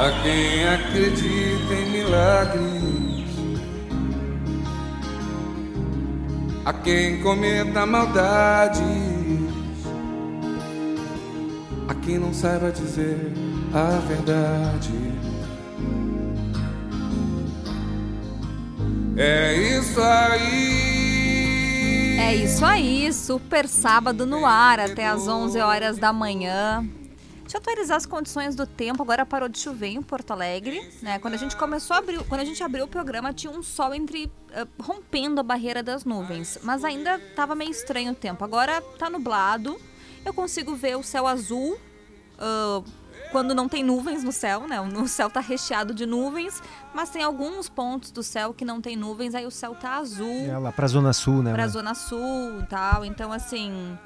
A quem acredita em milagres, a quem cometa maldades, a quem não saiba dizer a verdade. É isso aí. É isso aí, super sábado no ar até às 11 horas da manhã. Deixa eu atualizar as condições do tempo. Agora parou de chover em Porto Alegre, né? Quando a gente começou a abrir, quando a gente abriu o programa, tinha um sol entre uh, rompendo a barreira das nuvens, mas ainda estava meio estranho o tempo. Agora tá nublado. Eu consigo ver o céu azul uh, quando não tem nuvens no céu, né? O céu tá recheado de nuvens, mas tem alguns pontos do céu que não tem nuvens, aí o céu tá azul. É lá pra Zona Sul, né? Pra né? Zona Sul e tal. Então, assim.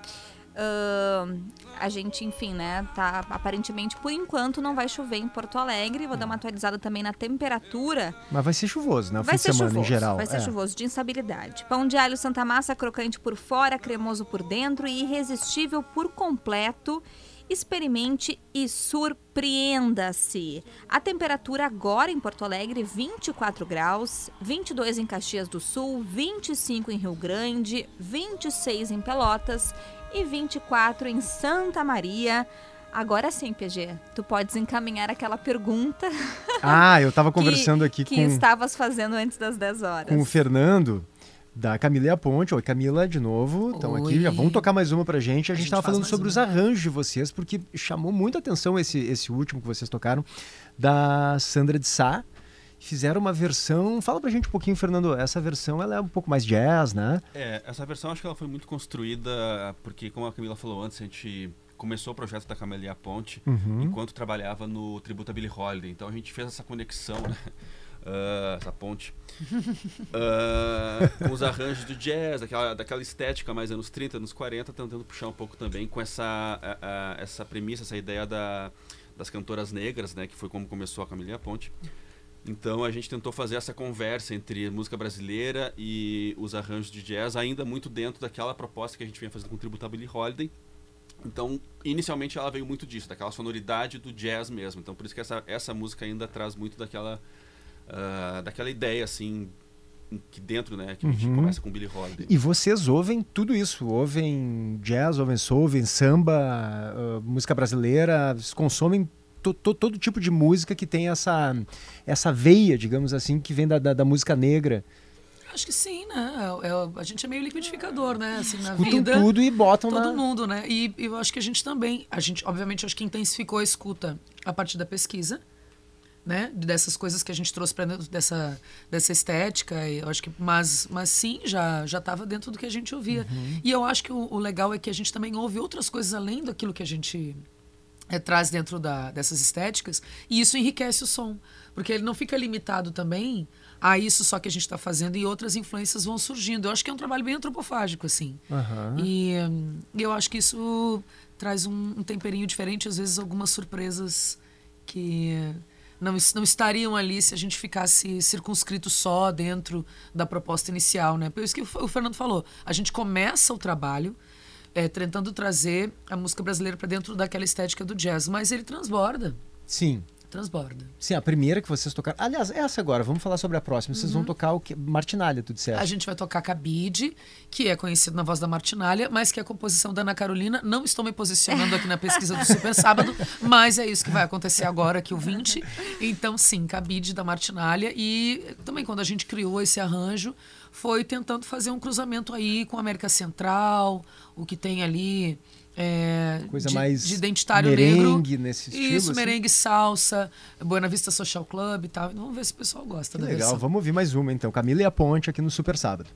Uh, a gente, enfim, né, tá aparentemente por enquanto não vai chover em Porto Alegre. Vou dar uma atualizada também na temperatura. Mas vai ser chuvoso, né? O vai fim ser de semana chuvoso, em geral. Vai ser é. chuvoso, de instabilidade. Pão de alho Santa Massa, crocante por fora, cremoso por dentro e irresistível por completo. Experimente e surpreenda-se. A temperatura agora em Porto Alegre, 24 graus, 22 em Caxias do Sul, 25 em Rio Grande, 26 em Pelotas e 24 em Santa Maria. Agora sim, PG, tu podes encaminhar aquela pergunta. Ah, eu tava que- conversando aqui que com, estavas fazendo antes das 10 horas. com o Fernando. Da Camila e a Ponte. Oi, Camila, de novo. Estão aqui. Já vão tocar mais uma pra gente. A, gente gente tava faz falando sobre uma. os arranjos de vocês, porque chamou muita atenção esse, esse último que vocês tocaram, da Sandra de Sá. Fizeram uma versão. Fala pra gente um pouquinho, Fernando. Essa versão ela é um pouco mais jazz, né? É, essa versão acho que ela foi muito construída porque, como a Camila falou antes, a gente começou o projeto da Camelia Ponte Uhum. enquanto trabalhava no tributo a Billie Holiday. Então a gente fez essa conexão, né? Ah, essa ponte. Ah, com os arranjos do jazz, daquela, daquela estética mais anos 30, anos 40, tentando puxar um pouco também com essa, a- a- essa premissa, essa ideia da, das cantoras negras, né? Que foi como começou a Camelia Ponte. Então a gente tentou fazer essa conversa entre música brasileira e os arranjos de jazz, ainda muito dentro daquela proposta que a gente vinha fazendo com o Billie Holiday. Então, inicialmente ela veio muito disso, daquela sonoridade do jazz mesmo. Então, por isso que essa, essa música ainda traz muito daquela, ah, daquela ideia, assim, que dentro, né, que a gente Uhum. começa com Billie Holiday. E vocês ouvem tudo isso, ouvem jazz, ouvem soul, ouvem samba, ah, música brasileira, vocês consomem to- to- todo tipo de música que tem essa, essa veia, digamos assim, que vem da, da, da música negra. Acho que sim, né? É- é- a gente é meio liquidificador, né? Assim, na Escutam vida. tudo e botam Todo na- mundo, né? E eu acho que a gente também, a gente, obviamente, acho que intensificou a escuta a partir da pesquisa, né? Dessas coisas que a gente trouxe para dentro dessa, dessa estética. E eu acho que, mas, mas sim, já já estava dentro do que a gente ouvia. Uhum. E eu acho que o, o legal é que a gente também ouve outras coisas além daquilo que a gente é, traz dentro da, dessas estéticas e isso enriquece o som porque ele não fica limitado também a isso só que a gente está fazendo e outras influências vão surgindo eu acho que é um trabalho bem antropofágico assim Aham. e hum, eu acho que isso traz um, um temperinho diferente às vezes algumas surpresas que não, não estariam ali se a gente ficasse circunscrito só dentro da proposta inicial, né? Por isso que o o Fernando falou, a gente começa o trabalho é, tentando trazer a música brasileira para dentro daquela estética do jazz, mas ele transborda, Sim. transborda. Sim, a primeira que vocês tocaram. Aliás, essa agora, vamos falar sobre a próxima. Vocês vão Uhum. tocar o que? Martinalha, tu disseste. A gente vai tocar Cabide, que é conhecido na voz da Martinalha, mas que é a composição da Ana Carolina. Não estou me posicionando aqui na pesquisa do Super Sábado, mas é isso que vai acontecer agora, aqui o 20. Então, sim, Cabide da Martinalha. E também quando a gente criou esse arranjo, foi tentando fazer um cruzamento aí com a América Central, o que tem ali. é, Coisa de, mais de identitário merengue negro. nesse estilo, Isso, assim? merengue, salsa, Buena Vista Social Club e tal. Vamos ver se o pessoal gosta Que da legal, versão. vamos ouvir mais uma então. Camila e a Ponte aqui no Super Sábado.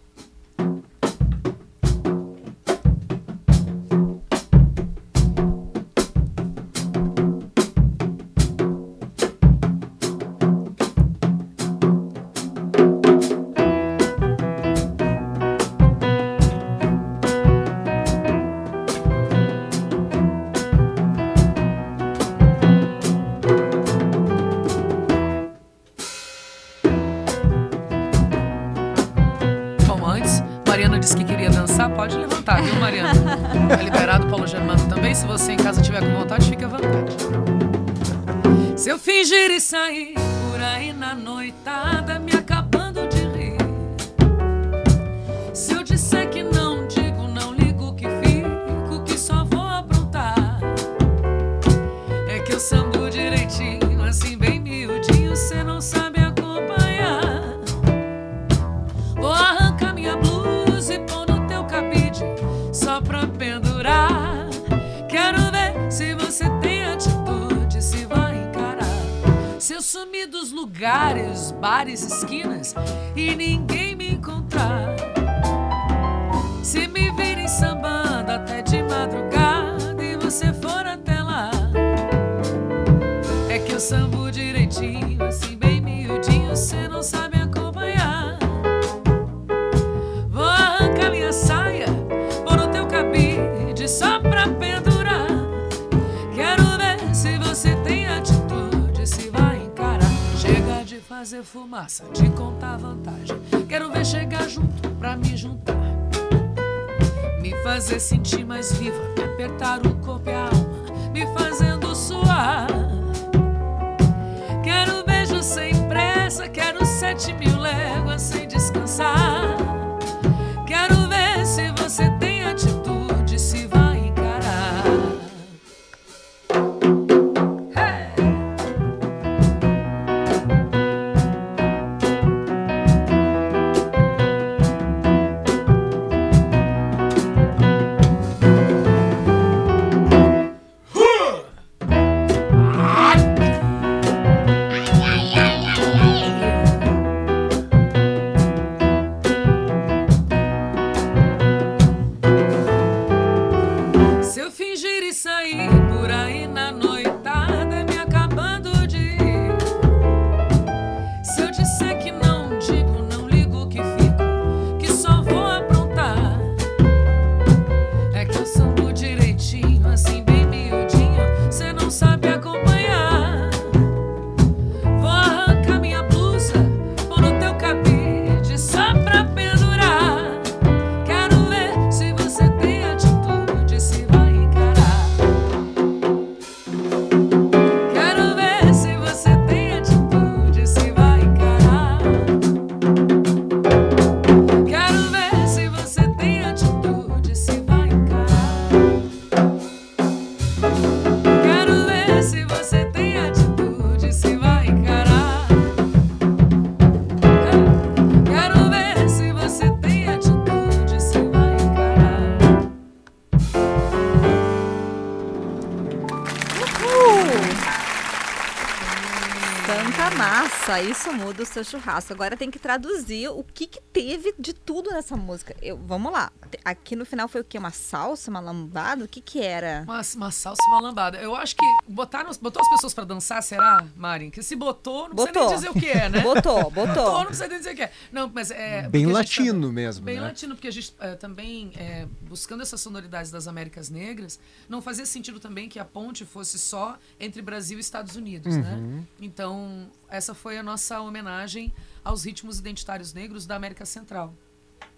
Isso muda o seu churrasco. Agora tem que traduzir o que, que teve de tudo nessa música. Eu, vamos lá. Aqui no final foi o quê? Uma salsa, uma lambada? O que que era? Uma, uma salsa, uma lambada. Eu acho que botaram, botou as pessoas pra dançar, será, Mari? Que se botou, não Botou. precisa nem dizer o que é, né? Botou, botou. não precisa nem dizer o que é. Não, mas é... Bem gente latino tá- mesmo, Bem né? latino, porque a gente é, também, é, buscando essas sonoridades das Américas Negras, não fazia sentido também que a ponte fosse só entre Brasil e Estados Unidos, né? Uhum. Então, essa foi a nossa homenagem aos ritmos identitários negros da América Central.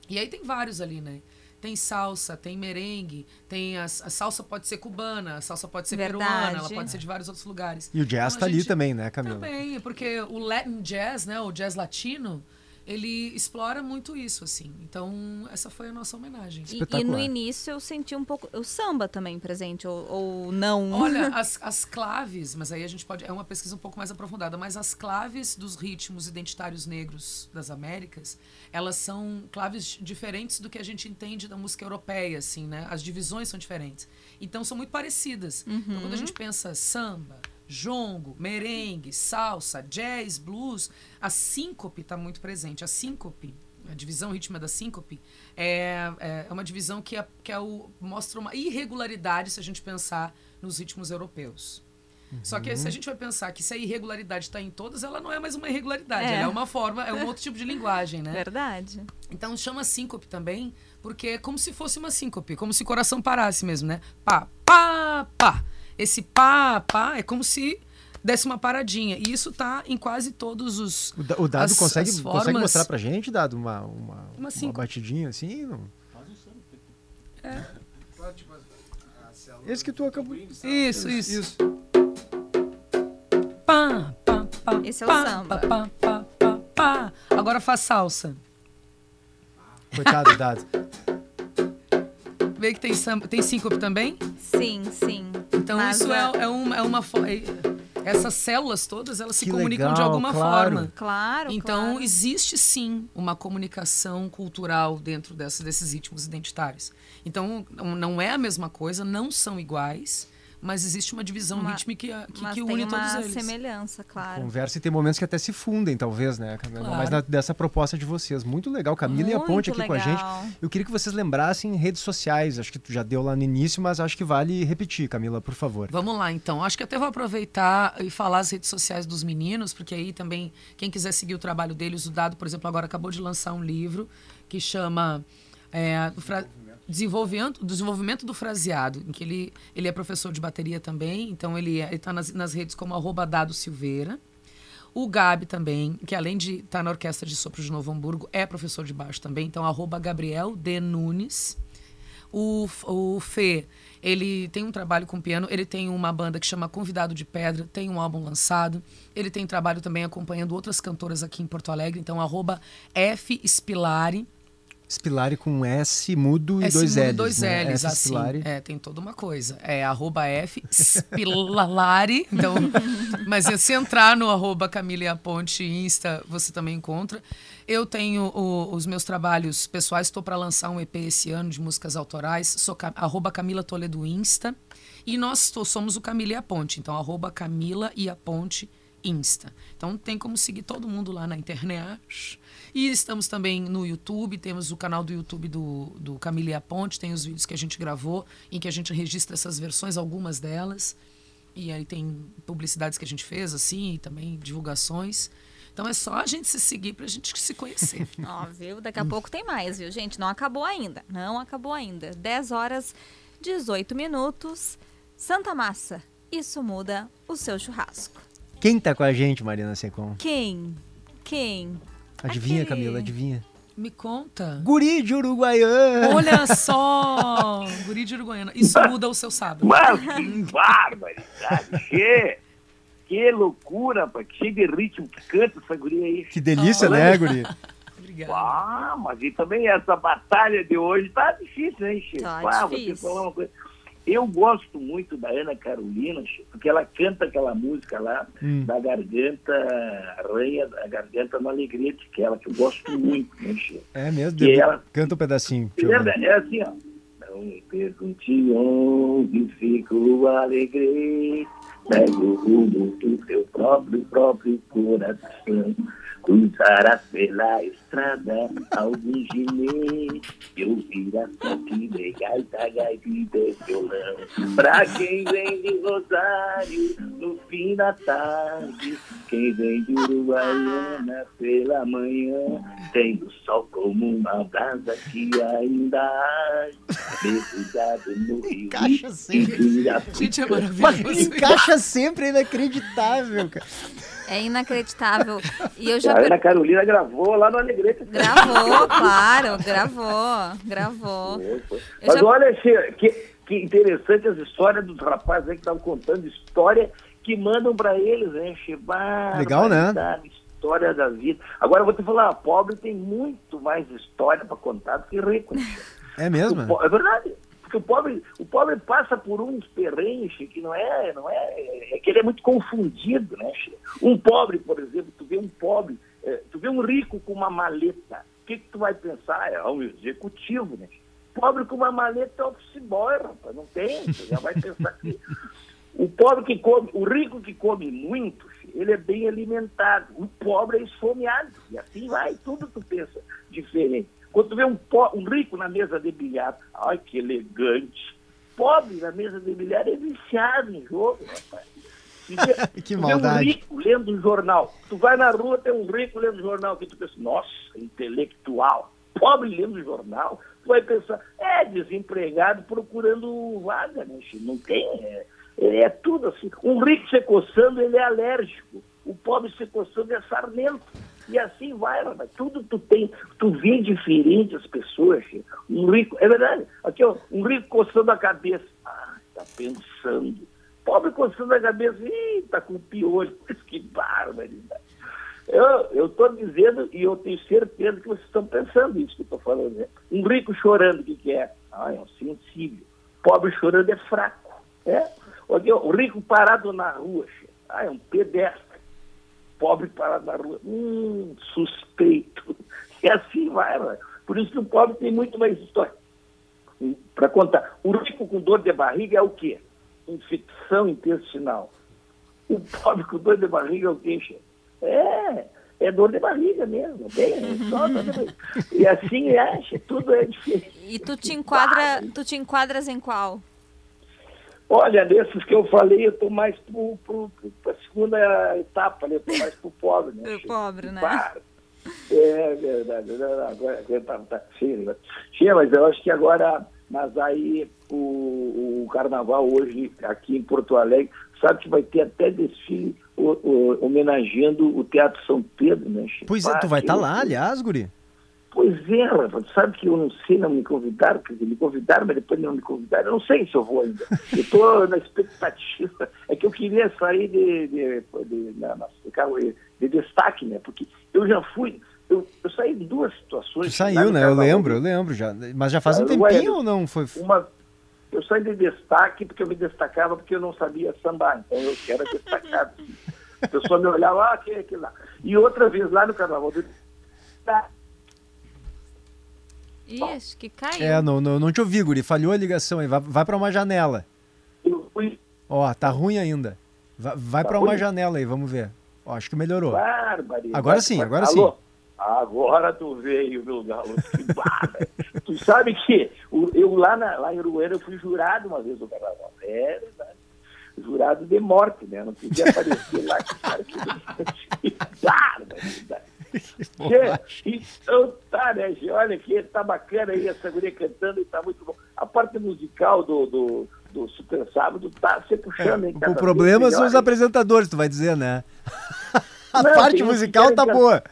E aí tem vários ali, né? Tem salsa, tem merengue, tem a, a salsa pode ser cubana, a salsa pode ser peruana, ela Verdade. pode ser de vários outros lugares. E o jazz Então, tá a ali gente- também, né, Camila? Também, porque o Latin Jazz, né, o jazz latino, ele explora muito isso, assim. Então, essa foi a nossa homenagem. E, e no início eu senti um pouco o samba também presente, ou, ou não. Olha, as, as claves, mas aí a gente pode. É uma pesquisa um pouco mais aprofundada, mas as claves dos ritmos identitários negros das Américas, elas são claves diferentes do que a gente entende da música europeia, assim, né? As divisões são diferentes. Então são muito parecidas. Então quando a gente pensa samba, jongo, merengue, salsa, jazz, blues, a síncope está muito presente. A síncope. A divisão rítmica da síncope é, é é uma divisão que, é, que é o, mostra uma irregularidade se a gente pensar nos ritmos europeus. Só que se a gente vai pensar que se a irregularidade está em todas, ela não é mais uma irregularidade, É. ela é uma forma, é um outro tipo de linguagem, né? Verdade. Então chama síncope também, porque é como se fosse uma síncope, como se o coração parasse mesmo, né? Pá, pá, pá. Esse pá, pá é como se desse uma paradinha. E isso tá em quase todos os. O, o Dado as- consegue, as consegue formas. mostrar pra gente, Dado, uma, uma, Uma uma batidinha assim? Não? É. Esse que tu acabou. Isso, isso. Pá, pá, pá. Esse é o pá, samba. Pá, pá, pá, pá, pá. Agora faz salsa. Coitado, Dado. Vê que tem samba, tem síncope também? Sim, sim. Então Mas isso a- é, é uma, é uma é- essas células todas elas se Que comunicam de legal, alguma claro. forma. Claro, Então claro. existe sim uma comunicação cultural dentro dessa- desses ritmos identitários. Então não é a mesma coisa, não são iguais, mas existe uma divisão Uma- rítmica que, Mas que tem une uma todos eles. semelhança, claro. Conversa e tem momentos que até se fundem, talvez, né, Camila? Claro. Mas na- dessa proposta de vocês. Muito legal. Camila e a Muito Ponte aqui com a gente. legal. Eu queria que vocês lembrassem redes sociais. Acho que tu já deu lá no início, mas acho que vale repetir, Camila, por favor. Vamos lá, então. Acho que até vou aproveitar e falar as redes sociais dos meninos, porque aí também, quem quiser seguir o trabalho deles, o Dado, por exemplo, agora acabou de lançar um livro que chama é, o fra- Desenvolvimento, Desenvolvimento do Fraseado, em que ele, ele é professor de bateria também, então ele está nas, nas redes como arroba Dado Silveira. O Gabi também, que além de estar na Orquestra de Sopro de Novo Hamburgo, é professor de baixo também, então arroba Gabriel D. Nunes. O, o Fê, ele tem um trabalho com piano, ele tem uma banda que chama Convidado de Pedra, tem um álbum lançado. Ele tem trabalho também acompanhando outras cantoras aqui em Porto Alegre, então arroba F Spilari. Spilari com S mudo e S dois mudo, L's. dois né? L's, S assim. Spilari. É, tem toda uma coisa. É arroba F Spilari. Então, mas se entrar no arroba Camila e Ponte Insta, você também encontra. Eu tenho o- os meus trabalhos pessoais, estou para lançar um EP esse ano de músicas autorais. Sou arroba Camila Toledo Insta. E nós somos o Camila e a Ponte. Então, arroba Camila e a Ponte Insta. Então tem como seguir todo mundo lá na internet. E estamos também no YouTube, temos o canal do YouTube do, do Camila e a Ponte, tem os vídeos que a gente gravou, em que a gente registra essas versões, algumas delas. E aí tem publicidades que a gente fez, assim, e também divulgações. Então é só a gente se seguir pra gente se conhecer. Ó, viu? Daqui a pouco tem mais, viu, gente? Não acabou ainda. Não acabou ainda. 10 horas 18 minutos. Santa Massa. Isso muda o seu churrasco. Quem tá com a gente, Mariana Secom? Quem? Quem? Adivinha, Aquele- Camila, adivinha. Me conta. Guri de Uruguaiana! Olha só! Guri de Uruguaiana. Isso muda o seu sábado. Mas que barbaridade! Que, que loucura, rapaz. Que cheio de ritmo que canta essa guria aí. Que delícia, Ah, né, Guri? Ah, mas e também essa batalha de hoje tá difícil, hein, Chico? Tá ah, vou te falar uma coisa. Eu gosto muito da Ana Carolina, porque ela canta aquela música lá Hum. da garganta, arranha da garganta no alegrete, que é ela que eu gosto muito, né, Chico? É mesmo? Debu- ela- Canta um pedacinho. É, é assim, ó. Não me pergunte onde fica o alegrete, segue o rumo do teu próprio, próprio coração. Cruzarás pela estrada algum gemer e ouvirás toque de gaita, gaita e de violão. Pra quem vem de Rosário no fim da tarde, quem vem de Uruguaiana pela manhã, tem o sol como uma brasa que ainda arde, mergulhado no rio. Encaixa sempre. Gente, é Mas maravilhoso. encaixa sempre, é inacreditável, cara. É inacreditável. E eu já. A Ana Carolina gravou lá no Alegrete. Gravou, claro, gravou, gravou. Eu Mas já- olha, que, que interessante as histórias dos rapazes aí que estavam contando história que mandam pra eles, né, Che? Bah, Legal, né? História da vida. Agora eu vou te falar, pobre tem muito mais história pra contar do que rico. né? É mesmo? É verdade. Porque o pobre, o pobre passa por uns perrengues que não é, não é, é que ele é muito confundido, né? Um pobre, por exemplo, tu vê um pobre, eh, tu vê um rico com uma maleta, o que, que tu vai pensar? É um executivo, né? Pobre com uma maleta é office boy, rapaz, não tem, tu já vai pensar que o pobre que come, o rico que come muito, ele é bem alimentado. O pobre é esfomeado. E assim vai, tudo tu pensa diferente. Quando tu vê um, po- um rico na mesa de bilhar, ai que elegante. Pobre na mesa de bilhar é viciado em jogo, rapaz. Vê- Que maldade. Vê um rico lendo jornal. Tu vai na rua, tem um rico lendo jornal, que tu pensa, nossa, intelectual. Pobre lendo jornal. Tu vai pensar, é desempregado procurando vaga, né? Não tem. É, é- tudo assim. Um rico se coçando, ele é alérgico. O pobre se coçando é sarnento. E assim vai, rapaz. Tudo tu tem, tu vê diferente as pessoas. Um rico, é verdade. Aqui, ó, um rico coçando a cabeça. Ah, tá pensando. Pobre coçando a cabeça, ih, tá com piolho. Que barbaridade. Eu estou dizendo, e eu tenho certeza que vocês estão pensando isso que eu estou falando. Né? Um rico chorando, o que, que é? Ah, é um sensível. Pobre chorando é fraco. É? O rico parado na rua, ah, é um pedestre. Pobre parado na rua, hum, suspeito. E assim vai, né? Por isso que o pobre tem muito mais história para contar. O rico com dor de barriga é o quê? Infecção intestinal. O pobre com dor de barriga é o quê? É, é dor de barriga mesmo. Bem, é só dor de barriga. E assim é, che, tudo é diferente. E tu te enquadra, tu te enquadras em qual? Olha, desses que eu falei, eu estou mais para a segunda etapa, né? eu estou mais para o pobre. Né? Pro pobre, né? Para. É verdade. Agora, agora tá, tá cheio, né? Cheio, mas eu acho que agora, mas aí o, o carnaval hoje aqui em Porto Alegre, sabe que vai ter até desfile o, o- homenageando o Teatro São Pedro, né? Pois é, Ah, tu vai que estar lá, loucura. aliás, guri. Pois é, rapaz, tu sabe que eu não sei, não me convidaram, quer dizer, me convidaram, mas depois não me convidaram. Eu não sei se eu vou ainda. Eu estou na expectativa. É que eu queria sair de, de, de, na- na- de, de destaque, né? Porque eu já fui, eu, eu saí de duas situações. Tu saiu, né? Eu lembro, eu lembro já. Mas já faz um tempinho ou não? Foi. Uma, eu saí de destaque porque eu me destacava porque eu não sabia sambar. Então eu era destacado. A pessoa me olhava, ah, aquele, aquele lá. E outra vez lá no carnaval do Ih, acho que caiu. É, não, não, não te ouvi, guri. Falhou a ligação aí. Vai, vai pra uma janela. Eu fui Ó, tá ruim ainda. Vai, vai Tá pra uma janela aí, vamos ver. Ó, acho que melhorou. Barbaridade. Agora sim, agora Alô? sim. Agora tu veio, meu galo. Que barba. tu sabe que eu lá, na, lá em Uruguaiana eu fui jurado uma vez no carnaval. É verdade. Jurado de morte, né? Não podia aparecer lá. Cara, que barbaridade. Che, então tá, né? Olha que tá bacana aí essa guria cantando e tá muito bom. A parte musical do, do, do Super Sábado tá se puxando, hein? O cada problema são os hein? apresentadores, tu vai dizer, né? A Não, parte que musical tá boa.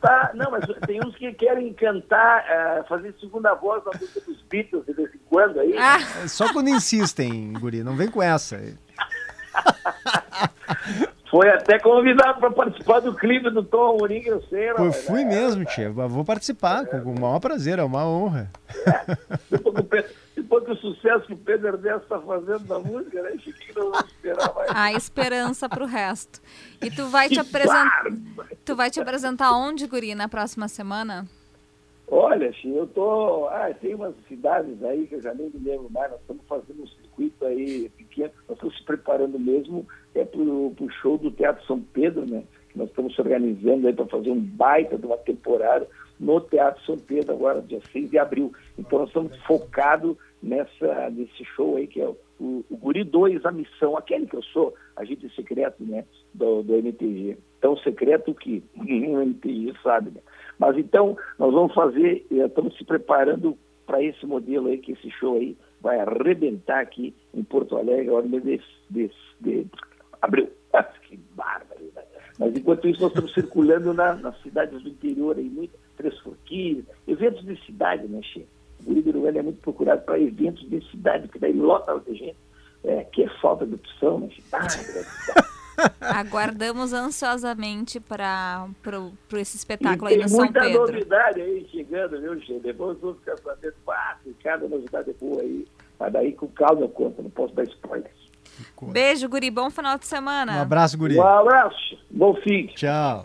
Tá, não, mas tem uns que querem cantar, eh, fazer segunda voz na música dos Beatles de vez em quando aí. É Só quando insistem, guri. Não vem com essa. Foi até convidado para participar do clipe do Tom Amorim, eu sei, não, fui mesmo, tia. Vou participar com com o maior prazer, é uma honra. Depois, que o Pedro- depois que o sucesso que o Pedro Ernesto está fazendo na música, né, Chiquinho, não vamos esperar mais. Há esperança pro resto. E tu vai te apresentar. Tu vai te apresentar onde, Guri, na próxima semana? Olha, Xi, eu tô. Ah, tem umas cidades aí que eu já nem me lembro mais, nós estamos fazendo um circuito aí pequeno, nós estamos se preparando mesmo é pro, pro show do Teatro São Pedro, né? Nós estamos se organizando aí para fazer um baita de uma temporada no Teatro São Pedro agora, dia 6 de abril. Então nós estamos focados nessa, nesse show aí que é o, o, o Guri 2, a missão, aquele que eu sou, agente secreto, né? Do, do MTG. Tão secreto que no MTG sabe, né? Mas então, nós vamos fazer, eh, estamos se preparando para esse modelo aí, que esse show aí vai arrebentar aqui em Porto Alegre, mês de, de, de. Ah, que bárbaro. Né? Mas enquanto isso, nós estamos circulando na, nas cidades do interior aí, muito, Três Forquilhas, eventos de cidade, né, Che? O Líder é muito procurado para eventos de cidade, que daí lota de gente. É, que é falta de opção, né, Che? Ah, Aguardamos ansiosamente para esse espetáculo e aí no São Pedro. Tem muita novidade aí chegando, viu, Che? Depois vamos ficar sabendo fácil, cada novidade boa aí. Mas daí com calma eu conto, não posso dar spoilers. Beijo, Guri. Bom final de semana. Um abraço, Guri. Um abraço. Bom fim. Tchau.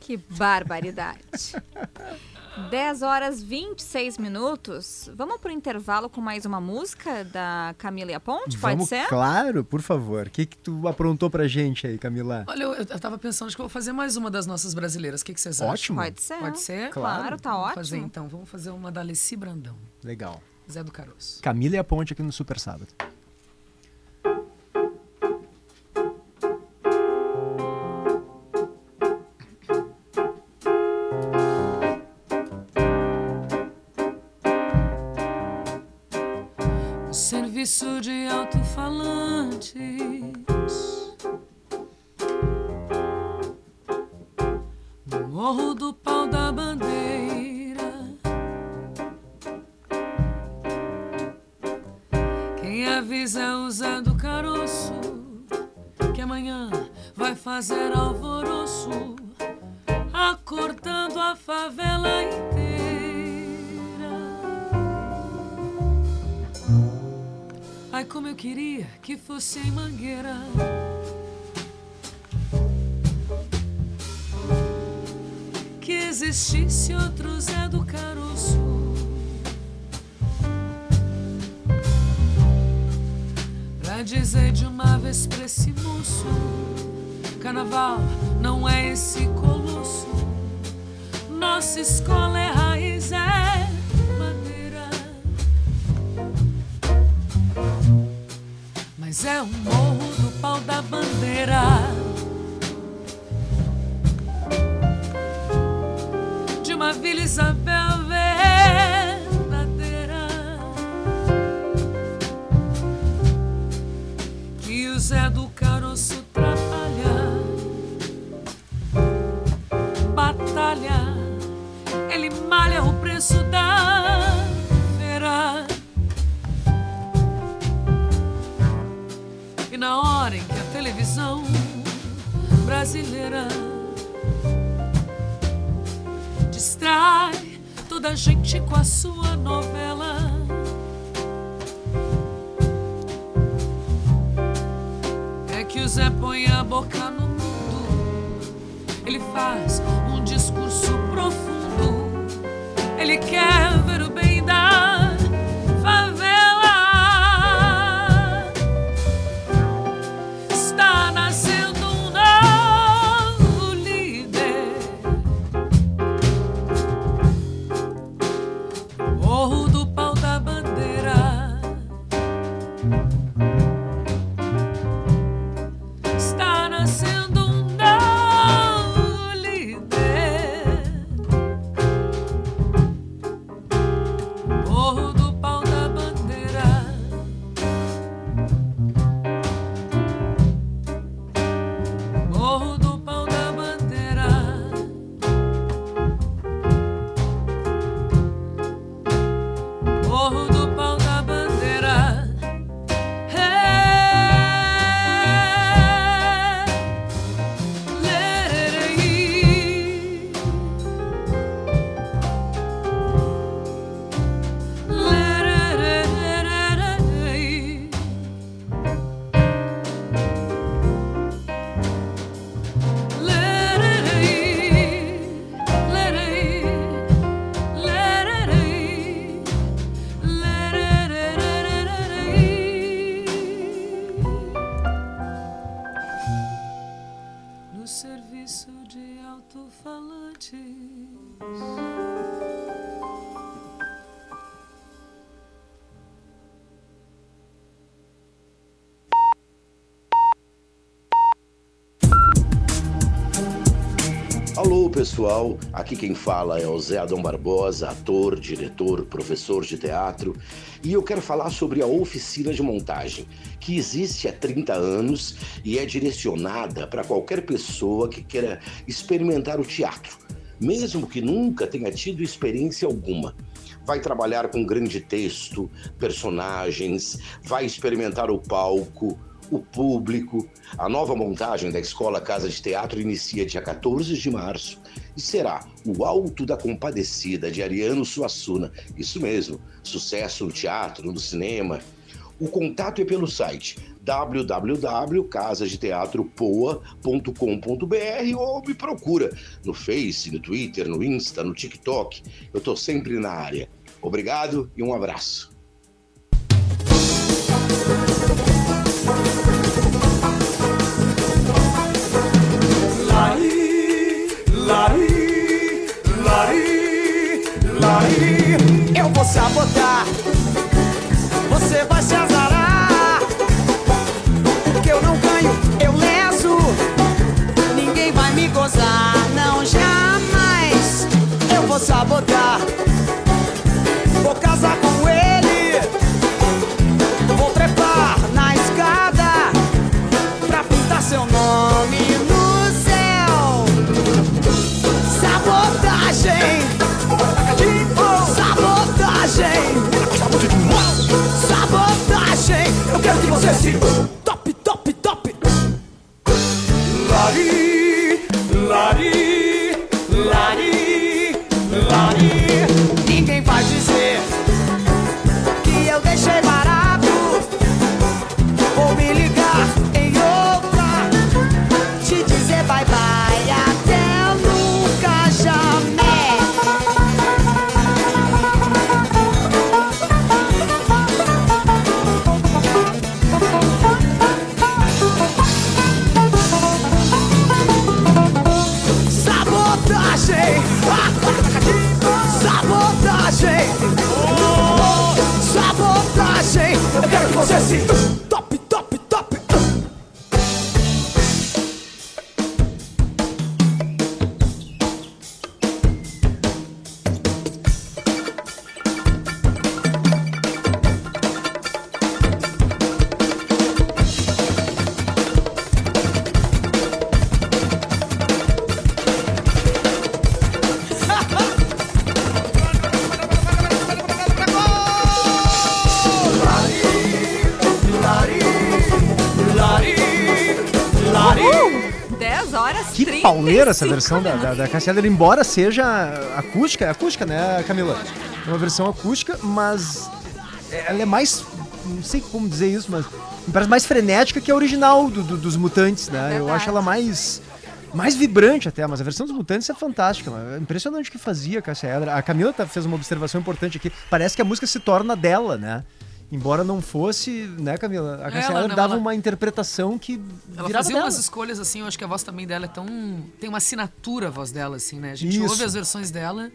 Que barbaridade. 10 horas 26 minutos. Vamos pro intervalo com mais uma música da Camila e a Ponte? Pode Vamos, ser? Claro, por favor. O que, que tu aprontou pra gente aí, Camila? Olha, eu, eu tava pensando, que eu vou fazer mais uma das nossas brasileiras. O que, que vocês acham? Ótimo. Pode ser. Pode ser? Claro, tá Vamos ótimo. fazer então. Vamos fazer uma da Alessi Brandão. Legal. Zé do Caroço. Camila e a Ponte aqui no Super Sábado. Serviço de alto-falantes. No Morro do que fosse em Mangueira. Que existisse outro Zé do Caroço. Pra dizer de uma vez pra esse moço: Carnaval não é esse colosso. Nossa escola Alô, pessoal. Aqui quem fala é o Zé Adão Barbosa, ator, diretor, professor de teatro, e eu quero falar sobre a oficina de montagem, que existe há 30 anos e é direcionada para qualquer pessoa que queira experimentar o teatro, mesmo que nunca tenha tido experiência alguma. Vai trabalhar com grande texto, personagens, vai experimentar o palco, o público. A nova montagem da Escola Casa de Teatro inicia dia 14 de março e será o Alto da Compadecida de Ariano Suassuna. Isso mesmo, sucesso no teatro, no cinema. O contato é pelo site www.casadeteatropoa.com.br ou me procura no Face, no Twitter, no Insta, no TikTok. Eu tô sempre na área. Obrigado e um abraço. Lari, lari, lari, lari. Eu vou sabotar, você vai se azarar. Porque eu não ganho, eu leso. Ninguém vai me gozar, não jamais. Eu vou sabotar, sabotagem. Eu quero que você se 35 pauleira essa versão da, da, da embora seja acústica, é acústica, né, Camila? É uma versão acústica, mas ela é mais. Não sei como dizer isso, mas me parece mais frenética que a original do- do- dos Mutantes, né? Eu acho ela mais. Mais vibrante até, mas a versão dos Mutantes é fantástica. É impressionante o que fazia a Cassia Eller. A Camila tá- fez uma observação importante aqui. Parece que a música se torna dela, né? Embora não fosse, né, Camila? A Cassia Ela não, dava ela- uma interpretação que Ela fazia dela. umas escolhas assim, eu acho que a voz também dela é tão. tem uma assinatura a voz dela, assim, né? A gente Isso. ouve as versões dela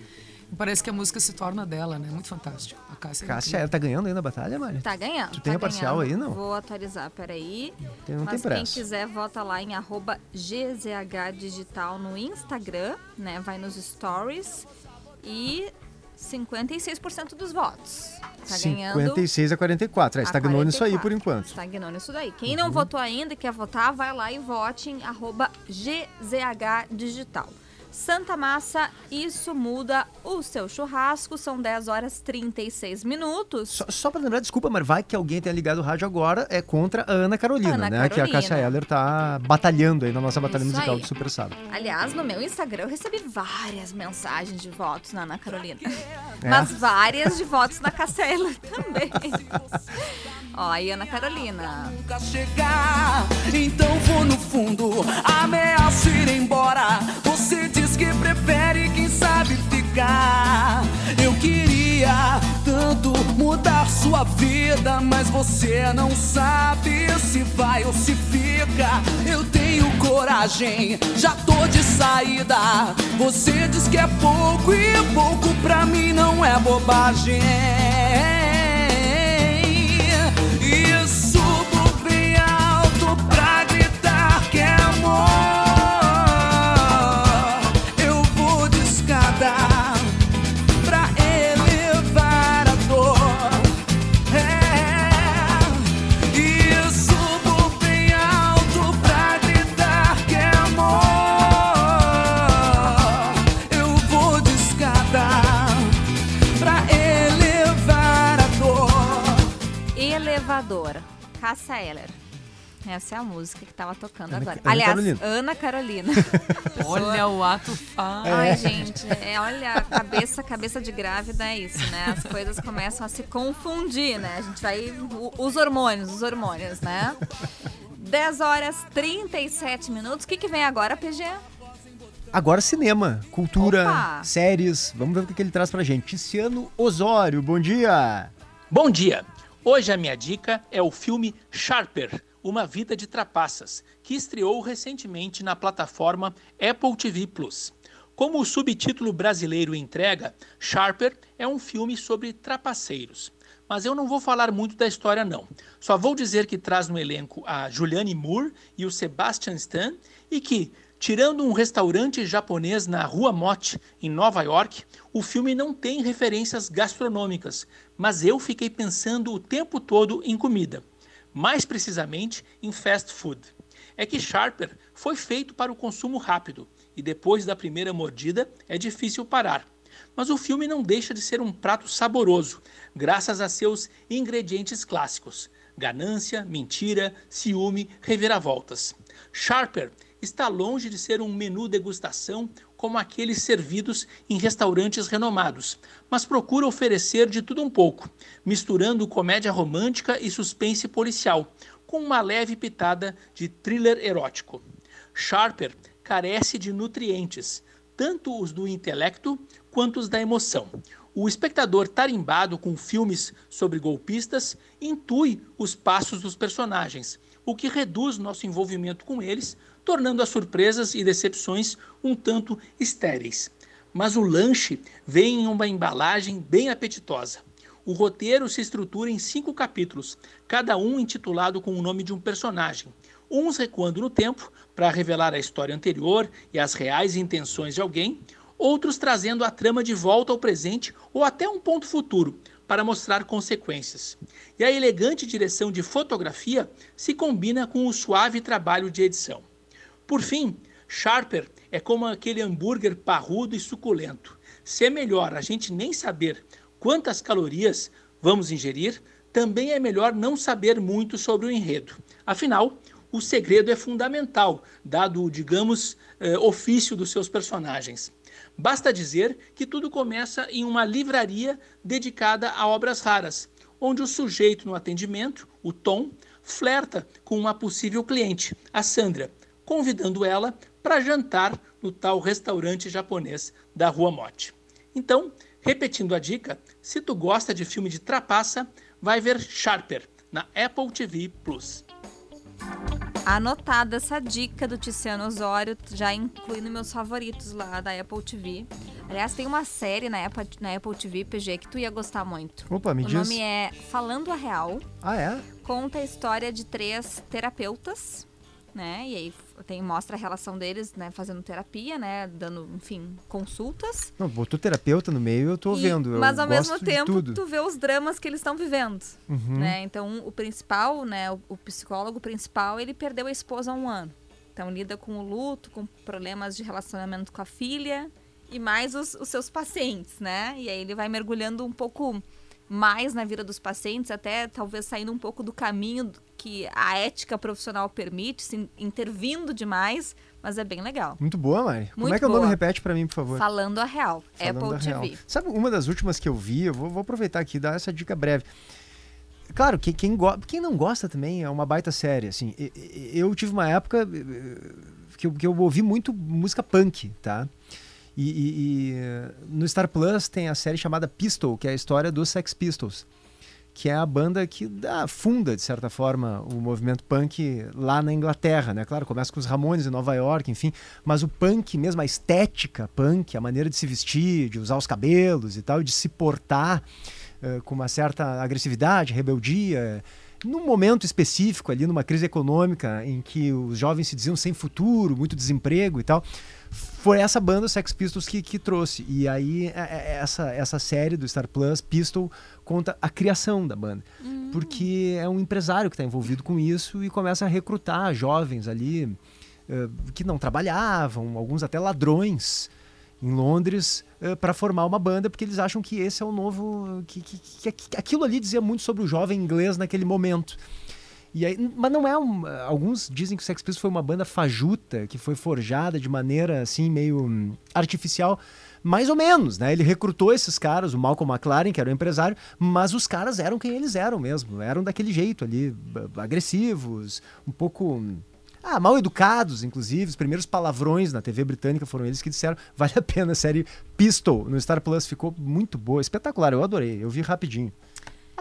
e parece que a música se torna dela, né? Muito fantástico. A Cássia. é Cássia, ela tá ganhando aí na batalha, Mari? Tá ganhando. Tu tem tá a parcial ganhando. aí, não? Vou atualizar, peraí. Tem- não Mas tem quem pressa. quiser, vota lá em arroba GZH Digital no Instagram, né? Vai nos stories e 56% dos votos. Tá ganhando. 56 a 44. É, a estagnou nisso aí 44. por enquanto. Estagnou nisso daí. Quem não votou ainda e quer votar, vai lá e vote em arroba GZH Digital. Santa Massa, isso muda o seu churrasco. São 10 horas 36 minutos. Só, só pra lembrar, desculpa, mas vai que alguém tenha ligado o rádio agora, é contra a Ana Carolina, Ana né? Que a Carolina. Cássia Eller tá batalhando aí na nossa batalha Isso musical aí. do Super Sábado. Aliás, no meu Instagram eu recebi várias mensagens de votos na Ana Carolina. É? Mas várias de votos na Cassela também. Ó, aí Ana Carolina. nunca chegar. Então vou no fundo, ameaço ir embora. Você diz que prefere quem sabe ficar. Eu queria tanto mudar sua vida, mas você não sabe se vai ou se fica. eu tenho coragem, já tô de saída. Você diz que é pouco e pouco pra mim não é bobagem. Elevador, Cássia Eller. Essa é a música que tava tocando Ana- agora. Ana Aliás, Carolina. Ana Carolina. Olha o ato falho. Ai, gente, é, olha, cabeça, cabeça de grávida é isso, né? As coisas começam a se confundir, né? A gente vai. Os hormônios, os hormônios, né? 10 horas 37 minutos. O que, que vem agora, PG? Agora cinema, cultura, Opa! séries. Vamos ver o que que ele traz pra gente. Tiziano Osório, bom dia! Bom dia! Hoje a minha dica é o filme Sharper, Uma Vida de Trapaças, que estreou recentemente na plataforma Apple TV Plus. Como o subtítulo brasileiro entrega, Sharper é um filme sobre trapaceiros. Mas eu não vou falar muito da história não. Só vou dizer que traz no elenco a Julianne Moore e o Sebastian Stan e que, tirando um restaurante japonês na Rua Mott, em Nova York, o filme não tem referências gastronômicas, mas eu fiquei pensando o tempo todo em comida. Mais precisamente em fast food. É que Sharper foi feito para o consumo rápido e depois da primeira mordida é difícil parar. Mas o filme não deixa de ser um prato saboroso, graças a seus ingredientes clássicos: ganância, mentira, ciúme, reviravoltas. Sharper está longe de ser um menu degustação como aqueles servidos em restaurantes renomados, mas procura oferecer de tudo um pouco, misturando comédia romântica e suspense policial, com uma leve pitada de thriller erótico. Sharper carece de nutrientes, tanto os do intelecto quanto os da emoção. O espectador tarimbado com filmes sobre golpistas intui os passos dos personagens, o que reduz nosso envolvimento com eles, tornando as surpresas e decepções um tanto estéreis. Mas o lanche vem em uma embalagem bem apetitosa. O roteiro se estrutura em cinco capítulos, cada um intitulado com o nome de um personagem, uns recuando no tempo para revelar a história anterior e as reais intenções de alguém, outros trazendo a trama de volta ao presente ou até um ponto futuro para mostrar consequências. E a elegante direção de fotografia se combina com o suave trabalho de edição. Por fim, Sharper é como aquele hambúrguer parrudo e suculento. Se é melhor a gente nem saber quantas calorias vamos ingerir, também é melhor não saber muito sobre o enredo. Afinal, o segredo é fundamental, dado o, digamos, eh, ofício dos seus personagens. Basta dizer que tudo começa em uma livraria dedicada a obras raras, onde o sujeito no atendimento, o Tom, flerta com uma possível cliente, a Sandra, convidando ela para jantar no tal restaurante japonês da Rua Motte. Então, repetindo a dica, se tu gosta de filme de trapaça, vai ver Sharper na Apple TV Plus. Anotada essa dica do Tiziano Osório, já inclui nos meus favoritos lá da Apple TV. Aliás, tem uma série na Apple, na Apple TV, PG, que tu ia gostar muito. Opa, me o diz. nome é Falando a Real. Ah, é? Conta a história de três terapeutas, né? E aí tem, mostra a relação deles, né? Fazendo terapia, né? Dando, enfim, consultas. Não, botou terapeuta no meio, eu tô E- vendo. eu mas ao mesmo tempo, tu vê os dramas que eles estão vivendo. Uhum. Né? Então, o principal, né, o, o psicólogo principal, ele perdeu a esposa há um ano. Então, lida com o luto, com problemas de relacionamento com a filha e mais os, os seus pacientes, né? E aí ele vai mergulhando um pouco mais na vida dos pacientes, até talvez saindo um pouco do caminho que a ética profissional permite, se intervindo demais, mas é bem legal. Muito boa, Mari. Como Muito é que é o nome? boa. Repete pra mim, por favor. Falando a real, Falando Apple a real. TV. Sabe uma das últimas que eu vi? Eu vou, vou aproveitar aqui e dar essa dica breve. Claro, quem, quem, go- quem não gosta também é uma baita série. Assim, eu tive uma época eh, que eu, que eu ouvi muito música punk, tá? E, e- e, no Star Plus tem a série chamada Pistol, que é a história dos Sex Pistols. que é a banda que dá, funda, de certa forma, o movimento punk lá na Inglaterra, né? Claro, começa com os Ramones em Nova York, enfim, mas o punk mesmo, a estética punk, a maneira de se vestir, de usar os cabelos e tal, de se portar uh, com uma certa agressividade, rebeldia, num momento específico ali, numa crise econômica em que os jovens se diziam sem futuro, muito desemprego e tal, foi essa banda, Sex Pistols, que, que trouxe. E aí, é, é, essa, essa série do Star Plus, Pistol, conta a criação da banda. Uhum. Porque é um empresário que está envolvido com isso e começa a recrutar jovens ali uh, que não trabalhavam, alguns até ladrões, em Londres, uh, para formar uma banda, porque eles acham que esse é o novo. Que, que, que aquilo ali dizia muito sobre o jovem inglês naquele momento. E aí, mas não é um. Alguns dizem que o Sex Pistols foi uma banda fajuta, que foi forjada de maneira assim, meio hum, artificial. Mais ou menos, né? Ele recrutou esses caras, o Malcolm McLaren, que era o empresário, mas os caras eram quem eles eram mesmo. Eram daquele jeito ali, agressivos, um pouco. Hum, ah, mal educados, inclusive. Os primeiros palavrões na TV britânica foram eles que disseram. Vale a pena a série Pistol no Star Plus. Ficou muito boa, espetacular. Eu adorei. Eu vi rapidinho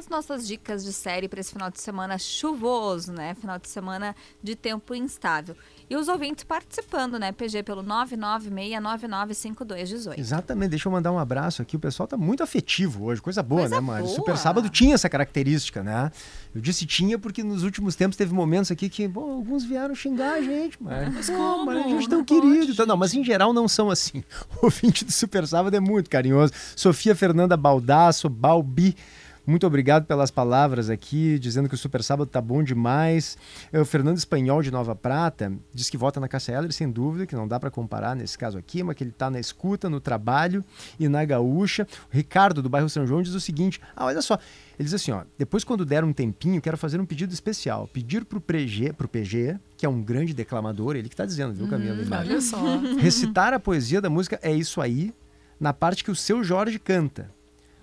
as nossas dicas de série para esse final de semana chuvoso, né? Final de semana de tempo instável. E os ouvintes participando, né? PG pelo 996995218. Exatamente. Deixa eu mandar um abraço aqui. O pessoal tá muito afetivo hoje. Coisa boa, coisa né, Mário? Super Sábado tinha essa característica, né? Eu disse tinha porque nos últimos tempos teve momentos aqui que, bom, alguns vieram xingar a gente, Mário. Mas como? A gente tão querido. Então, não, mas em geral não são assim. O ouvinte do Super Sábado é muito carinhoso. Sofia Fernanda Baldasso, Balbi. Muito obrigado pelas palavras aqui, dizendo que o Super Sábado tá bom demais. É, o Fernando Espanhol de Nova Prata diz que vota na Cássia Eller, sem dúvida, que não dá para comparar nesse caso aqui, mas que ele tá na escuta, no trabalho e na gaúcha. O Ricardo do bairro São João diz o seguinte: "Ah, olha só, ele diz assim, ó, depois quando der um tempinho, quero fazer um pedido especial, pedir pro PG, pro PG, que é um grande declamador, ele que tá dizendo, viu, Camila? Hum, olha só. Recitar a poesia da música é isso aí, na parte que o seu Jorge canta.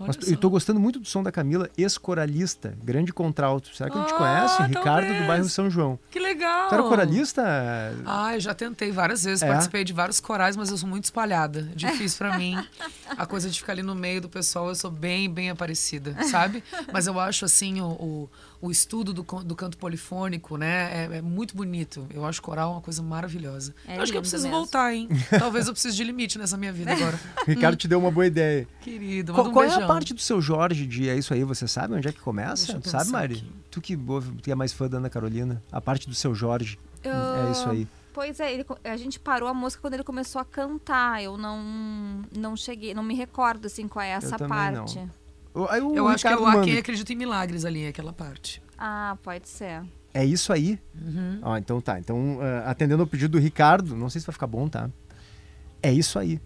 Mas eu estou gostando muito do som da Camila, ex-coralista, grande contralto. Será que a gente conhece? talvez. Ricardo do bairro São João. Que legal! Tu era coralista? Ah, eu já tentei várias vezes, É? participei de vários corais, mas eu sou muito espalhada. Difícil pra mim. A coisa de ficar ali no meio do pessoal, eu sou bem, bem aparecida, sabe? Mas eu acho, assim, o, o, o estudo do, do canto polifônico, né? É, é muito bonito. Eu acho coral uma coisa maravilhosa. É eu acho que eu preciso mesmo. voltar, hein? Talvez eu precise de limite nessa minha vida agora. Ricardo te deu uma boa ideia. Querido, Qual, um qual é a parte do seu Jorge de É Isso Aí? Você sabe onde é que começa? Eu Sabe, Mari? aqui. Tu que, que é mais fã da Ana Carolina. A parte do seu Jorge. É isso aí. Pois é, ele a gente parou a música quando ele começou a cantar. Eu não, não cheguei, não me recordo assim qual é essa também não. Aí o Eu acho que é o A. Quem Acredita em Milagres ali, aquela parte. Ah, pode ser. É isso aí? Uhum. Ó, então tá. Então, ah, atendendo ao pedido do Ricardo, não sei se vai ficar bom, tá? É isso aí.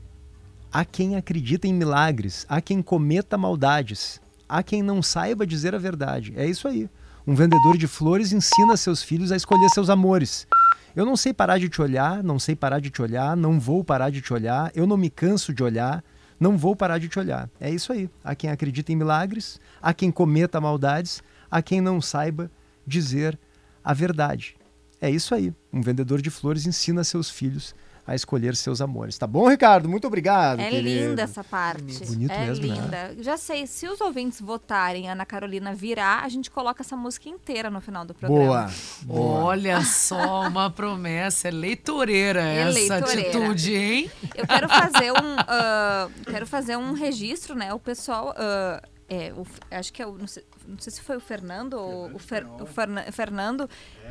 Há quem acredita em milagres, há quem cometa maldades, há quem não saiba dizer a verdade. É isso aí. Um vendedor de flores ensina seus filhos a escolher seus amores. Eu não sei parar de te olhar, não sei parar de te olhar, não vou parar de te olhar, eu não me canso de olhar, não vou parar de te olhar. É isso aí. Há quem acredita em milagres, há quem cometa maldades, há quem não saiba dizer a verdade. É isso aí. Um vendedor de flores ensina seus filhos a escolher seus amores. Tá bom, Ricardo? Muito obrigado. É querido. linda essa parte. Bonito é mesmo, né? linda. Já sei, se os ouvintes votarem Ana Carolina virar, a gente coloca essa música inteira no final do programa. Boa. Boa. Olha só, uma promessa. É leitoreira essa Eleitoreira. atitude, hein? Eu quero fazer um, ah, quero fazer um registro, né? O pessoal, ah, é, o- acho que é o, não sei, não sei se foi o Fernando ou o, Fer- o Ferna- Fernando.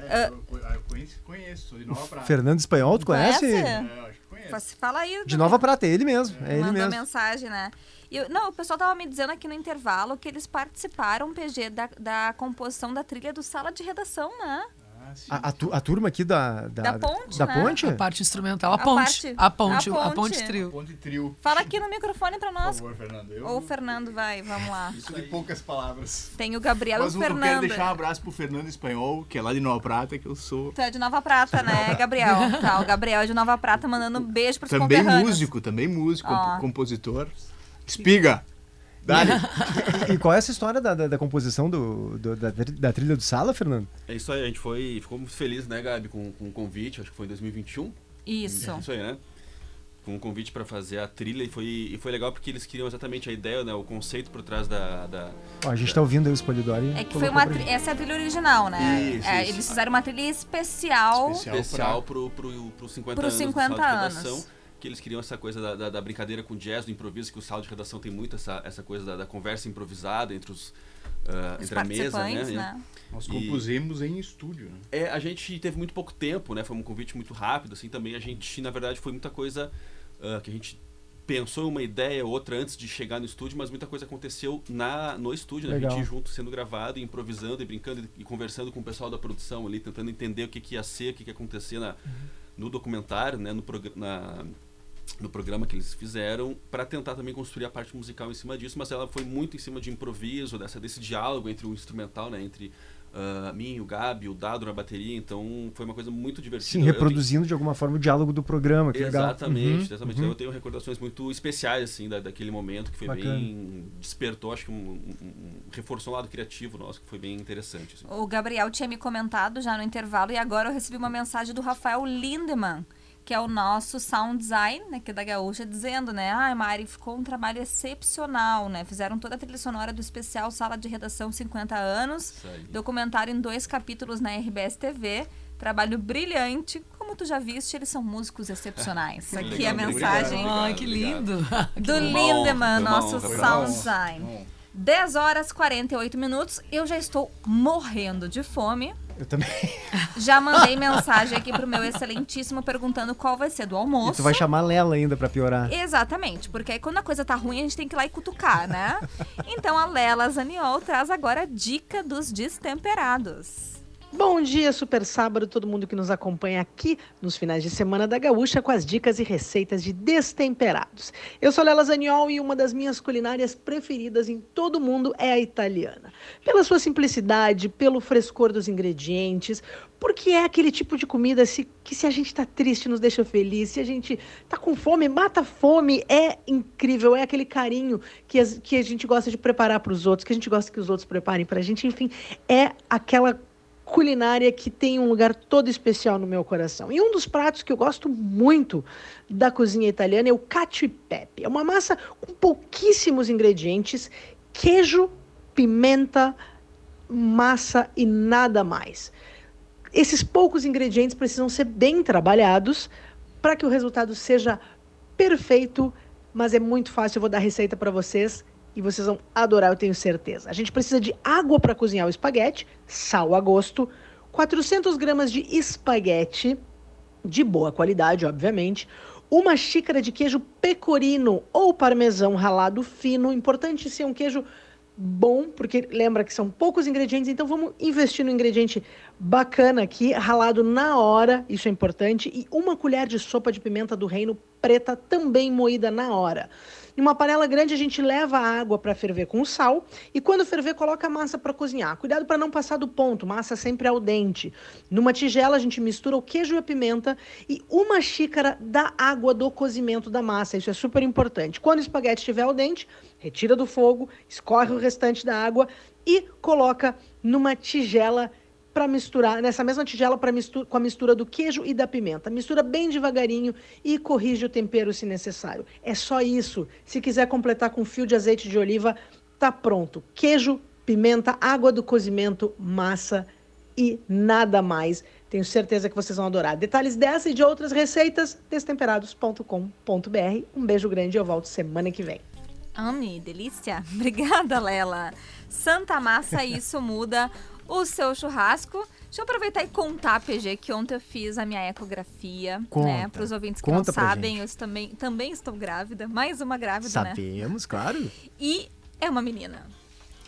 É, ah, eu, eu conheço, conheço, sou de Nova Prata. Fernando Espanhol, tu conhece? É, eu acho que conheço. Fala aí. De Nova Prata, é ele mesmo. É ele Mandou mesmo. mensagem, né? Eu- não, o pessoal tava me dizendo aqui no intervalo que eles participaram, PG, da, da composição da trilha do Sala de Redação, né? A, a tu- a turma aqui da, da, Da ponte, da né? ponte? A parte instrumental, a, A ponte. parte- a ponte, a a ponte. ponte trio. Ponte trio. Fala aqui no microfone pra nós. Por favor, Fernando. Eu- Ou o Fernando, vai, vamos lá. Isso de poucas palavras. Tem o Gabriel Mas e eu o quero Fernando. deixar um abraço pro Fernando Espanhol, que é lá de Nova Prata, que eu sou Tu é de Nova Prata, né, Gabriel? Tá, o Gabriel é de Nova Prata mandando um beijo pros também músico, também músico, Ó. compositor. Espiga! Dale! E qual é essa história da, da, da composição do, do- da, da trilha do Sala, Fernando? É isso aí, a gente foi, ficou muito feliz, né, Gabi, com, com o convite, acho que foi em 2021. Isso. Isso aí, né? com um convite para fazer a trilha e foi, e foi legal porque eles queriam exatamente a ideia, né, o conceito por trás da. da Ó, a gente da- tá ouvindo aí o Polidori. É que foi uma tri- essa é a trilha original, né? Isso, É, isso. Eles fizeram uma trilha especial. especial pro, pro, pro 50 Pros anos do 50 sala de redação. anos. Que eles queriam essa coisa da, da, da brincadeira com jazz, do improviso, que o sala de redação tem muito essa, essa coisa da, da conversa improvisada entre os. Os entre a mesa, né? né? Nós E- compusemos em estúdio. Né? É, a gente teve muito pouco tempo, né? Foi um convite muito rápido, assim, também a gente, na verdade, foi muita coisa ah, que a gente pensou em uma ideia, outra antes de chegar no estúdio, mas muita coisa aconteceu na, no estúdio, né? A gente junto sendo gravado, e improvisando e brincando e, e conversando com o pessoal da produção ali, tentando entender o que, que ia ser, o que, que ia acontecer na, no documentário, né? No, na, no programa que eles fizeram, para tentar também construir a parte musical em cima disso, mas ela foi muito em cima de improviso, dessa, desse diálogo entre o instrumental, né? Entre ah, mim, o Gabi, o Dado na bateria, então foi uma coisa muito divertida. Sim, Eu tenho- reproduzindo de alguma forma o diálogo do programa, que legal. Exatamente, Uhum, exatamente. uhum. Eu tenho recordações muito especiais, assim, da, daquele momento, que foi Bacana. bem... Despertou, acho que um, um- um- reforçou um lado criativo nosso, que foi bem interessante, assim. O Gabriel tinha me comentado já no intervalo e agora eu recebi uma mensagem do Rafael Lindemann, que é o nosso sound design, né, que é da Gaúcha, dizendo, né, ai Mari, ficou um trabalho excepcional, né, fizeram toda a trilha sonora do especial Sala de Redação 50 anos, documentário em dois capítulos na RBS TV, trabalho brilhante, como tu já viste, eles são músicos excepcionais. Aqui é a legal, mensagem obrigado, Ai, que lindo. do Lindemann, nosso honra, sound design. 10 horas 48 minutos, eu já estou morrendo de fome. Eu também. Já mandei mensagem aqui pro meu excelentíssimo perguntando qual vai ser do E almoço. tu vai chamar a Lela ainda pra piorar. Exatamente, porque aí quando a coisa tá ruim, a gente tem que ir lá e cutucar, né? Então a Lela Zaniol traz agora a dica dos destemperados. Bom dia, super sábado, todo mundo que nos acompanha aqui nos finais de semana da Gaúcha com as dicas e receitas de destemperados. Eu sou Lela Zaniol e uma das minhas culinárias preferidas em todo o mundo é a italiana. Pela sua simplicidade, pelo frescor dos ingredientes, porque é aquele tipo de comida que se a gente tá triste nos deixa feliz, se a gente tá com fome, mata a fome, é incrível, é aquele carinho que, as- que a gente gosta de preparar para os outros, que a gente gosta que os outros preparem para a gente, enfim, é aquela culinária que tem um lugar todo especial no meu coração. E um dos pratos que eu gosto muito da cozinha italiana é o cacio e pepe. É uma massa com pouquíssimos ingredientes, queijo, pimenta, massa e nada mais. Esses poucos ingredientes precisam ser bem trabalhados para que o resultado seja perfeito, mas é muito fácil. Eu vou dar a receita para vocês e vocês vão adorar, eu tenho certeza. A gente precisa de água para cozinhar o espaguete, sal a gosto, 400 gramas de espaguete, de boa qualidade, obviamente, uma xícara de queijo pecorino ou parmesão ralado fino. Importante ser um queijo bom, porque lembra que são poucos ingredientes, então vamos investir no ingrediente bacana aqui, ralado na hora, isso é importante, e uma colher de sopa de pimenta do reino preta também moída na hora. Em uma panela grande a gente leva a água para ferver com sal e quando ferver coloca a massa para cozinhar. Cuidado para não passar do ponto, massa sempre ao dente. Numa tigela a gente mistura o queijo e a pimenta e uma xícara da água do cozimento da massa. Isso é super importante. Quando o espaguete estiver ao dente, retira do fogo, escorre o restante da água e coloca numa tigela para misturar, nessa mesma tigela para mistura, com a mistura do queijo e da pimenta. Mistura bem devagarinho e corrige o tempero se necessário. É só isso. Se quiser completar com fio de azeite de oliva, tá pronto. Queijo, pimenta, água do cozimento, massa e nada mais. Tenho certeza que vocês vão adorar. Detalhes dessa e de outras receitas, destemperados.com.br. Um beijo grande e eu volto semana que vem. Ame, delícia. Obrigada, Lela. Santa Massa, isso muda o seu churrasco. Deixa eu aproveitar e contar, PG, que ontem eu fiz a minha ecografia, Conta. né? Para os ouvintes que não sabem, eu também, também estou grávida. Mais uma grávida, né? Sabemos, claro. E é uma menina.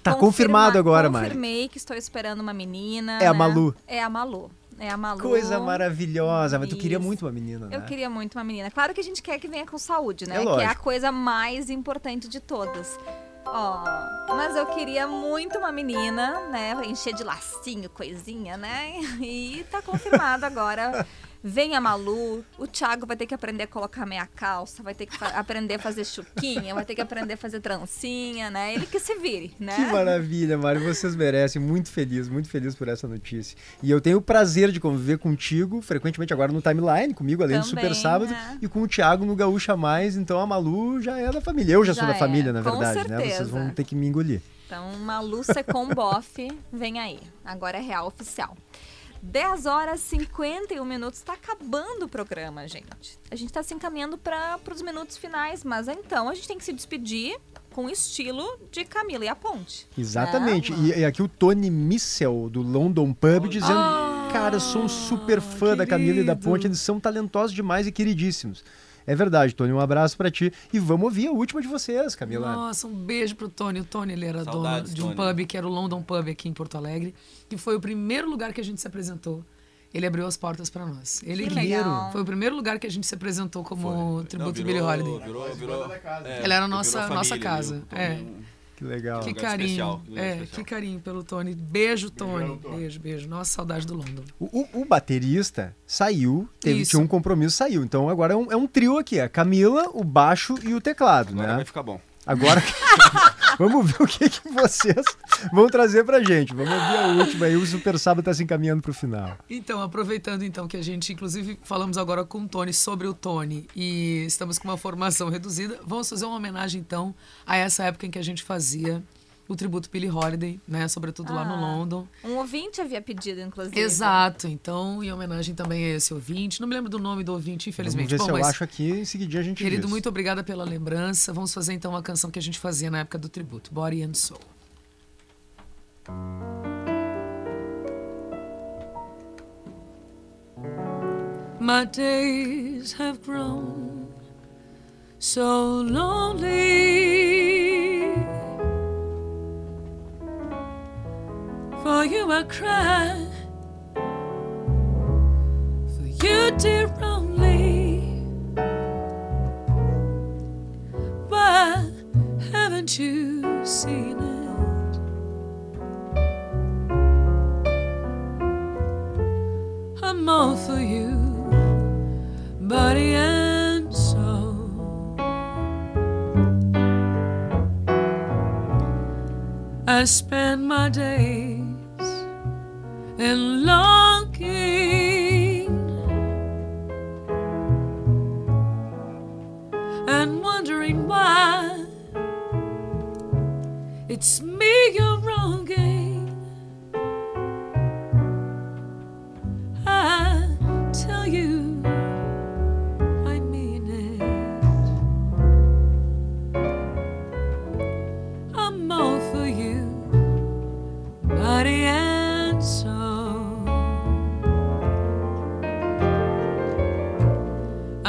Tá Confirma- confirmado agora, Mari. Confirmei que estou esperando uma menina. É a né? Malu. É a Malu. É a Malu. Coisa maravilhosa, mas tu queria Isso. muito uma menina, né? Eu queria muito uma menina. Claro que a gente quer que venha com saúde, né? É que é a coisa mais importante de todas. Ó, mas eu queria muito uma menina, né? Encher de lacinho, coisinha, né? E tá confirmado agora. Vem a Malu, o Thiago vai ter que aprender a colocar meia calça, vai ter que aprender a fazer chuquinha, vai ter que aprender a fazer trancinha, né? Ele que se vire, né? Que maravilha, Mário. Vocês merecem. Muito feliz, muito feliz por essa notícia. E eu tenho o prazer de conviver contigo, frequentemente agora no timeline, comigo, além do Também, Super Sábado, né? e com o Thiago no Gaúcha Mais. Então a Malu já é da família. Eu já, sou Já da família, é, na com verdade, né? Vocês certeza. vão ter que me engolir. Então, Malu Secom Boff, vem aí. Agora é real oficial. 10 horas e 51 minutos. Está acabando o programa, gente. A gente está se encaminhando para os minutos finais, mas então a gente tem que se despedir com o estilo de Camila e a Ponte. Exatamente. né? E, e aqui o Tony Missel, do London Pub, dizendo: Cara, eu sou um super fã da Camila e da Ponte, eles são talentosos demais e queridíssimos. É verdade, Tony. Um abraço pra ti. E vamos ouvir a última de vocês, Camila. Nossa, um beijo pro Tony. O Tony, ele era Saudades, dono de um Tony. pub que era o London Pub aqui em Porto Alegre, que foi o primeiro lugar que a gente se apresentou. Ele abriu as portas pra nós. Ele Que legal. foi o primeiro lugar que a gente se apresentou como tributo Não, virou- Holiday. virou- virou- é, Ele era virou nossa família nossa casa. Tony É. Que legal. Que carinho. especial, lugar é, especial. que carinho pelo Tony. Beijo, Tony. Beijo, beijo. Nossa, saudade do London. O, o- o baterista saiu, teve, Isso. um compromisso, saiu. Então agora é um, é um trio aqui: a Camila, o baixo e o teclado, Agora né? vai ficar bom. Agora vamos ver o que, que vocês vão trazer pra gente. Vamos ouvir a última aí. O Super Sábado tá se encaminhando pro final. Então, aproveitando então que a gente, inclusive, falamos agora com o Tony sobre o Tony e estamos com uma formação reduzida, vamos fazer uma homenagem então a essa época em que a gente fazia o tributo Billie Holiday, né, sobretudo lá no Ah. London. Um ouvinte havia pedido, inclusive. Exato, então, em homenagem também a esse ouvinte. Não me lembro do nome do ouvinte, infelizmente. Vamos ver Bom, se eu acho aqui. Em seguidinha a gente Querido, diz. muito obrigada pela lembrança. Vamos fazer então uma canção que a gente fazia na época do tributo, Body and Soul. My days have grown so lonely. For you I cry, for you, dear, only. Why haven't you seen it? I'm all for you, body and soul. I spend my days in longing and wondering why it's me you're wronging.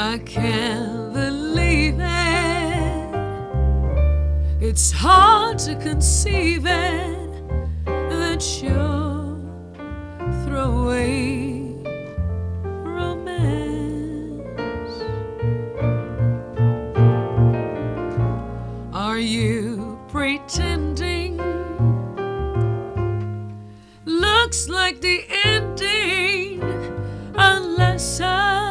I can't believe it. It's hard to conceive it that you'll throw away romance. Are you pretending? Looks like the ending, unless I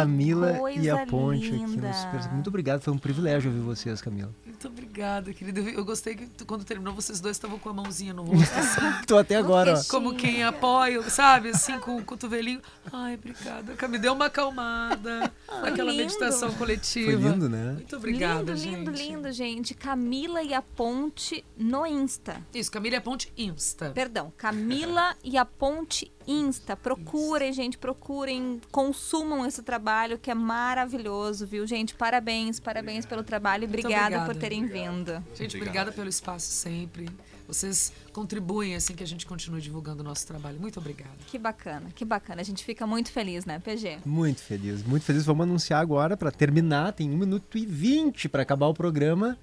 Camila e a Ponte aqui linda. no Super. Muito obrigado, foi um privilégio ouvir vocês, Camila. Muito obrigada, querida. Eu eu gostei que quando terminou, vocês dois estavam com a mãozinha no rosto, assim. Tô até agora, ó. Como quem apoia, sabe? Assim, com o cotovelinho. Ai, obrigada. Camila, deu uma acalmada naquela lindo. meditação coletiva. Foi lindo, né? Muito obrigada, lindo, gente. lindo, lindo, gente. Camila e a Ponte no Insta. Isso, Camila e a Ponte Insta. Perdão, Camila e a Ponte Insta. Procurem, gente, procurem, consumam esse trabalho que é maravilhoso, viu, gente? Parabéns, parabéns pelo trabalho e obrigada, obrigada. por terem vindo. Gente, obrigada pelo espaço sempre. Vocês contribuem assim que a gente continue divulgando o nosso trabalho. Muito obrigada. Que bacana, que bacana. A gente fica muito feliz, né, PG? Muito feliz, muito feliz. Vamos anunciar agora para terminar. Tem 1 minuto e 20 para acabar o programa.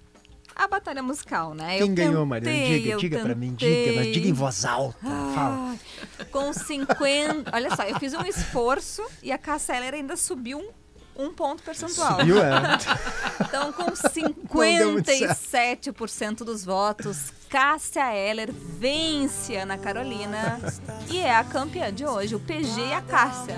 A batalha musical, né? Quem eu ganhou, Mariana? Diga, diga para mim, diga, mas diga em voz alta. Fala. Ah, Com 50. Olha só, eu fiz um esforço e a Cássia Eller ainda subiu um, um ponto percentual. Subiu, é. Então, com deu muito certo. 57% dos votos, Cássia Eller vence Ana Carolina e é a campeã de hoje, o PG e a Cássia.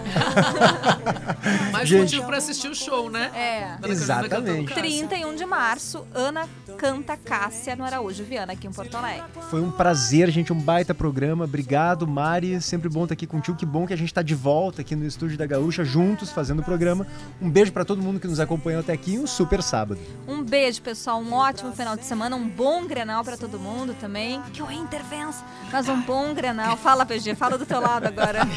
Mais Gente. motivo pra assistir o show, né? É. Exatamente. 31 de março, Ana canta Cássia no Araújo Viana, aqui em Porto Alegre. Foi um prazer, gente, um baita programa. Obrigado, Mari. Sempre bom estar aqui contigo. Que bom que a gente está de volta aqui no estúdio da Gaúcha, juntos, fazendo o programa. Um beijo para todo mundo que nos acompanhou até aqui e um super sábado. Um beijo, pessoal. Um ótimo final de semana. Um bom grenal pra todo mundo também. Que o Inter vença. Mas um bom grenal. Fala, PG. Fala do teu lado agora.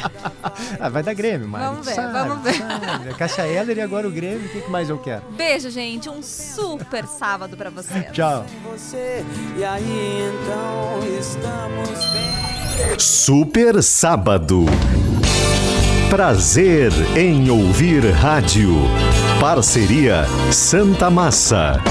Ah, vai dar Grêmio, Mari. Vamos ver, Sabe, vamos ver. sabe. A Cássia Heller e agora o Grêmio. O que que mais eu quero? Beijo, gente. Um super sábado pra vocês. Tchau. você. E aí então estamos bem. Super Sábado. Prazer em ouvir rádio. Parceria Santa Massa.